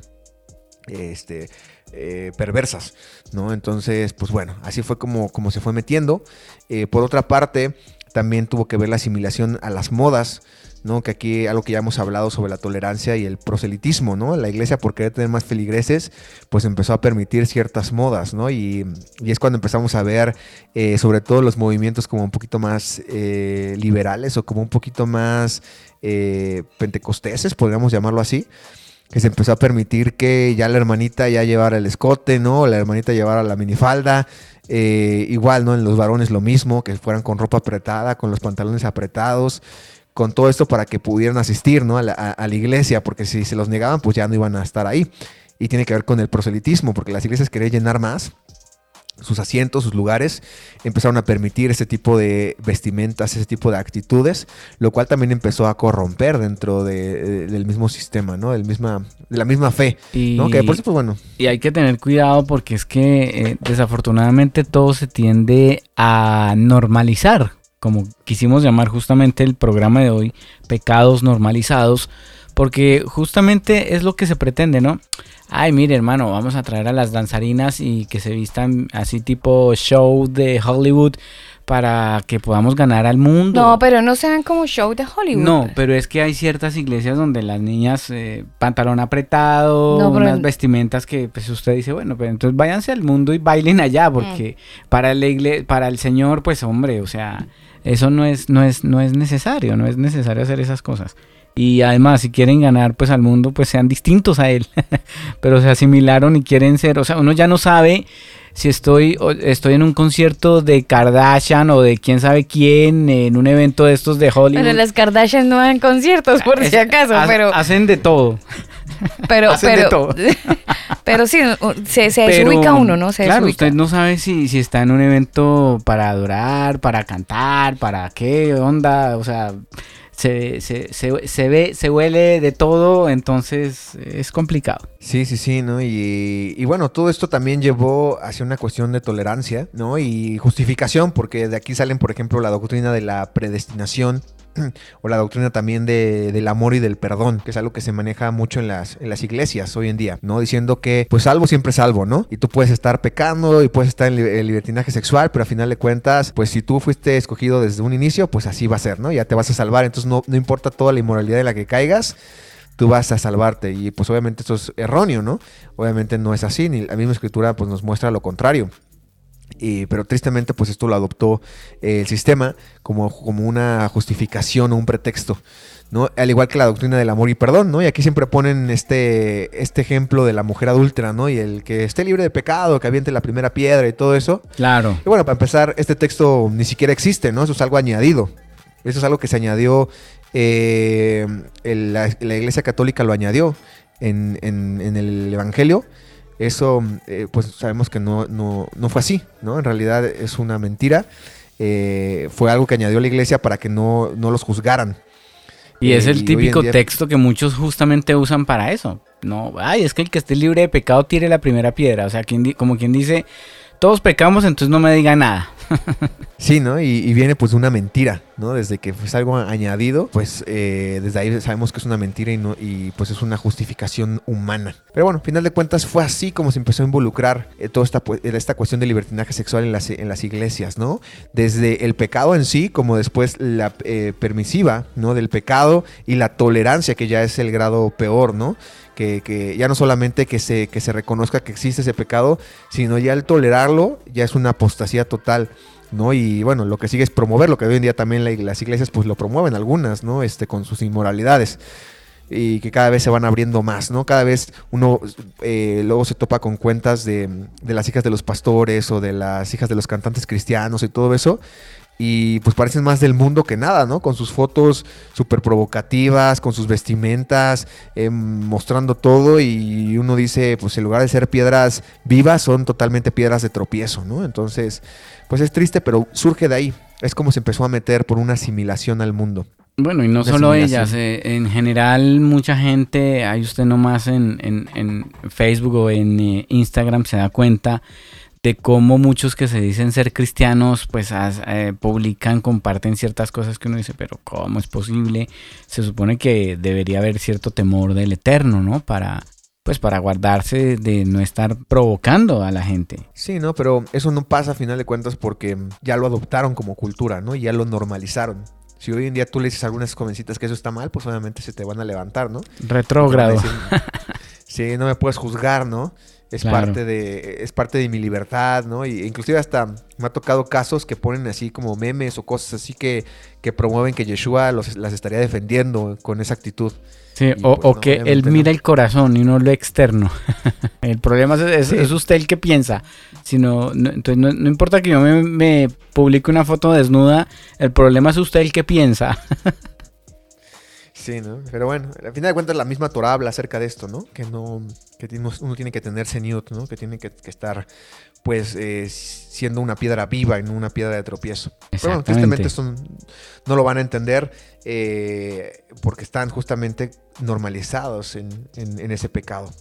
este, eh, perversas, ¿no? Entonces, pues bueno, así fue como, como se fue metiendo. Eh, por otra parte, también tuvo que ver la asimilación a las modas, ¿no? Que aquí algo que ya hemos hablado sobre la tolerancia y el proselitismo, ¿no? La iglesia por querer tener más feligreses, pues empezó a permitir ciertas modas, ¿no? Y, es cuando empezamos a ver eh, sobre todo los movimientos como un poquito más liberales o como un poquito más pentecosteses, podríamos llamarlo así que se empezó a permitir que ya la hermanita ya llevara el escote, ¿no? La hermanita llevara la minifalda. Eh, igual, ¿no? En los varones lo mismo, que fueran con ropa apretada, con los pantalones apretados, con todo esto para que pudieran asistir, ¿no? A la, a la iglesia, porque si se los negaban, pues ya no iban a estar ahí. Y tiene que ver con el proselitismo, porque las iglesias querían llenar más sus asientos, sus lugares, empezaron a permitir ese tipo de vestimentas, ese tipo de actitudes, lo cual también empezó a corromper dentro del mismo sistema, ¿no? Del misma, de la misma fe. Y, ¿no? Que por eso, pues bueno. Y hay que tener cuidado porque es que eh, desafortunadamente todo se tiende a normalizar, como quisimos llamar justamente el programa de hoy, pecados normalizados, porque justamente es lo que se pretende, ¿no? ay, mire hermano, vamos a traer a las danzarinas y que se vistan así tipo show de Hollywood para que podamos ganar al mundo. No, pero no sean como show de Hollywood. No, pero es que hay ciertas iglesias donde las niñas eh, pantalón apretado, unas vestimentas que pues usted dice, bueno, pues entonces váyanse al mundo y bailen allá porque mm. para para el Señor, pues hombre, o sea, eso no es no es no es necesario, no es necesario hacer esas cosas. Y además, si quieren ganar pues al mundo, pues sean distintos a él. Pero se asimilaron y quieren ser, o sea, uno ya no sabe si estoy, estoy en un concierto de Kardashian o de quién sabe quién, en un evento de estos de Hollywood. Pero las Kardashian no dan conciertos, por si acaso, pero... Hacen de todo. Pero, pero, pero sí, se, se desubica uno, ¿no? Se claro, usted no sabe si, si está en un evento para adorar, para cantar, para qué onda, o sea se, se, se, se, ve, se huele de todo, entonces es complicado. Sí, sí, sí, ¿no? Y, y, bueno, todo esto también llevó hacia una cuestión de tolerancia, ¿no? Y justificación, porque de aquí salen, por ejemplo, la doctrina de la predestinación, o la doctrina también de, del amor y del perdón, que es algo que se maneja mucho en las, en las iglesias hoy en día, ¿no? Diciendo que, pues salvo siempre salvo, ¿no? Y tú puedes estar pecando y puedes estar en el libertinaje sexual, pero a final de cuentas, pues si tú fuiste escogido desde un inicio, pues así va a ser, ¿no? Ya te vas a salvar, entonces no, no importa toda la inmoralidad en la que caigas, tú vas a salvarte. Y pues obviamente esto es erróneo, ¿no? Obviamente no es así, ni la misma escritura pues nos muestra lo contrario pero tristemente, pues esto lo adoptó eh, el sistema como, como una justificación o un pretexto. ¿no? Al igual que la doctrina del amor y perdón, ¿no? Y aquí siempre ponen este, este ejemplo de la mujer adúltera, ¿no? Y el que esté libre de pecado, que aviente la primera piedra y todo eso. Claro. Y bueno, para empezar, este texto ni siquiera existe, ¿no? Eso es algo añadido. Eso es algo que se añadió, eh, la, Iglesia Católica lo añadió en, en el Evangelio eso, eh, pues sabemos que no, no, no, fue así, ¿no? En realidad es una mentira. Eh, fue algo que añadió la iglesia para que no, no los juzgaran. Y es el eh, típico texto que muchos justamente usan para eso. No, ay, es que el que esté libre de pecado tire la primera piedra. O sea, quien, como quien dice, todos pecamos, entonces no me diga nada. sí, ¿no? Y, viene pues una mentira, ¿no? Desde que es algo añadido, pues eh, desde ahí sabemos que es una mentira y, no, y pues es una justificación humana. Pero bueno, al final de cuentas fue así como se empezó a involucrar eh, toda esta, esta cuestión de libertinaje sexual en las, en las iglesias, ¿no? Desde el pecado en sí, como después la eh, permisiva, ¿no? Del pecado y la tolerancia, que ya es el grado peor, ¿no? Que, ya no solamente que se, que se reconozca que existe ese pecado, sino ya el tolerarlo ya es una apostasía total. ¿no? Y bueno, lo que sigue es promover, lo que hoy en día también las iglesias pues lo promueven algunas, ¿no? Este, con sus inmoralidades. Y que cada vez se van abriendo más, ¿no? Cada vez uno eh, luego se topa con cuentas de, de, las hijas de los pastores o de las hijas de los cantantes cristianos y todo eso y pues parecen más del mundo que nada, ¿no? Con sus fotos súper provocativas, con sus vestimentas, eh, mostrando todo y uno dice, pues en lugar de ser piedras vivas, son totalmente piedras de tropiezo, ¿no? Entonces, pues es triste, pero surge de ahí. Es como se empezó a meter por una asimilación al mundo. Bueno, y no solo ellas, eh, en general mucha gente, ahí usted nomás en, en, Facebook o en eh, Instagram se da cuenta de cómo muchos que se dicen ser cristianos, pues eh, publican, comparten ciertas cosas que uno dice, pero ¿cómo es posible? Se supone que debería haber cierto temor del eterno, ¿no? Para, pues para guardarse de no estar provocando a la gente. Sí, ¿no? Pero eso no pasa a final de cuentas porque ya lo adoptaron como cultura, ¿no? Y ya lo normalizaron. Si hoy en día tú le dices a algunas jovencitas que eso está mal, pues obviamente se te van a levantar, ¿no? Retrógrado. sí, no me puedes juzgar, ¿no? Es parte de es parte de mi libertad, ¿no? Y inclusive hasta me ha tocado casos que ponen así como memes o cosas así que, que promueven que Yeshua los, las estaría defendiendo con esa actitud. Sí, o, pues, que él mira el corazón y no lo externo. el problema es, es, usted el que piensa. Sino, no, entonces no, importa que yo me, publique una foto desnuda, el problema es usted el que piensa. sí, ¿no? Pero bueno, al final de cuentas la misma Torah habla acerca de esto, ¿no? Que no, que uno tiene que tener seniut, ¿no? Que tiene que, estar, pues, eh, siendo una piedra viva y no una piedra de tropiezo. Pero bueno, tristemente esto no lo van a entender eh, porque están justamente normalizados en, ese pecado.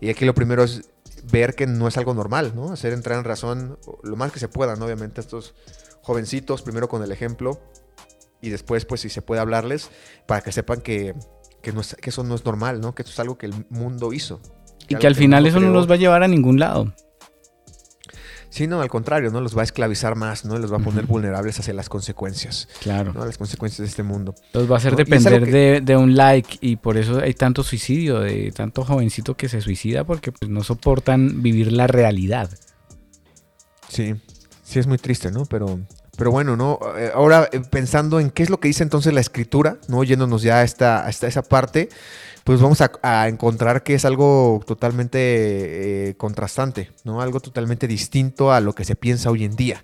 Y aquí lo primero es ver que no es algo normal, ¿no? Hacer entrar en razón lo más que se pueda, ¿no? Obviamente estos jovencitos, primero con el ejemplo y después, pues, si se puede hablarles para que sepan que, que, eso no es normal, ¿no? Que esto es algo que el mundo hizo. Y que al final eso no los va a llevar a ningún lado. Sí, no, al contrario, ¿no? Los va a esclavizar más, ¿no? Los va a poner vulnerables hacia las consecuencias. Claro. ¿no? Las consecuencias de este mundo. Los va a hacer depender de, un like y por eso hay tanto suicidio, de tanto jovencito que se suicida porque pues, no soportan vivir la realidad. Sí, sí es muy triste, ¿no? Pero, pero bueno, ¿no? Eh, ahora eh, pensando en qué es lo que dice entonces la escritura, ¿no? Yéndonos ya a, esta, a esa parte pues vamos a, encontrar que es algo totalmente eh, contrastante, ¿no? Algo totalmente distinto a lo que se piensa hoy en día.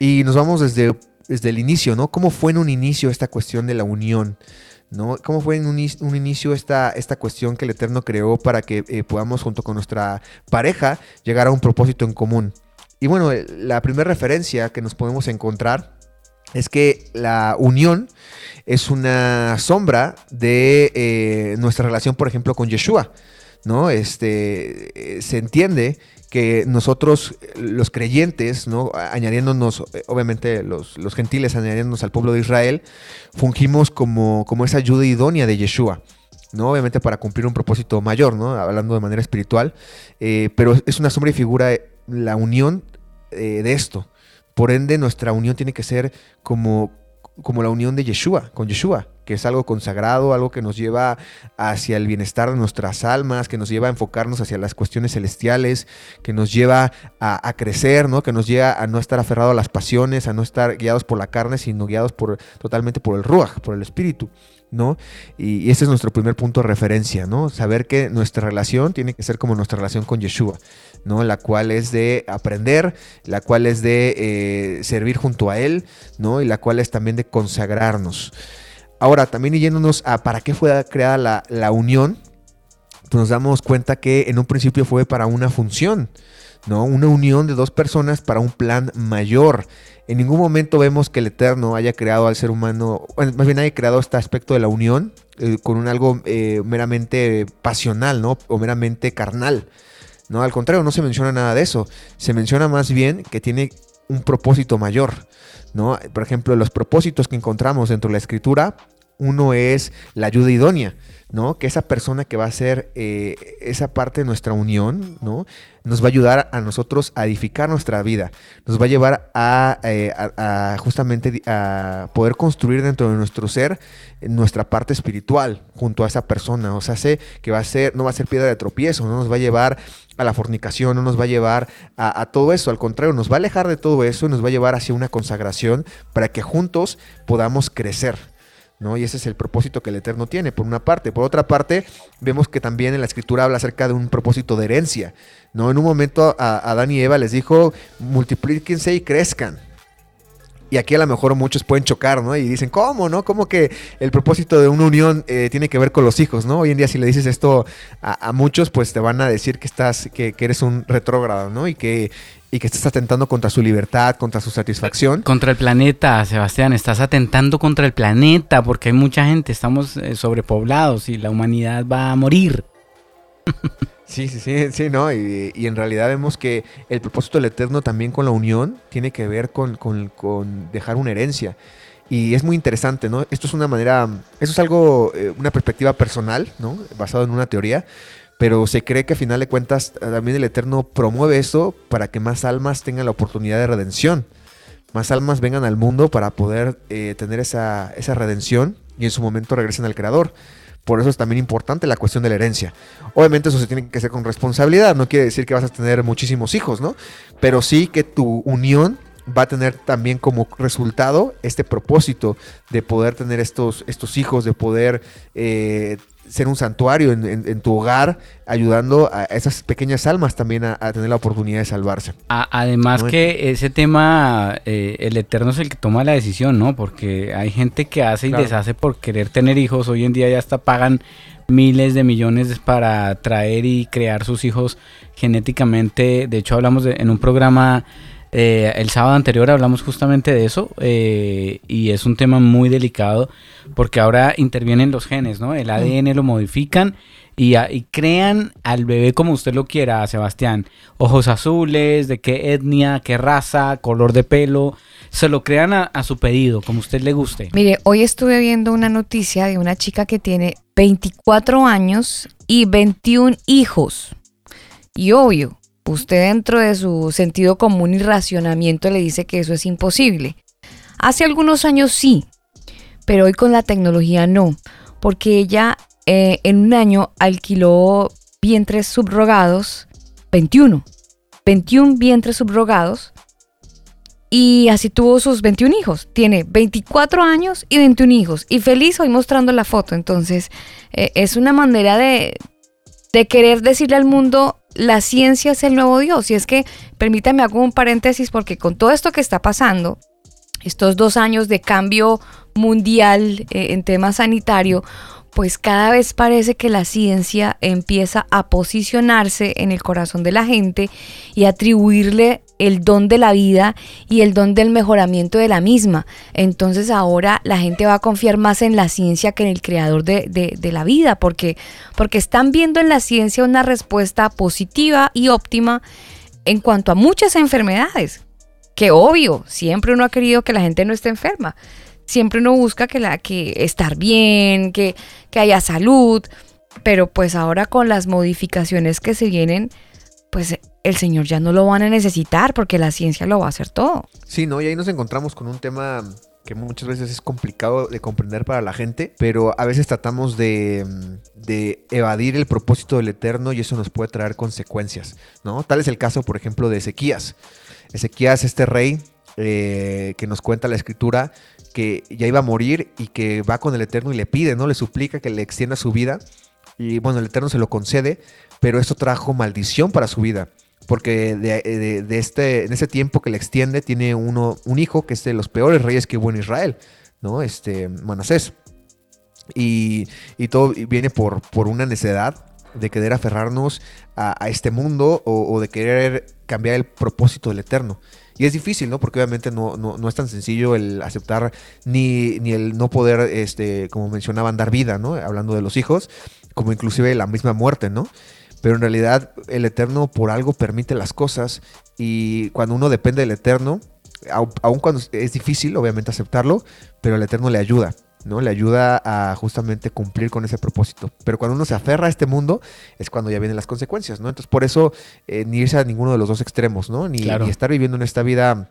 Y nos vamos desde, desde el inicio, ¿no? ¿Cómo fue en un inicio esta cuestión de la unión? ¿no? ¿Cómo fue en un, inicio esta, esta cuestión que el Eterno creó para que podamos junto con nuestra pareja llegar a un propósito en común? Y bueno, eh, la primera referencia que nos podemos encontrar es que la unión es una sombra de eh, nuestra relación, por ejemplo, con Yeshua. ¿no? Este, eh, se entiende que nosotros, los creyentes, ¿no? añadiéndonos, obviamente los, gentiles añadiéndonos al pueblo de Israel, fungimos como, como esa ayuda idónea de Yeshua. ¿no? Obviamente para cumplir un propósito mayor, ¿no? hablando de manera espiritual, pero es una sombra y figura la unión de esto. Por ende, nuestra unión tiene que ser como, como la unión de Yeshua, con Yeshua, que es algo consagrado, algo que nos lleva hacia el bienestar de nuestras almas, que nos lleva a enfocarnos hacia las cuestiones celestiales, que nos lleva a, crecer, ¿no? que nos lleva a no estar aferrado a las pasiones, a no estar guiados por la carne, sino guiados por, totalmente por el Ruach, por el Espíritu. ¿No? Y, ese es nuestro primer punto de referencia, ¿no? Saber que nuestra relación tiene que ser como nuestra relación con Yeshua, ¿no? La cual es de aprender, la cual es de eh, servir junto a Él, ¿no? Y la cual es también de consagrarnos. Ahora, también yéndonos a para qué fue creada la, la unión, pues nos damos cuenta que en un principio fue para una función, ¿no? Una unión de dos personas para un plan mayor. En ningún momento vemos que el Eterno haya creado al ser humano, más bien haya creado este aspecto de la unión eh, con algo eh, meramente pasional, ¿no? O meramente carnal. No, al contrario, no se menciona nada de eso. Se menciona más bien que tiene un propósito mayor, ¿no? Por ejemplo, los propósitos que encontramos dentro de la escritura, uno es la ayuda idónea, ¿no? Que esa persona que va a ser eh, esa parte de nuestra unión, ¿no? Nos va a ayudar a nosotros a edificar nuestra vida, nos va a llevar a, eh, justamente a poder construir dentro de nuestro ser nuestra parte espiritual junto a esa persona. O sea, sé que va a ser, no va a ser piedra de tropiezo, no nos va a llevar a la fornicación, no nos va a llevar a todo eso, al contrario, nos va a alejar de todo eso y nos va a llevar hacia una consagración para que juntos podamos crecer ¿no? Y ese es el propósito que el Eterno tiene, por una parte. Por otra parte, vemos que también en la Escritura habla acerca de un propósito de herencia, ¿no? En un momento a Adán y Eva les dijo, multiplíquense y crezcan. Y aquí a lo mejor muchos pueden chocar, ¿no? Y dicen, ¿cómo, no? ¿Cómo que el propósito de una unión eh, tiene que ver con los hijos, ¿no? Hoy en día si le dices esto a, muchos, pues te van a decir que estás, que, que eres un retrógrado, ¿no? Y que y que estás atentando contra su libertad, contra su satisfacción. Contra el planeta, Sebastián, estás atentando contra el planeta porque hay mucha gente, estamos eh, sobrepoblados y la humanidad va a morir. Sí, sí, sí, sí, ¿no? Y, en realidad vemos que el propósito del Eterno también con la unión tiene que ver con, dejar una herencia. Y es muy interesante, ¿no? Esto es una manera, eso es algo, eh, una perspectiva personal, ¿no? Basado en una teoría, pero se cree que a final de cuentas también el Eterno promueve eso para que más almas tengan la oportunidad de redención. Más almas vengan al mundo para poder eh, tener esa, esa redención y en su momento regresen al Creador. Por eso es también importante la cuestión de la herencia. Obviamente eso se tiene que hacer con responsabilidad, no quiere decir que vas a tener muchísimos hijos, ¿no? Pero sí que tu unión va a tener también como resultado este propósito de poder tener estos, estos hijos, de poder eh, ser un santuario en, tu hogar, ayudando a esas pequeñas almas también a, tener la oportunidad de salvarse. además que ese tema, eh, el Eterno es el que toma la decisión, ¿no? Porque hay gente que hace y deshace por querer tener hijos. Hoy en día ya hasta pagan miles de millones para traer y crear sus hijos genéticamente. De hecho, hablamos en un programa eh, el sábado anterior hablamos justamente de eso eh, y es un tema muy delicado porque ahora intervienen los genes, ¿no? El ADN lo modifican y, crean al bebé como usted lo quiera, Sebastián. Ojos azules, de qué etnia, qué raza, color de pelo. Se lo crean a, a su pedido, como usted le guste. Mire, hoy estuve viendo una noticia de una chica que tiene 24 años y 21 hijos. Y obvio, usted dentro de su sentido común y racionamiento le dice que eso es imposible. Hace algunos años sí, pero hoy con la tecnología no, porque ella eh, en un año alquiló vientres subrogados, 21, 21 vientres subrogados, y así tuvo sus 21 hijos. Tiene 24 años y 21 hijos, y feliz hoy mostrando la foto. Entonces, eh, es una manera de, de querer decirle al mundo, la ciencia es el nuevo Dios. Y es que, permítame hago un paréntesis porque con todo esto que está pasando, estos dos años de cambio mundial eh, en tema sanitario, pues cada vez parece que la ciencia empieza a posicionarse en el corazón de la gente y atribuirle el don de la vida y el don del mejoramiento de la misma. Entonces ahora la gente va a confiar más en la ciencia que en el creador de, la vida, porque, porque están viendo en la ciencia una respuesta positiva y óptima en cuanto a muchas enfermedades. Que obvio, siempre uno ha querido que la gente no esté enferma siempre uno busca que, la, que estar bien, que, que haya salud, pero pues ahora con las modificaciones que se vienen, pues el Señor ya no lo van a necesitar porque la ciencia lo va a hacer todo. Sí, ¿no? Y ahí nos encontramos con un tema que muchas veces es complicado de comprender para la gente, pero a veces tratamos de, de, evadir el propósito del Eterno y eso nos puede traer consecuencias, ¿no? Tal es el caso, por ejemplo, de Ezequías. Ezequías, este rey eh, que nos cuenta la escritura, que ya iba a morir y que va con el Eterno y le pide, ¿no? Le suplica que le extienda su vida. Y bueno, el Eterno se lo concede, pero esto trajo maldición para su vida. Porque de, este, en ese tiempo que le extiende, tiene uno, un hijo que es de los peores reyes que hubo en Israel, ¿no? Este, Manasés. Y, todo viene por, por una necedad de querer aferrarnos a, este mundo o, de querer cambiar el propósito del Eterno. Y es difícil, ¿no? Porque obviamente no, no, es tan sencillo el aceptar ni, ni, el no poder, este, como mencionaban, dar vida, ¿no? Hablando de los hijos, como inclusive la misma muerte, ¿no? Pero en realidad el Eterno por algo permite las cosas y cuando uno depende del Eterno, aun cuando es difícil, obviamente, aceptarlo, pero el Eterno le ayuda. ¿no? Le ayuda a justamente cumplir con ese propósito. Pero cuando uno se aferra a este mundo, es cuando ya vienen las consecuencias, ¿no? Entonces, por eso, eh, ni irse a ninguno de los dos extremos, ¿no? Ni, ni estar viviendo en esta vida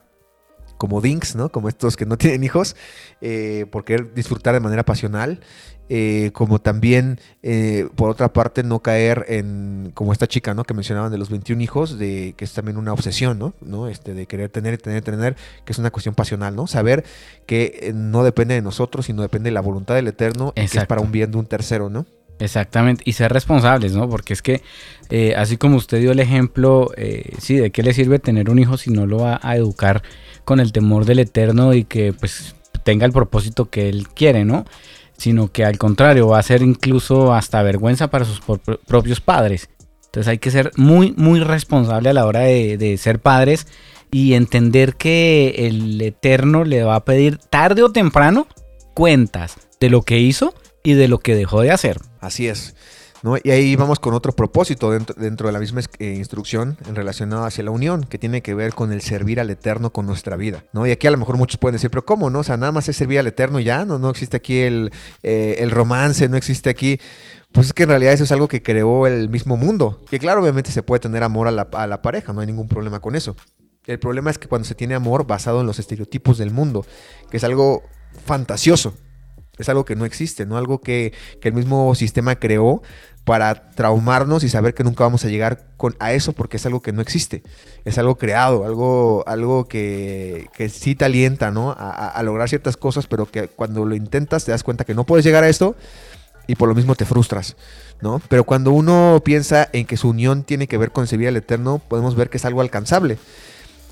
como Dinks, ¿no? Como estos que no tienen hijos, eh, por querer disfrutar de manera pasional, eh, como también, eh, por otra parte, no caer en, como esta chica, ¿no? Que mencionaban de los 21 hijos, de que es también una obsesión, ¿no? ¿no? Este, de querer tener, tener, tener, que es una cuestión pasional, ¿no? Saber que no depende de nosotros, sino depende de la voluntad del Eterno, y que es para un bien de un tercero, ¿no? Exactamente, y ser responsables, ¿no? Porque es que, eh, así como usted dio el ejemplo, eh, sí, ¿de qué le sirve tener un hijo si no lo va a educar con el temor del eterno y que pues tenga el propósito que él quiere, ¿no? Sino que al contrario, va a ser incluso hasta vergüenza para sus propios padres. Entonces hay que ser muy, muy responsable a la hora de, de ser padres y entender que el eterno le va a pedir tarde o temprano cuentas de lo que hizo y de lo que dejó de hacer. Así es. Y ahí vamos con otro propósito dentro, dentro de la misma eh, instrucción en relacionado hacia la unión, que tiene que ver con el servir al Eterno con nuestra vida. ¿no? Y aquí a lo mejor muchos pueden decir, pero ¿cómo? no? O sea, nada más es servir al Eterno y ya, no, no existe aquí el, eh, el romance, no existe aquí. Pues es que en realidad eso es algo que creó el mismo mundo. Que claro, obviamente se puede tener amor a la, a la pareja, no hay ningún problema con eso. El problema es que cuando se tiene amor basado en los estereotipos del mundo, que es algo fantasioso, es algo que no existe, ¿no? Algo que, el mismo sistema creó para traumarnos y saber que nunca vamos a llegar con, a eso porque es algo que no existe. Es algo creado, algo, algo que, que sí te alienta, ¿no? A, lograr ciertas cosas, pero que cuando lo intentas te das cuenta que no puedes llegar a esto y por lo mismo te frustras, ¿no? Pero cuando uno piensa en que su unión tiene que ver con servir al Eterno, podemos ver que es algo alcanzable.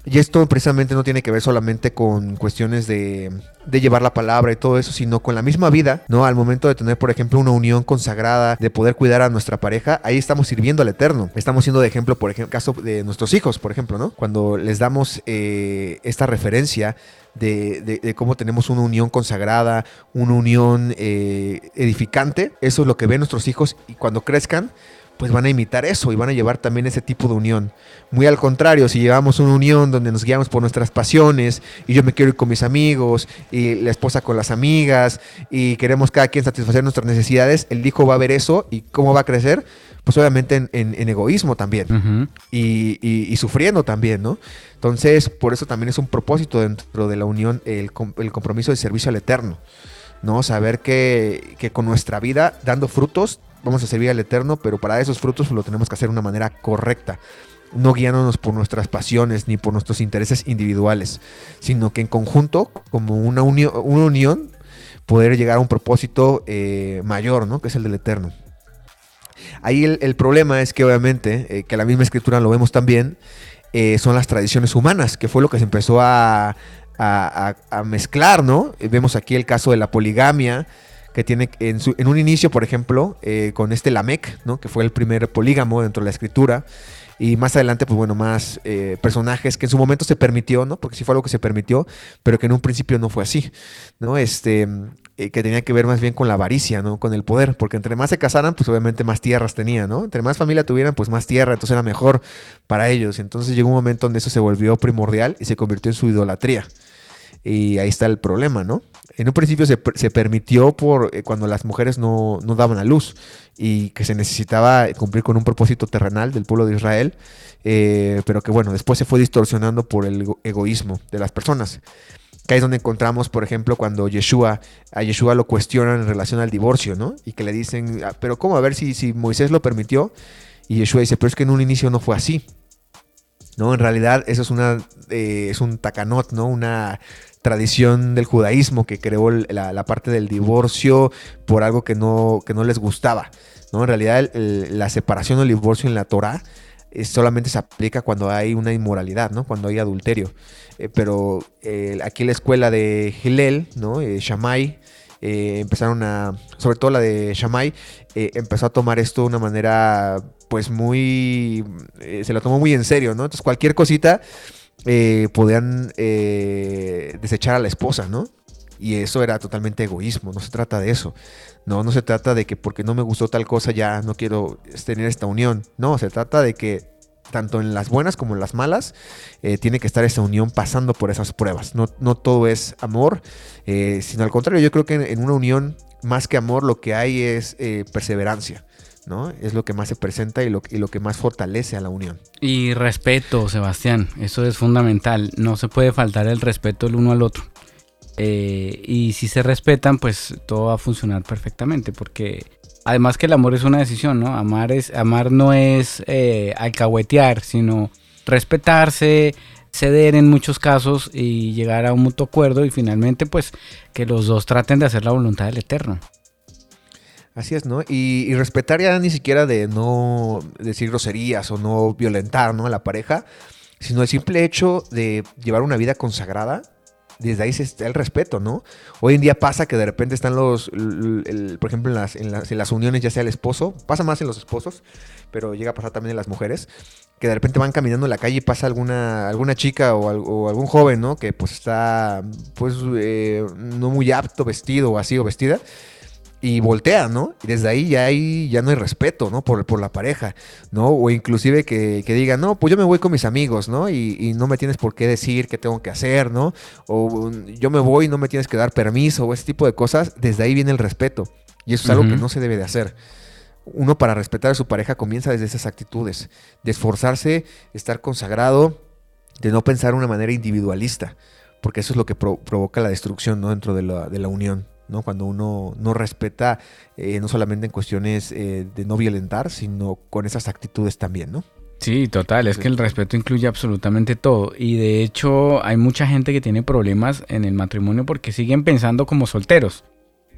Y esto precisamente no tiene que ver solamente con cuestiones de, llevar la palabra y todo eso, sino con la misma vida, ¿no? Al momento de tener, por ejemplo, una unión consagrada, de poder cuidar a nuestra pareja, ahí estamos sirviendo al Eterno. Estamos siendo de ejemplo, por ejemplo, caso de nuestros hijos, por ejemplo, ¿no? Cuando les damos eh, esta referencia de, cómo tenemos una unión consagrada, una unión eh, edificante, eso es lo que ven nuestros hijos y cuando crezcan, pues van a imitar eso y van a llevar también ese tipo de unión. Muy al contrario, si llevamos una unión donde nos guiamos por nuestras pasiones y yo me quiero ir con mis amigos y la esposa con las amigas y queremos cada quien satisfacer nuestras necesidades, el hijo va a ver eso y cómo va a crecer, pues obviamente en, egoísmo también y, sufriendo también, ¿no? Entonces, por eso también es un propósito dentro de la unión el, el compromiso de servicio al Eterno. ¿no? Saber que, que, con nuestra vida, dando frutos, vamos a servir al Eterno, pero para esos frutos lo tenemos que hacer de una manera correcta, no guiándonos por nuestras pasiones ni por nuestros intereses individuales, sino que en conjunto, como una, unión, una unión poder llegar a un propósito eh, mayor, ¿no? que es el del Eterno. Ahí el, problema es que obviamente, eh, que la misma escritura lo vemos también, eh, son las tradiciones humanas, que fue lo que se empezó a mezclar, ¿no? Vemos aquí el caso de la poligamia, que tiene en, su, en un inicio, por ejemplo, eh, con este Lamec, ¿no? que fue el primer polígamo dentro de la escritura. Y más adelante, pues bueno, más eh, personajes que en su momento se permitió, ¿no? Porque sí fue algo que se permitió, pero que en un principio no fue así, ¿no? Este, eh, que tenía que ver más bien con la avaricia, ¿no? Con el poder, porque entre más se casaran, pues obviamente más tierras tenían, ¿no? Entre más familia tuvieran, pues más tierra, entonces era mejor para ellos. Entonces llegó un momento donde eso se volvió primordial y se convirtió en su idolatría. Y ahí está el problema, ¿no? En un principio se, permitió por eh, cuando las mujeres no, daban a luz y que se necesitaba cumplir con un propósito terrenal del pueblo de Israel, eh, pero que bueno, después se fue distorsionando por el egoísmo de las personas. Que ahí es donde encontramos, por ejemplo, cuando Yeshua, a Yeshua lo cuestionan en relación al divorcio, ¿no? Y que le dicen, ah, pero ¿cómo? A ver si, si Moisés lo permitió. Y Yeshua dice, pero es que en un inicio no fue así. ¿No? En realidad eso es una eh, es un tacanot, ¿no? Una tradición del judaísmo que creó la, parte del divorcio por algo que no, que no les gustaba. ¿no? En realidad la separación o el divorcio en la Torah eh, solamente se aplica cuando hay una inmoralidad, ¿no? cuando hay adulterio. Eh, pero eh, aquí la escuela de Hillel, ¿no? Shammai, empezaron a, sobre todo la de Shammai, empezó a tomar esto de una manera pues muy, se lo tomó muy en serio, ¿no? Entonces cualquier cosita eh, podían eh, desechar a la esposa, ¿no? Y eso era totalmente egoísmo, no se trata de eso. No, no se trata de que porque no me gustó tal cosa ya no quiero tener esta unión. No, se trata de que tanto en las buenas como en las malas, eh, tiene que estar esa unión pasando por esas pruebas. No, no todo es amor, sino al contrario, yo creo que en, una unión, más que amor, lo que hay es perseverancia. ¿no? Es lo que más se presenta y lo, y lo que más fortalece a la unión. Y respeto, Sebastián, eso es fundamental. No se puede faltar el respeto el uno al otro. Eh, y si se respetan, pues todo va a funcionar perfectamente, porque además que el amor es una decisión, ¿no? Amar, es, amar no es eh, alcahuetear, sino respetarse, ceder en muchos casos y llegar a un mutuo acuerdo y finalmente pues que los dos traten de hacer la voluntad del Eterno. Así es, ¿no? Y, respetar ya ni siquiera de no decir groserías o no violentar, ¿no? A la pareja, sino el simple hecho de llevar una vida consagrada, desde ahí está el respeto, ¿no? Hoy en día pasa que de repente están los, por ejemplo, en las, en las, en las uniones, ya sea el esposo, pasa más en los esposos, pero llega a pasar también en las mujeres, que de repente van caminando en la calle y pasa alguna, alguna chica o, algún joven, ¿no? Que pues está, pues, eh, no muy apto vestido o así o vestida. Y voltea, ¿no? Y desde ahí ya, hay, ya no hay respeto, ¿no? Por, por la pareja, ¿no? O inclusive que, que diga, no, pues yo me voy con mis amigos, ¿no? Y, y, no me tienes por qué decir qué tengo que hacer, ¿no? O yo me voy y no me tienes que dar permiso o ese tipo de cosas. Desde ahí viene el respeto. Y eso es algo que no se debe de hacer uno para respetar a su pareja comienza desde esas actitudes, de esforzarse, estar consagrado, de no pensar de una manera individualista, porque eso es lo que provoca la destrucción ¿no? dentro de la, unión. ¿No? Cuando uno no respeta, eh, no solamente en cuestiones eh, de no violentar, sino con esas actitudes también, ¿no? Sí, total, es que el respeto incluye absolutamente todo. Y de hecho hay mucha gente que tiene problemas en el matrimonio porque siguen pensando como solteros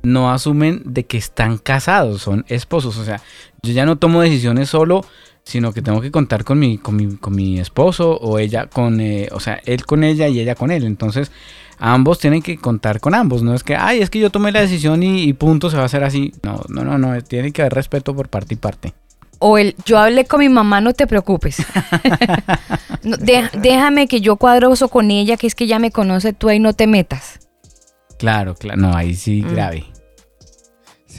no asumen de que están casados, son esposos. O sea, yo ya no tomo decisiones solo, sino que tengo que contar con mi, con mi, con mi esposo o ella con, eh, o sea, él con ella y ella con él. Entonces, ambos tienen que contar con ambos. No es que, ay, es que yo tomé la decisión y, punto, se va a hacer así. No, no, no, no, tiene que haber respeto por parte y parte. O el, yo hablé con mi mamá, no te preocupes. déjame que yo cuadroso con ella, que es que ya me conoce, tú ahí no te metas. Claro, claro, no, ahí sí, mm. grave.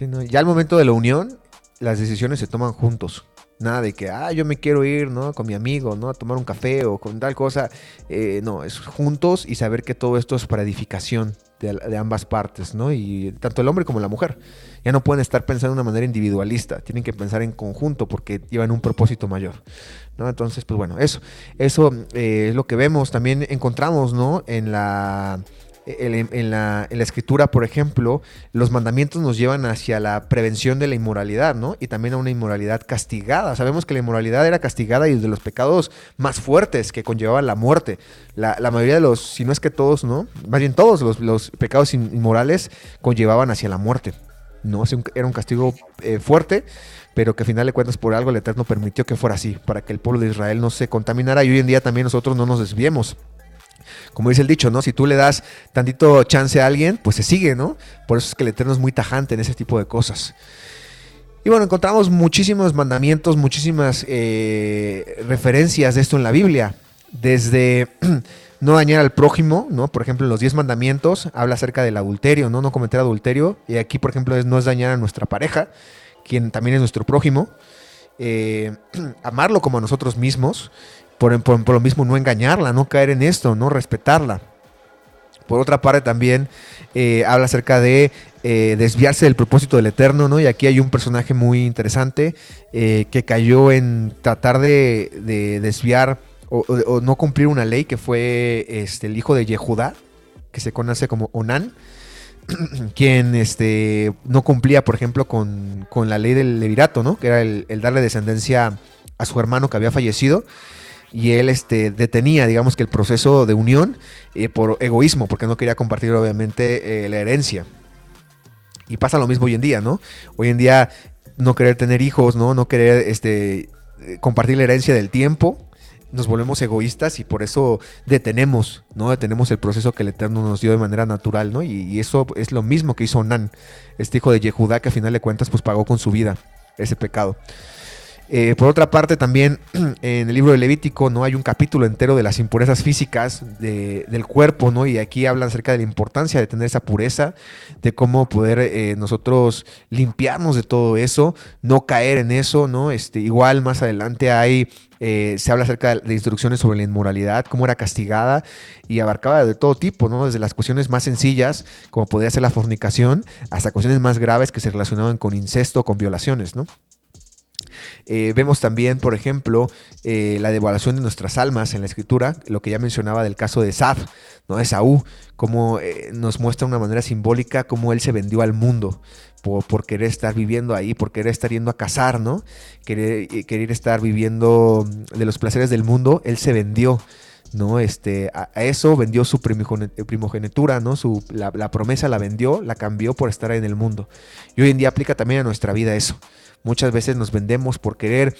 Sí, ya al momento de la unión, las decisiones se toman juntos. Nada de que, ah, yo me quiero ir, ¿no? Con mi amigo, ¿no? A tomar un café o con tal cosa. Eh, no, es juntos y saber que todo esto es para edificación de, ambas partes, ¿no? Y tanto el hombre como la mujer. Ya no pueden estar pensando de una manera individualista, tienen que pensar en conjunto porque llevan un propósito mayor, ¿no? Entonces, pues bueno, eso, eso eh, es lo que vemos. También encontramos, ¿no? En la en la, escritura, por ejemplo, los mandamientos nos llevan hacia la prevención de la inmoralidad, ¿no? Y también a una inmoralidad castigada. Sabemos que la inmoralidad era castigada y de los pecados más fuertes que conllevaban la muerte. La, mayoría de los, si no es que todos, ¿no? Más bien todos los, pecados inmorales conllevaban hacia la muerte, ¿no? Era un castigo eh, fuerte pero que al final de cuentas por algo el Eterno permitió que fuera así, para que el pueblo de Israel no se contaminara y hoy en día también nosotros no nos desviemos como dice el dicho, ¿no? Si tú le das tantito chance a alguien, pues se sigue, ¿no? Por eso es que el Eterno es muy tajante en ese tipo de cosas. Y bueno, encontramos muchísimos mandamientos, muchísimas eh, referencias de esto en la Biblia. Desde no dañar al prójimo, ¿no? Por ejemplo, en los 10 mandamientos habla acerca del adulterio, ¿no? No cometer adulterio. Y aquí, por ejemplo, es no es dañar a nuestra pareja, quien también es nuestro prójimo. Eh, amarlo como a nosotros mismos por, lo mismo no engañarla, no caer en esto, no respetarla. Por otra parte también eh, habla acerca de eh, desviarse del propósito del Eterno, ¿no? Y aquí hay un personaje muy interesante eh, que cayó en tratar de, desviar o, no cumplir una ley que fue este, el hijo de Yehudá, que se conoce como Onan, quien este, no cumplía, por ejemplo, con, la ley del levirato, ¿no? Que era el darle descendencia a su hermano que había fallecido y él este, detenía, digamos que el proceso de unión eh, por egoísmo, porque no quería compartir obviamente eh, la herencia. Y pasa lo mismo hoy en día, ¿no? Hoy en día no querer tener hijos, ¿no? No querer este, compartir la herencia del tiempo, nos volvemos egoístas y por eso detenemos, ¿no? Detenemos el proceso que el Eterno nos dio de manera natural, ¿no? Y, eso es lo mismo que hizo Onan, este hijo de Yehudá, que a final de cuentas pues pagó con su vida ese pecado. Eh, por otra parte, también en el libro de Levítico no hay un capítulo entero de las impurezas físicas del cuerpo, ¿no? Y aquí hablan acerca de la importancia de tener esa pureza, de cómo poder eh, nosotros limpiarnos de todo eso, no caer en eso, ¿no? Este, igual más adelante hay eh, se habla acerca de instrucciones sobre la inmoralidad, cómo era castigada y abarcaba de todo tipo, ¿no? Desde las cuestiones más sencillas, como podría ser la fornicación, hasta cuestiones más graves que se relacionaban con incesto, con violaciones, ¿no? Eh, vemos también, por ejemplo, eh, la devaluación de nuestras almas en la escritura, lo que ya mencionaba del caso de Saf, ¿no? de Saúl, cómo eh, nos muestra una manera simbólica cómo él se vendió al mundo por, querer estar viviendo ahí, por querer estar yendo a cazar, ¿no? Querer, querer estar viviendo de los placeres del mundo, él se vendió. ¿no? Este, a, eso vendió su primogenitura, ¿no? Su, la, la, promesa la vendió, la cambió por estar en el mundo. Y hoy en día aplica también a nuestra vida eso. Muchas veces nos vendemos por querer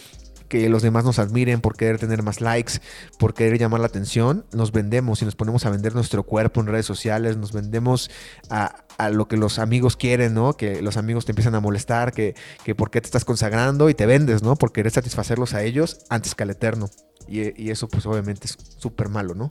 que los demás nos admiren, por querer tener más likes, por querer llamar la atención, nos vendemos y nos ponemos a vender nuestro cuerpo en redes sociales, nos vendemos a, lo que los amigos quieren, ¿no? Que los amigos te empiezan a molestar, que, que por qué te estás consagrando y te vendes, ¿no? Por querer satisfacerlos a ellos antes que al eterno. Y, eso pues obviamente es súper malo, ¿no?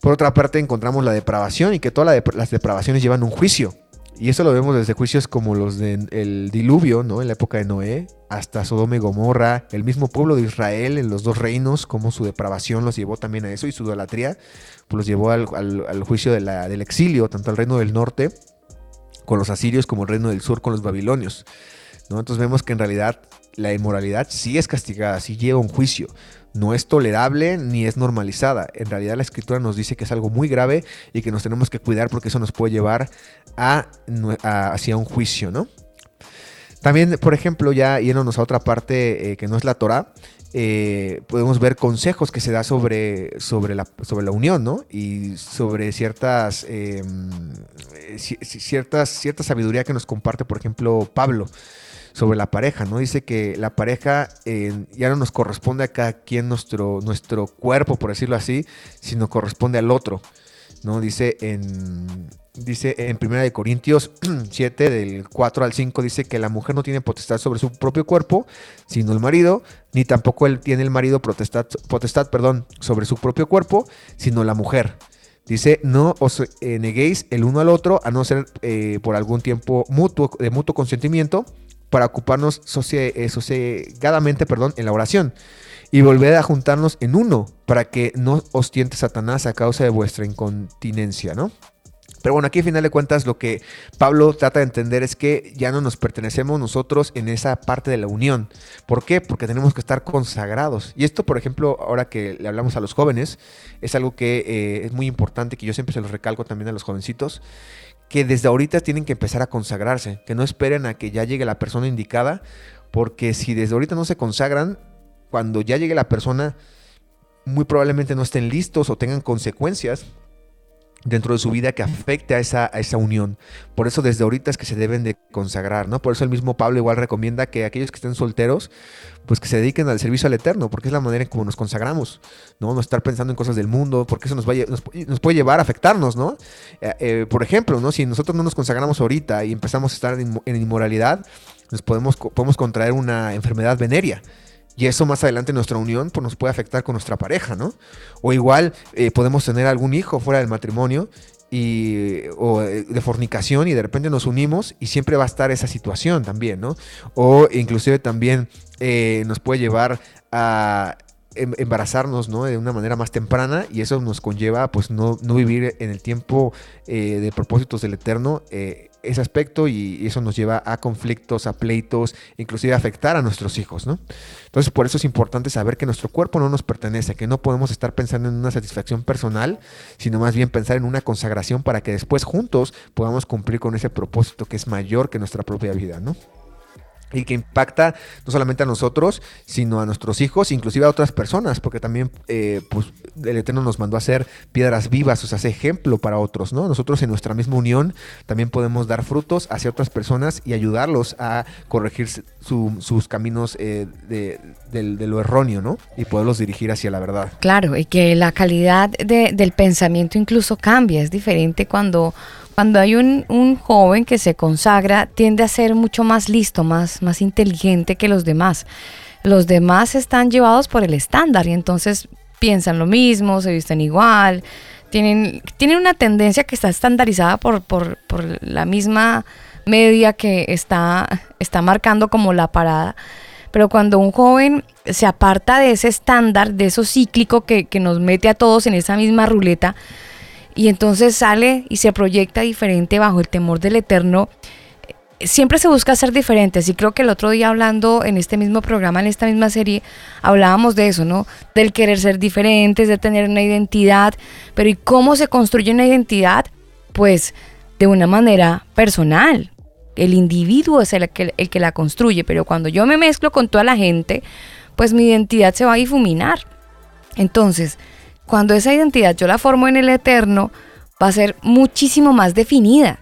Por otra parte encontramos la depravación y que todas las depravaciones llevan un juicio. Y eso lo vemos desde juicios como los del diluvio, ¿no? En la época de Noé, hasta Sodoma y Gomorra, el mismo pueblo de Israel en los dos reinos, como su depravación los llevó también a eso y su idolatría, pues los llevó al, juicio del exilio, tanto al reino del norte con los asirios como el reino del sur con los babilonios. ¿no? Entonces vemos que en realidad la inmoralidad sí es castigada, sí lleva un juicio no es tolerable ni es normalizada. En realidad la escritura nos dice que es algo muy grave y que nos tenemos que cuidar porque eso nos puede llevar a, hacia un juicio, ¿no? También, por ejemplo, ya yéndonos a otra parte eh, que no es la Torah, eh, podemos ver consejos que se da sobre, sobre, la, sobre la unión, ¿no? Y sobre ciertas, em, ciertas, cierta sabiduría que nos comparte, por ejemplo, Pablo sobre la pareja, ¿no? Dice que la pareja ya no nos corresponde a cada quien nuestro, nuestro cuerpo, por decirlo así, sino corresponde al otro, ¿no? Dice en, dice en 1 Corintios 7, del 4 al 5, dice que la mujer no tiene potestad sobre su propio cuerpo, sino el marido, ni tampoco él tiene el marido potestad, potestad perdón, sobre su propio cuerpo, sino la mujer. Dice, no os eh, neguéis el uno al otro, a no ser eh, por algún tiempo mutuo, de mutuo consentimiento, para ocuparnos eh, sosegadamente perdón, en la oración y volver a juntarnos en uno para que no os tiente Satanás a causa de vuestra incontinencia, ¿no? Pero bueno, aquí al final de cuentas lo que Pablo trata de entender es que ya no nos pertenecemos nosotros en esa parte de la unión. ¿Por qué? Porque tenemos que estar consagrados. Y esto, por ejemplo, ahora que le hablamos a los jóvenes, es algo que eh, es muy importante, que yo siempre se los recalco también a los jovencitos, que desde ahorita tienen que empezar a consagrarse, que no esperen a que ya llegue la persona indicada, porque si desde ahorita no se consagran, cuando ya llegue la persona, muy probablemente no estén listos o tengan consecuencias dentro de su vida que afecte a esa, a esa unión. Por eso desde ahorita es que se deben de consagrar, ¿no? Por eso el mismo Pablo igual recomienda que aquellos que estén solteros, pues que se dediquen al servicio al Eterno, porque es la manera en cómo nos consagramos, ¿no? No estar pensando en cosas del mundo, porque eso nos, nos, puede llevar a afectarnos, ¿no? Eh, eh, por ejemplo, ¿no? Si nosotros no nos consagramos ahorita y empezamos a estar en, inmoralidad, nos podemos, podemos contraer una enfermedad venérea. Y eso más adelante nuestra unión pues, nos puede afectar con nuestra pareja, ¿no? O igual eh, podemos tener algún hijo fuera del matrimonio y, o eh, de fornicación y de repente nos unimos y siempre va a estar esa situación también, ¿no? O inclusive también eh, nos puede llevar a em, embarazarnos ¿no? de una manera más temprana y eso nos conlleva pues no, no vivir en el tiempo de propósitos del eterno ese aspecto y eso nos lleva a conflictos, a pleitos, inclusive a afectar a nuestros hijos, ¿no? Entonces por eso es importante saber que nuestro cuerpo no nos pertenece, que no podemos estar pensando en una satisfacción personal, sino más bien pensar en una consagración para que después juntos podamos cumplir con ese propósito que es mayor que nuestra propia vida, ¿no? Y que impacta no solamente a nosotros, sino a nuestros hijos, inclusive a otras personas, porque también eh, pues, el Eterno nos mandó a hacer piedras vivas, o sea, hace ejemplo para otros, ¿no? Nosotros en nuestra misma unión también podemos dar frutos hacia otras personas y ayudarlos a corregir sus caminos eh, de, lo erróneo, ¿no? Y poderlos dirigir hacia la verdad. Claro, y que la calidad del pensamiento incluso cambia, es diferente cuando cuando hay un, un, joven que se consagra, tiende a ser mucho más listo, más, más inteligente que los demás. Los demás están llevados por el estándar y entonces piensan lo mismo, se visten igual, tienen, tienen una tendencia que está estandarizada por, por, por la misma media que está, está marcando como la parada. Pero cuando un joven se aparta de ese estándar, de eso cíclico que, que nos mete a todos en esa misma ruleta, y entonces sale y se proyecta diferente bajo el temor del eterno, siempre se busca ser diferentes y creo que el otro día hablando en este mismo programa, en esta misma serie, hablábamos de eso, ¿no? Del querer ser diferentes, de tener una identidad, pero ¿y cómo se construye una identidad? Pues de una manera personal. El individuo es el que, el que la construye, pero cuando yo me mezclo con toda la gente, pues mi identidad se va a difuminar. Entonces, cuando esa identidad yo la formo en el eterno, va a ser muchísimo más definida.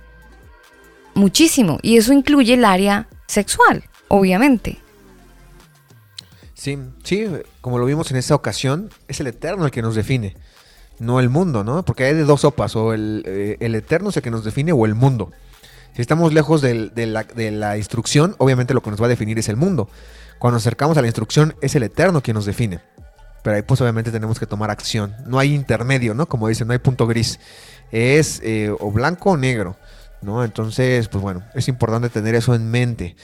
Muchísimo. Y eso incluye el área sexual, obviamente. Sí, sí, como lo vimos en esta ocasión, es el eterno el que nos define, no el mundo, ¿no? Porque hay de dos sopas, o el, eh, eterno es el que nos define o el mundo. Si estamos lejos de, la, de, la, instrucción, obviamente lo que nos va a definir es el mundo. Cuando nos acercamos a la instrucción, es el eterno quien nos define. Pero ahí pues obviamente tenemos que tomar acción. No hay intermedio, ¿no? Como dicen, no hay punto gris. Es eh, o blanco o negro, ¿no? Entonces, pues bueno, es importante tener eso en mente.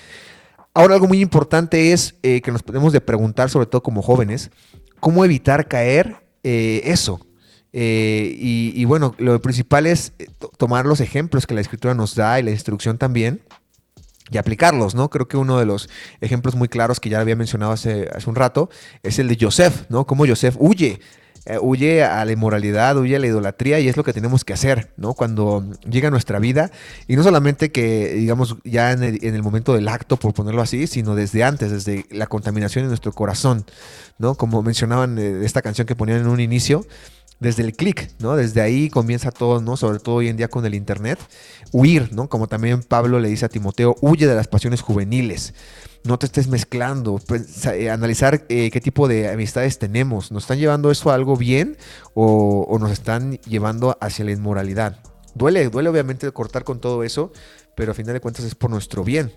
Ahora algo muy importante es eh, que nos podemos de preguntar, sobre todo como jóvenes, cómo evitar caer eh, eso. Y, bueno, lo principal es tomar los ejemplos que la escritura nos da y la instrucción también y aplicarlos, ¿no? Creo que uno de los ejemplos muy claros que ya había mencionado hace, hace un rato es el de Joseph, ¿no? Cómo Joseph huye eh, huye a la inmoralidad, huye a la idolatría y es lo que tenemos que hacer, ¿no? Cuando llega a nuestra vida y no solamente que, digamos, ya en el, momento del acto, por ponerlo así, sino desde antes, desde la contaminación en nuestro corazón, ¿no? Como mencionaban eh, esta canción que ponían en un inicio, desde el clic, ¿no? Desde ahí comienza todo, ¿no? Sobre todo hoy en día con el internet, huir, ¿no? Como también Pablo le dice a Timoteo, huye de las pasiones juveniles no te estés mezclando, eh, analizar eh, qué tipo de amistades tenemos, ¿nos están llevando eso a algo bien o, nos están llevando hacia la inmoralidad? Duele, duele obviamente cortar con todo eso, pero a final de cuentas es por nuestro bien.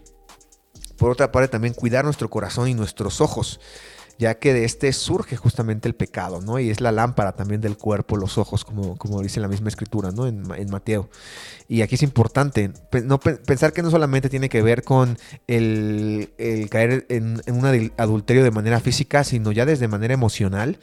Por otra parte, también cuidar nuestro corazón y nuestros ojos ya que de este surge justamente el pecado, ¿no? Y es la lámpara también del cuerpo, los ojos, como, como dice la misma escritura, ¿no? En, Mateo. Y aquí es importante no, pensar que no solamente tiene que ver con el, caer en, en un adulterio de manera física, sino ya desde manera emocional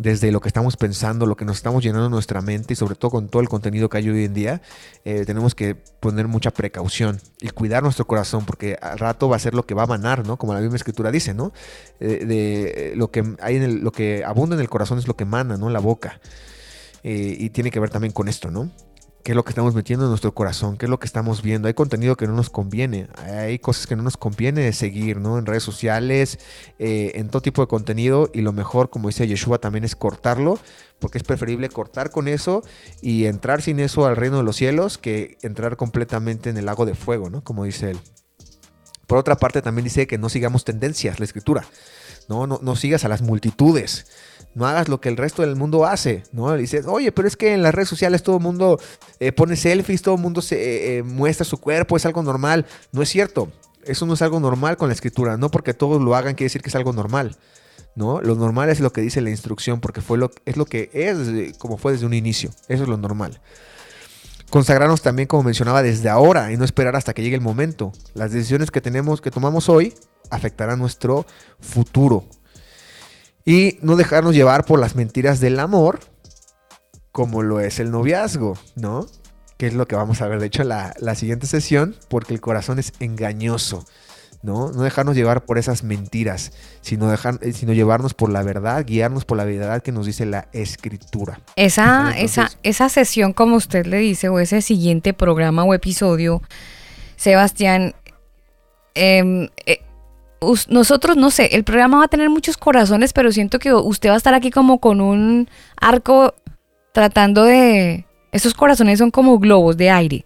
desde lo que estamos pensando, lo que nos estamos llenando en nuestra mente y sobre todo con todo el contenido que hay hoy en día, eh, tenemos que poner mucha precaución y cuidar nuestro corazón porque al rato va a ser lo que va a manar, ¿no? Como la misma escritura dice, ¿no? Eh, de lo que hay en el, lo que abunda en el corazón es lo que mana, ¿no? La boca. Eh, y tiene que ver también con esto, ¿no? Qué es lo que estamos metiendo en nuestro corazón, qué es lo que estamos viendo. Hay contenido que no nos conviene, hay cosas que no nos conviene seguir, ¿no? En redes sociales, eh, en todo tipo de contenido. Y lo mejor, como dice Yeshua, también es cortarlo, porque es preferible cortar con eso y entrar sin eso al reino de los cielos que entrar completamente en el lago de fuego, ¿no? Como dice él. Por otra parte, también dice que no sigamos tendencias, la escritura. No, no, no sigas a las multitudes no hagas lo que el resto del mundo hace, ¿no? dices, oye, pero es que en las redes sociales todo el mundo eh, pone selfies, todo el mundo se eh, eh, muestra su cuerpo, es algo normal. No es cierto, eso no es algo normal con la escritura, no porque todos lo hagan quiere decir que es algo normal. ¿No? Lo normal es lo que dice la instrucción, porque fue lo, es lo que es como fue desde un inicio. Eso es lo normal. Consagrarnos también, como mencionaba, desde ahora y no esperar hasta que llegue el momento. Las decisiones que tenemos, que tomamos hoy, afectarán nuestro futuro. Y no dejarnos llevar por las mentiras del amor, como lo es el noviazgo, ¿no? Que es lo que vamos a ver, de hecho, la, la siguiente sesión, porque el corazón es engañoso. ¿no? No dejarnos llevar por esas mentiras, sino, dejar, eh, sino llevarnos por la verdad, guiarnos por la verdad que nos dice la escritura. Esa, esa, esa sesión, como usted le dice, o ese siguiente programa o episodio, Sebastián, eh, nosotros, no sé, el programa va a tener muchos corazones, pero siento que usted va a estar aquí como con un arco tratando de... Esos corazones son como globos de aire.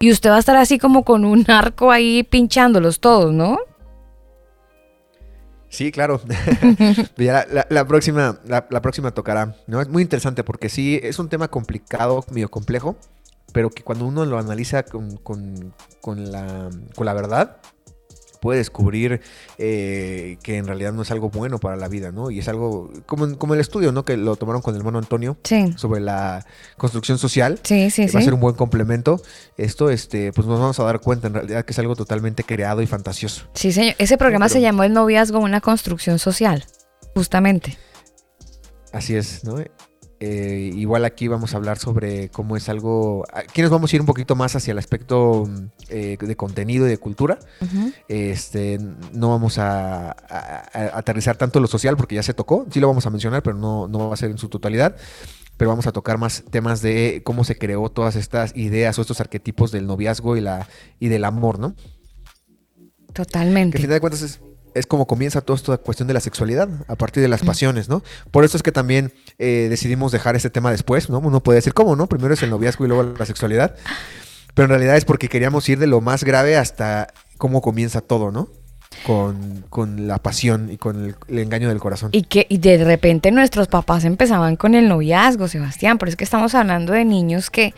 Y usted va a estar así como con un arco ahí pinchándolos todos, ¿no? Sí, claro. la, próxima, la, próxima tocará. ¿no? Es muy interesante porque sí, es un tema complicado, medio complejo, pero que cuando uno lo analiza con, con, la, con la verdad, puede descubrir eh, que en realidad no es algo bueno para la vida, ¿no? Y es algo como, como el estudio, ¿no? Que lo tomaron con el hermano Antonio sobre la construcción social. Sí, sí, Va a ser un buen complemento. Esto, este, pues nos vamos a dar cuenta en realidad que es algo totalmente creado y fantasioso. Sí, señor. Ese programa se llamó El noviazgo, una construcción social, justamente. Así es, ¿no? Eh, igual aquí vamos a hablar sobre cómo es algo. Aquí nos vamos a ir un poquito más hacia el aspecto eh, de contenido y de cultura. Este, no vamos a, aterrizar tanto lo social porque ya se tocó. Sí lo vamos a mencionar, pero no, no va a ser en su totalidad. Pero vamos a tocar más temas de cómo se creó todas estas ideas o estos arquetipos del noviazgo y, la, y del amor, ¿no? Totalmente. Que al final de cuentas es, es como comienza toda esta cuestión de la sexualidad, a partir de las pasiones, ¿no? Por eso es que también eh, decidimos dejar este tema después, ¿no? Uno puede decir, ¿cómo, no? Primero es el noviazgo y luego la sexualidad. Pero en realidad es porque queríamos ir de lo más grave hasta cómo comienza todo, ¿no? Con, con la pasión y con el, el engaño del corazón. Y que y de repente nuestros papás empezaban con el noviazgo, Sebastián, pero es que estamos hablando de niños que,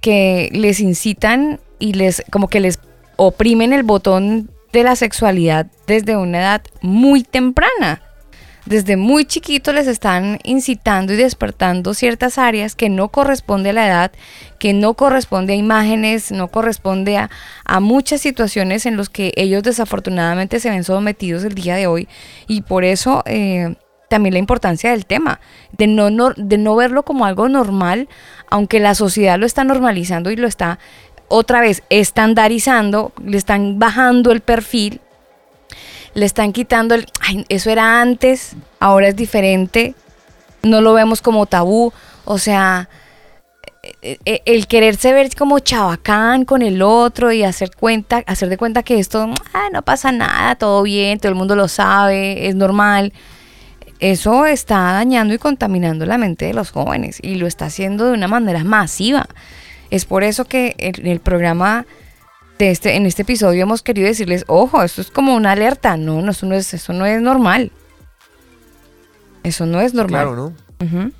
que les incitan y les como que les oprimen el botón de la sexualidad desde una edad muy temprana. Desde muy chiquitos les están incitando y despertando ciertas áreas que no corresponde a la edad, que no corresponde a imágenes, no corresponde a, a muchas situaciones en las que ellos desafortunadamente se ven sometidos el día de hoy. Y por eso eh, también la importancia del tema, de no, no, de no verlo como algo normal, aunque la sociedad lo está normalizando y lo está otra vez estandarizando, le están bajando el perfil, le están quitando el, "Ay, eso era antes, ahora es diferente, no lo vemos como tabú, o sea, eh, eh, el quererse ver como chabacán con el otro y hacer cuenta, hacer de cuenta que esto "Ah, no pasa nada, todo bien, todo el mundo lo sabe, es normal. Eso está dañando y contaminando la mente de los jóvenes y lo está haciendo de una manera masiva. Es por eso que en el programa de este, en este episodio hemos querido decirles, ojo, esto es como una alerta. No, no, eso no es, eso no es normal. Eso no es normal. Claro, ¿no?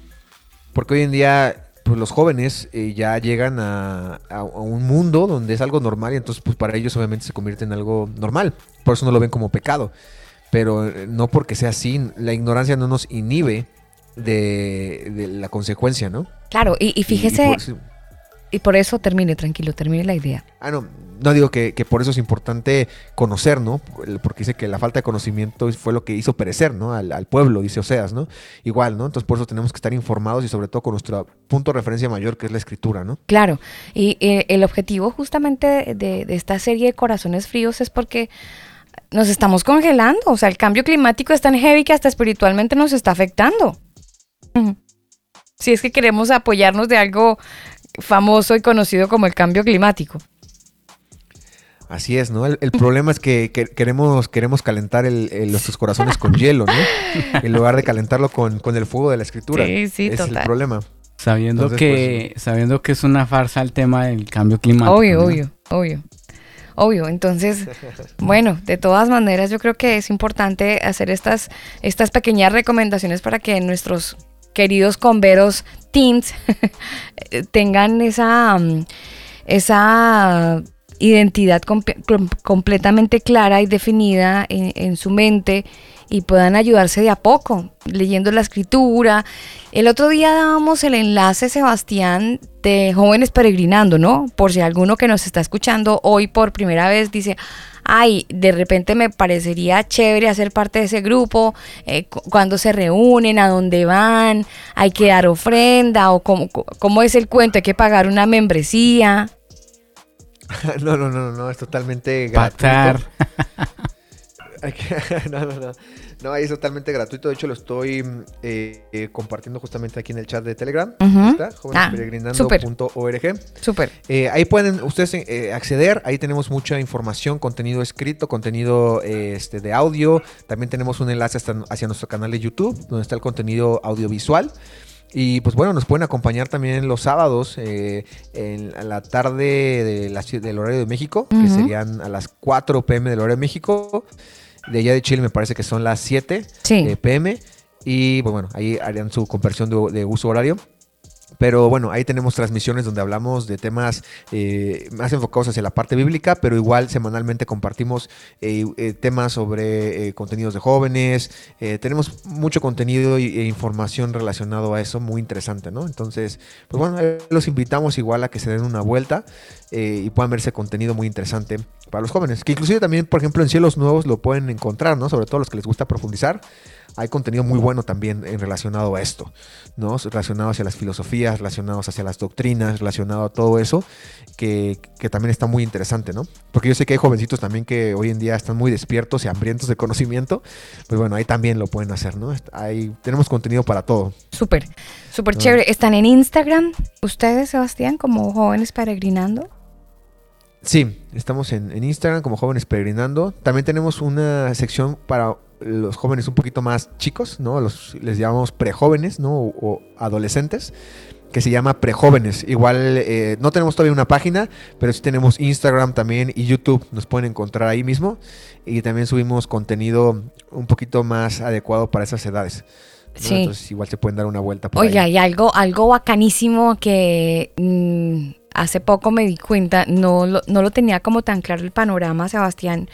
Porque hoy en día, pues los jóvenes eh, ya llegan a, a- a un mundo donde es algo normal y entonces pues para ellos obviamente se convierte en algo normal. Por eso no lo ven como pecado. Pero eh, no porque sea así, la ignorancia no nos inhibe de, de la consecuencia, ¿no? Claro, y, y Y- y fíjese, por y por eso termine, tranquilo, termine la idea. Ah, no, no digo que, que por eso es importante conocer, ¿no? Porque dice que la falta de conocimiento fue lo que hizo perecer, ¿no? Al, al pueblo, dice Oseas, ¿no? Igual, ¿no? Entonces por eso tenemos que estar informados y sobre todo con nuestro punto de referencia mayor, que es la escritura, ¿no? Claro, y eh, el objetivo justamente de, esta serie de Corazones Fríos es porque nos estamos congelando, o sea, el cambio climático es tan heavy que hasta espiritualmente nos está afectando. Si es que queremos apoyarnos de algo famoso y conocido como el cambio climático. Así es, ¿no? El, el problema es que, que queremos, queremos calentar el- el- nuestros corazones con hielo, ¿no? En lugar de calentarlo con, con el fuego de la escritura. Sí, sí, Ese es total. el problema. Sabiendo Entonces, que sabiendo que es una farsa el tema del cambio climático. Obvio, ¿no? obvio, obvio. Obvio, entonces, bueno, de todas maneras yo creo que es importante hacer estas, estas pequeñas recomendaciones para que nuestros queridos converos teens tengan esa, mm, esa identidad completamente clara y definida en, en su mente y puedan ayudarse de a poco, leyendo la escritura. El otro día dábamos el enlace, Sebastián, de jóvenes peregrinando, ¿no? Por si alguno que nos está escuchando hoy por primera vez dice, ay, de repente me parecería chévere hacer parte de ese grupo, eh, cu- cuando se reúnen, a dónde van, hay que dar ofrenda o cómo, cómo es el cuento, hay que pagar una membresía. No, no, no, no, es totalmente gratuito. Que- no, no, no. No, ahí es totalmente gratuito. De hecho, lo estoy mm, eh, eh, compartiendo justamente aquí en el chat de Telegram. Ahí Está, Ah, jóvenesperegrinando.org. Súper. Eh, ahí pueden ustedes acceder, ahí tenemos mucha información, contenido escrito, contenido este, de audio, también tenemos un enlace hasta, hacia nuestro canal de YouTube, donde está el contenido audiovisual. Y pues bueno, nos pueden acompañar también los sábados eh, en a la tarde de la ci- del horario de México, que serían a las 4 pm del horario de México. De allá de Chile me parece que son las 7 Sí. eh, pm. Y pues bueno, ahí harían su conversión de, de uso horario. Pero bueno, ahí tenemos transmisiones donde hablamos de temas eh, más enfocados hacia la parte bíblica, pero igual semanalmente compartimos eh, eh, temas sobre contenidos de jóvenes. tenemos mucho contenido e información relacionado a eso, muy interesante, ¿no? Entonces, pues bueno, los invitamos igual a que se den una vuelta y puedan verse contenido muy interesante para los jóvenes. Que inclusive también, por ejemplo, en Cielos Nuevos lo pueden encontrar, ¿no? Sobre todo los que les gusta profundizar. Hay contenido muy bueno también en relacionado a esto, ¿no? Relacionado hacia las filosofías, relacionados hacia las doctrinas, relacionado a todo eso, que, que también está muy interesante, ¿no? Porque yo sé que hay jovencitos también que hoy en día están muy despiertos y hambrientos de conocimiento, pues bueno, ahí también lo pueden hacer, ¿no? Ahí tenemos contenido para todo. Súper, súper Ah. chévere. ¿Están en Instagram ustedes, Sebastián, como jóvenes peregrinando? Sí, estamos en, en Instagram como Jóvenes Peregrinando. También tenemos una sección para los jóvenes un poquito más chicos, ¿no? Los, les llamamos prejóvenes, ¿no? O, o adolescentes, que se llama Prejóvenes. Igual eh, no tenemos todavía una página, pero sí tenemos Instagram también y YouTube. Nos pueden encontrar ahí mismo. Y también subimos contenido un poquito más adecuado para esas edades. ¿no? Sí. Entonces igual se pueden dar una vuelta por Oiga, ahí. y algo, algo bacanísimo que mm, hace poco me di cuenta, no lo, no lo tenía como tan claro el panorama, Sebastián,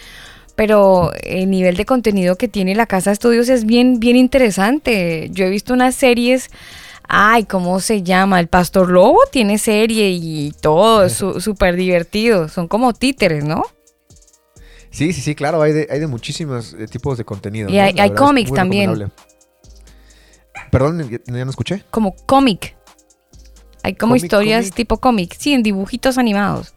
pero el nivel de contenido que tiene la Casa de Estudios es bien, bien interesante. Yo he visto unas series, ay, ¿cómo se llama? El Pastor Lobo tiene serie y todo, su- súper divertido. Son como títeres, ¿no? Sí, sí, sí, claro, hay de, hay de muchísimos eh, tipos de contenido. Y ¿no? hay- hay cómics también. Perdón, ya no escuché. Como cómic. Hay como Cómic, historias cómic. tipo cómic, sí, en dibujitos animados.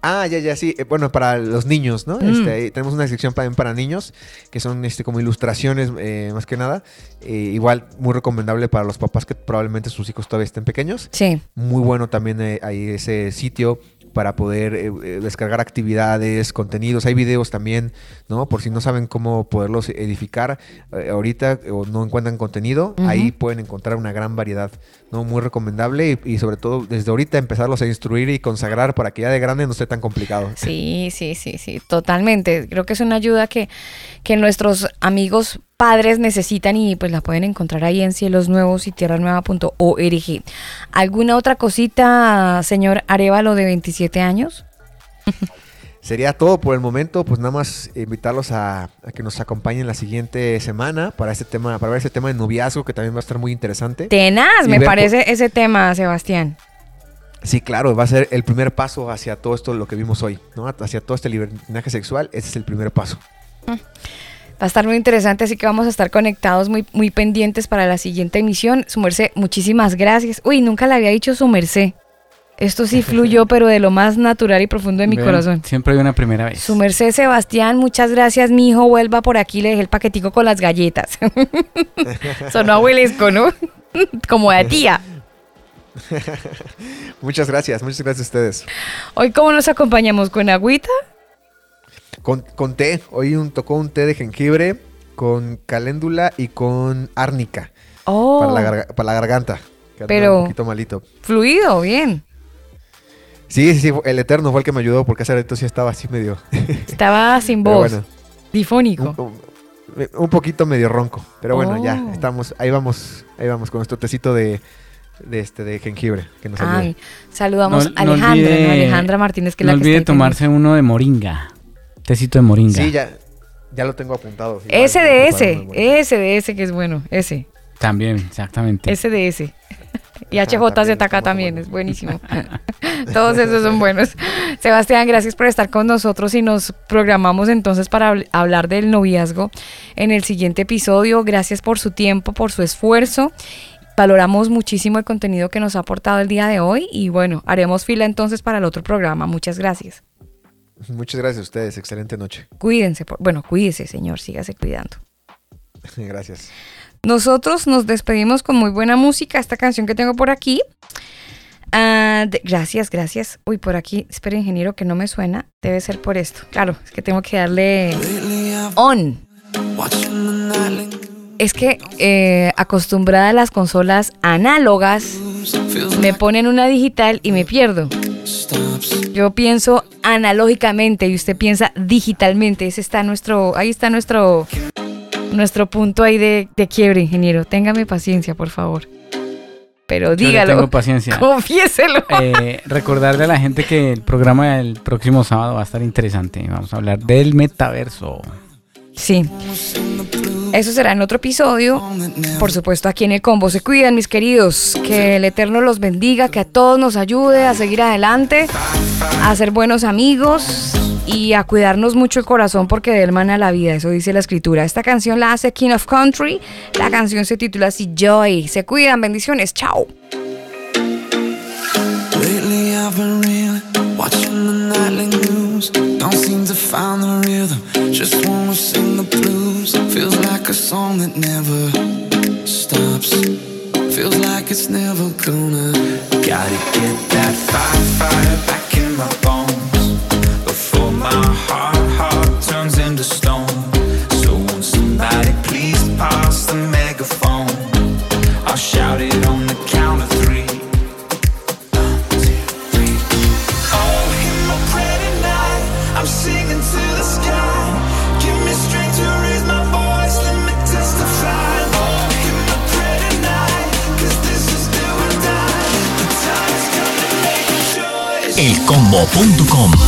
Ah, ya, ya, sí. eh, Bueno, para los niños, ¿no? Mm. Este, ahí tenemos una sección también para niños, que son este, como ilustraciones eh, más que nada. Eh, igual muy recomendable para los papás que probablemente sus hijos todavía estén pequeños. Sí. Muy bueno también eh, hay ese sitio para poder eh, eh, descargar actividades, contenidos. Hay videos también, ¿no? Por si no saben cómo poderlos edificar eh, ahorita o no encuentran contenido, ahí pueden encontrar una gran variedad, ¿no? Muy recomendable y, y sobre todo desde ahorita empezarlos a instruir y consagrar para que ya de grande no esté tan complicado. Sí, sí, sí, sí, totalmente. Creo que es una ayuda que, que nuestros amigos padres necesitan y pues la pueden encontrar ahí en Cielos Nuevos y tierranueva.org. ¿Alguna otra cosita, señor Arevalo de 27 años? Sería todo por el momento, pues nada más invitarlos a, a que nos acompañen la siguiente semana para este tema, para ver este tema de noviazgo que también va a estar muy interesante. Tenaz, Y me parece ese tema, Sebastián. Sí, claro, va a ser el primer paso hacia todo esto lo que vimos hoy, ¿no? Hacia todo este libertinaje sexual, ese es el primer paso. Va a estar muy interesante, así que vamos a estar conectados, muy, muy pendientes para la siguiente emisión. Su merced, muchísimas gracias. Uy, nunca le había dicho su merced. Esto sí fluyó, pero de lo más natural y profundo de mi corazón. Siempre hay una primera vez. Su merced Sebastián, muchas gracias, mi hijo, vuelva por aquí, le dejé el paquetico con las galletas. Sonó abuelesco, ¿no? Como de tía. Muchas gracias, muchas gracias a ustedes. Hoy, ¿cómo nos acompañamos? ¿Con agüita? Con, con té, hoy un, tocó un té de jengibre con caléndula y con árnica Oh, para, la garga- para la garganta. que Pero- Un poquito malito. fluido, bien. Sí, sí, sí, el Eterno fue el que me ayudó porque hace rato sí estaba así medio... Estaba sin voz, bueno, difónico. un, un- un poquito medio ronco. Pero bueno, Oh. ya estamos, ahí vamos, ahí vamos con nuestro tecito de, de este de jengibre que nos. Ay, saludamos No- a no Alejandra, olvide- ¿no? Alejandra Martínez, que es no la que olvide está tomarse uno de moringa. Tecito de moringa. Sí, ya, ya lo tengo apuntado. sí, Ese de tengo ese, preparado, muy bueno. ese de ese que es bueno, ese, También, exactamente. ese de ese. Y HJZK también, es buenísimo. Todos esos son buenos. Sebastián, gracias por estar con nosotros y nos programamos entonces para habl- hablar del noviazgo en el siguiente episodio. Gracias por su tiempo, por su esfuerzo. Valoramos muchísimo el contenido que nos ha aportado el día de hoy y bueno, haremos fila entonces para el otro programa. Muchas gracias. Muchas gracias a ustedes, excelente noche. Cuídense, por- bueno, cuídese, señor, sígase cuidando. gracias. Nosotros nos despedimos con muy buena música. Esta canción que tengo por aquí. Ah, de- gracias, gracias. Uy, por aquí, espera, ingeniero, que no me suena. Debe ser por esto. Claro, es que tengo que darle on. Es que eh, acostumbrada a las consolas análogas, me ponen una digital y me pierdo. Yo pienso analógicamente y usted piensa digitalmente. Ese está nuestro, ahí está nuestro, nuestro punto ahí de, de quiebre, ingeniero. Téngame paciencia, por favor. Pero Yo dígalo. tengo paciencia. Confiéselo. Eh, recordarle a la gente que el programa del próximo sábado va a estar interesante. Vamos a hablar del metaverso. Sí. Eso será en otro episodio. Por supuesto, aquí en el combo. Se cuidan, mis queridos. Que el Eterno los bendiga, que a todos nos ayude a seguir adelante, a ser buenos amigos y a cuidarnos mucho el corazón porque de él mana la vida. Eso dice la escritura. Esta canción la hace King of Country. La canción se titula así Joy. Se cuidan, bendiciones. Chao. Lately I've been reeling, watching the nightly news. Don't seem to find the rhythm, just wanna sing the blues. Feels like a song that never stops. Feels like it's never gonna. Gotta get that fire, fire back in my bones. Combo.com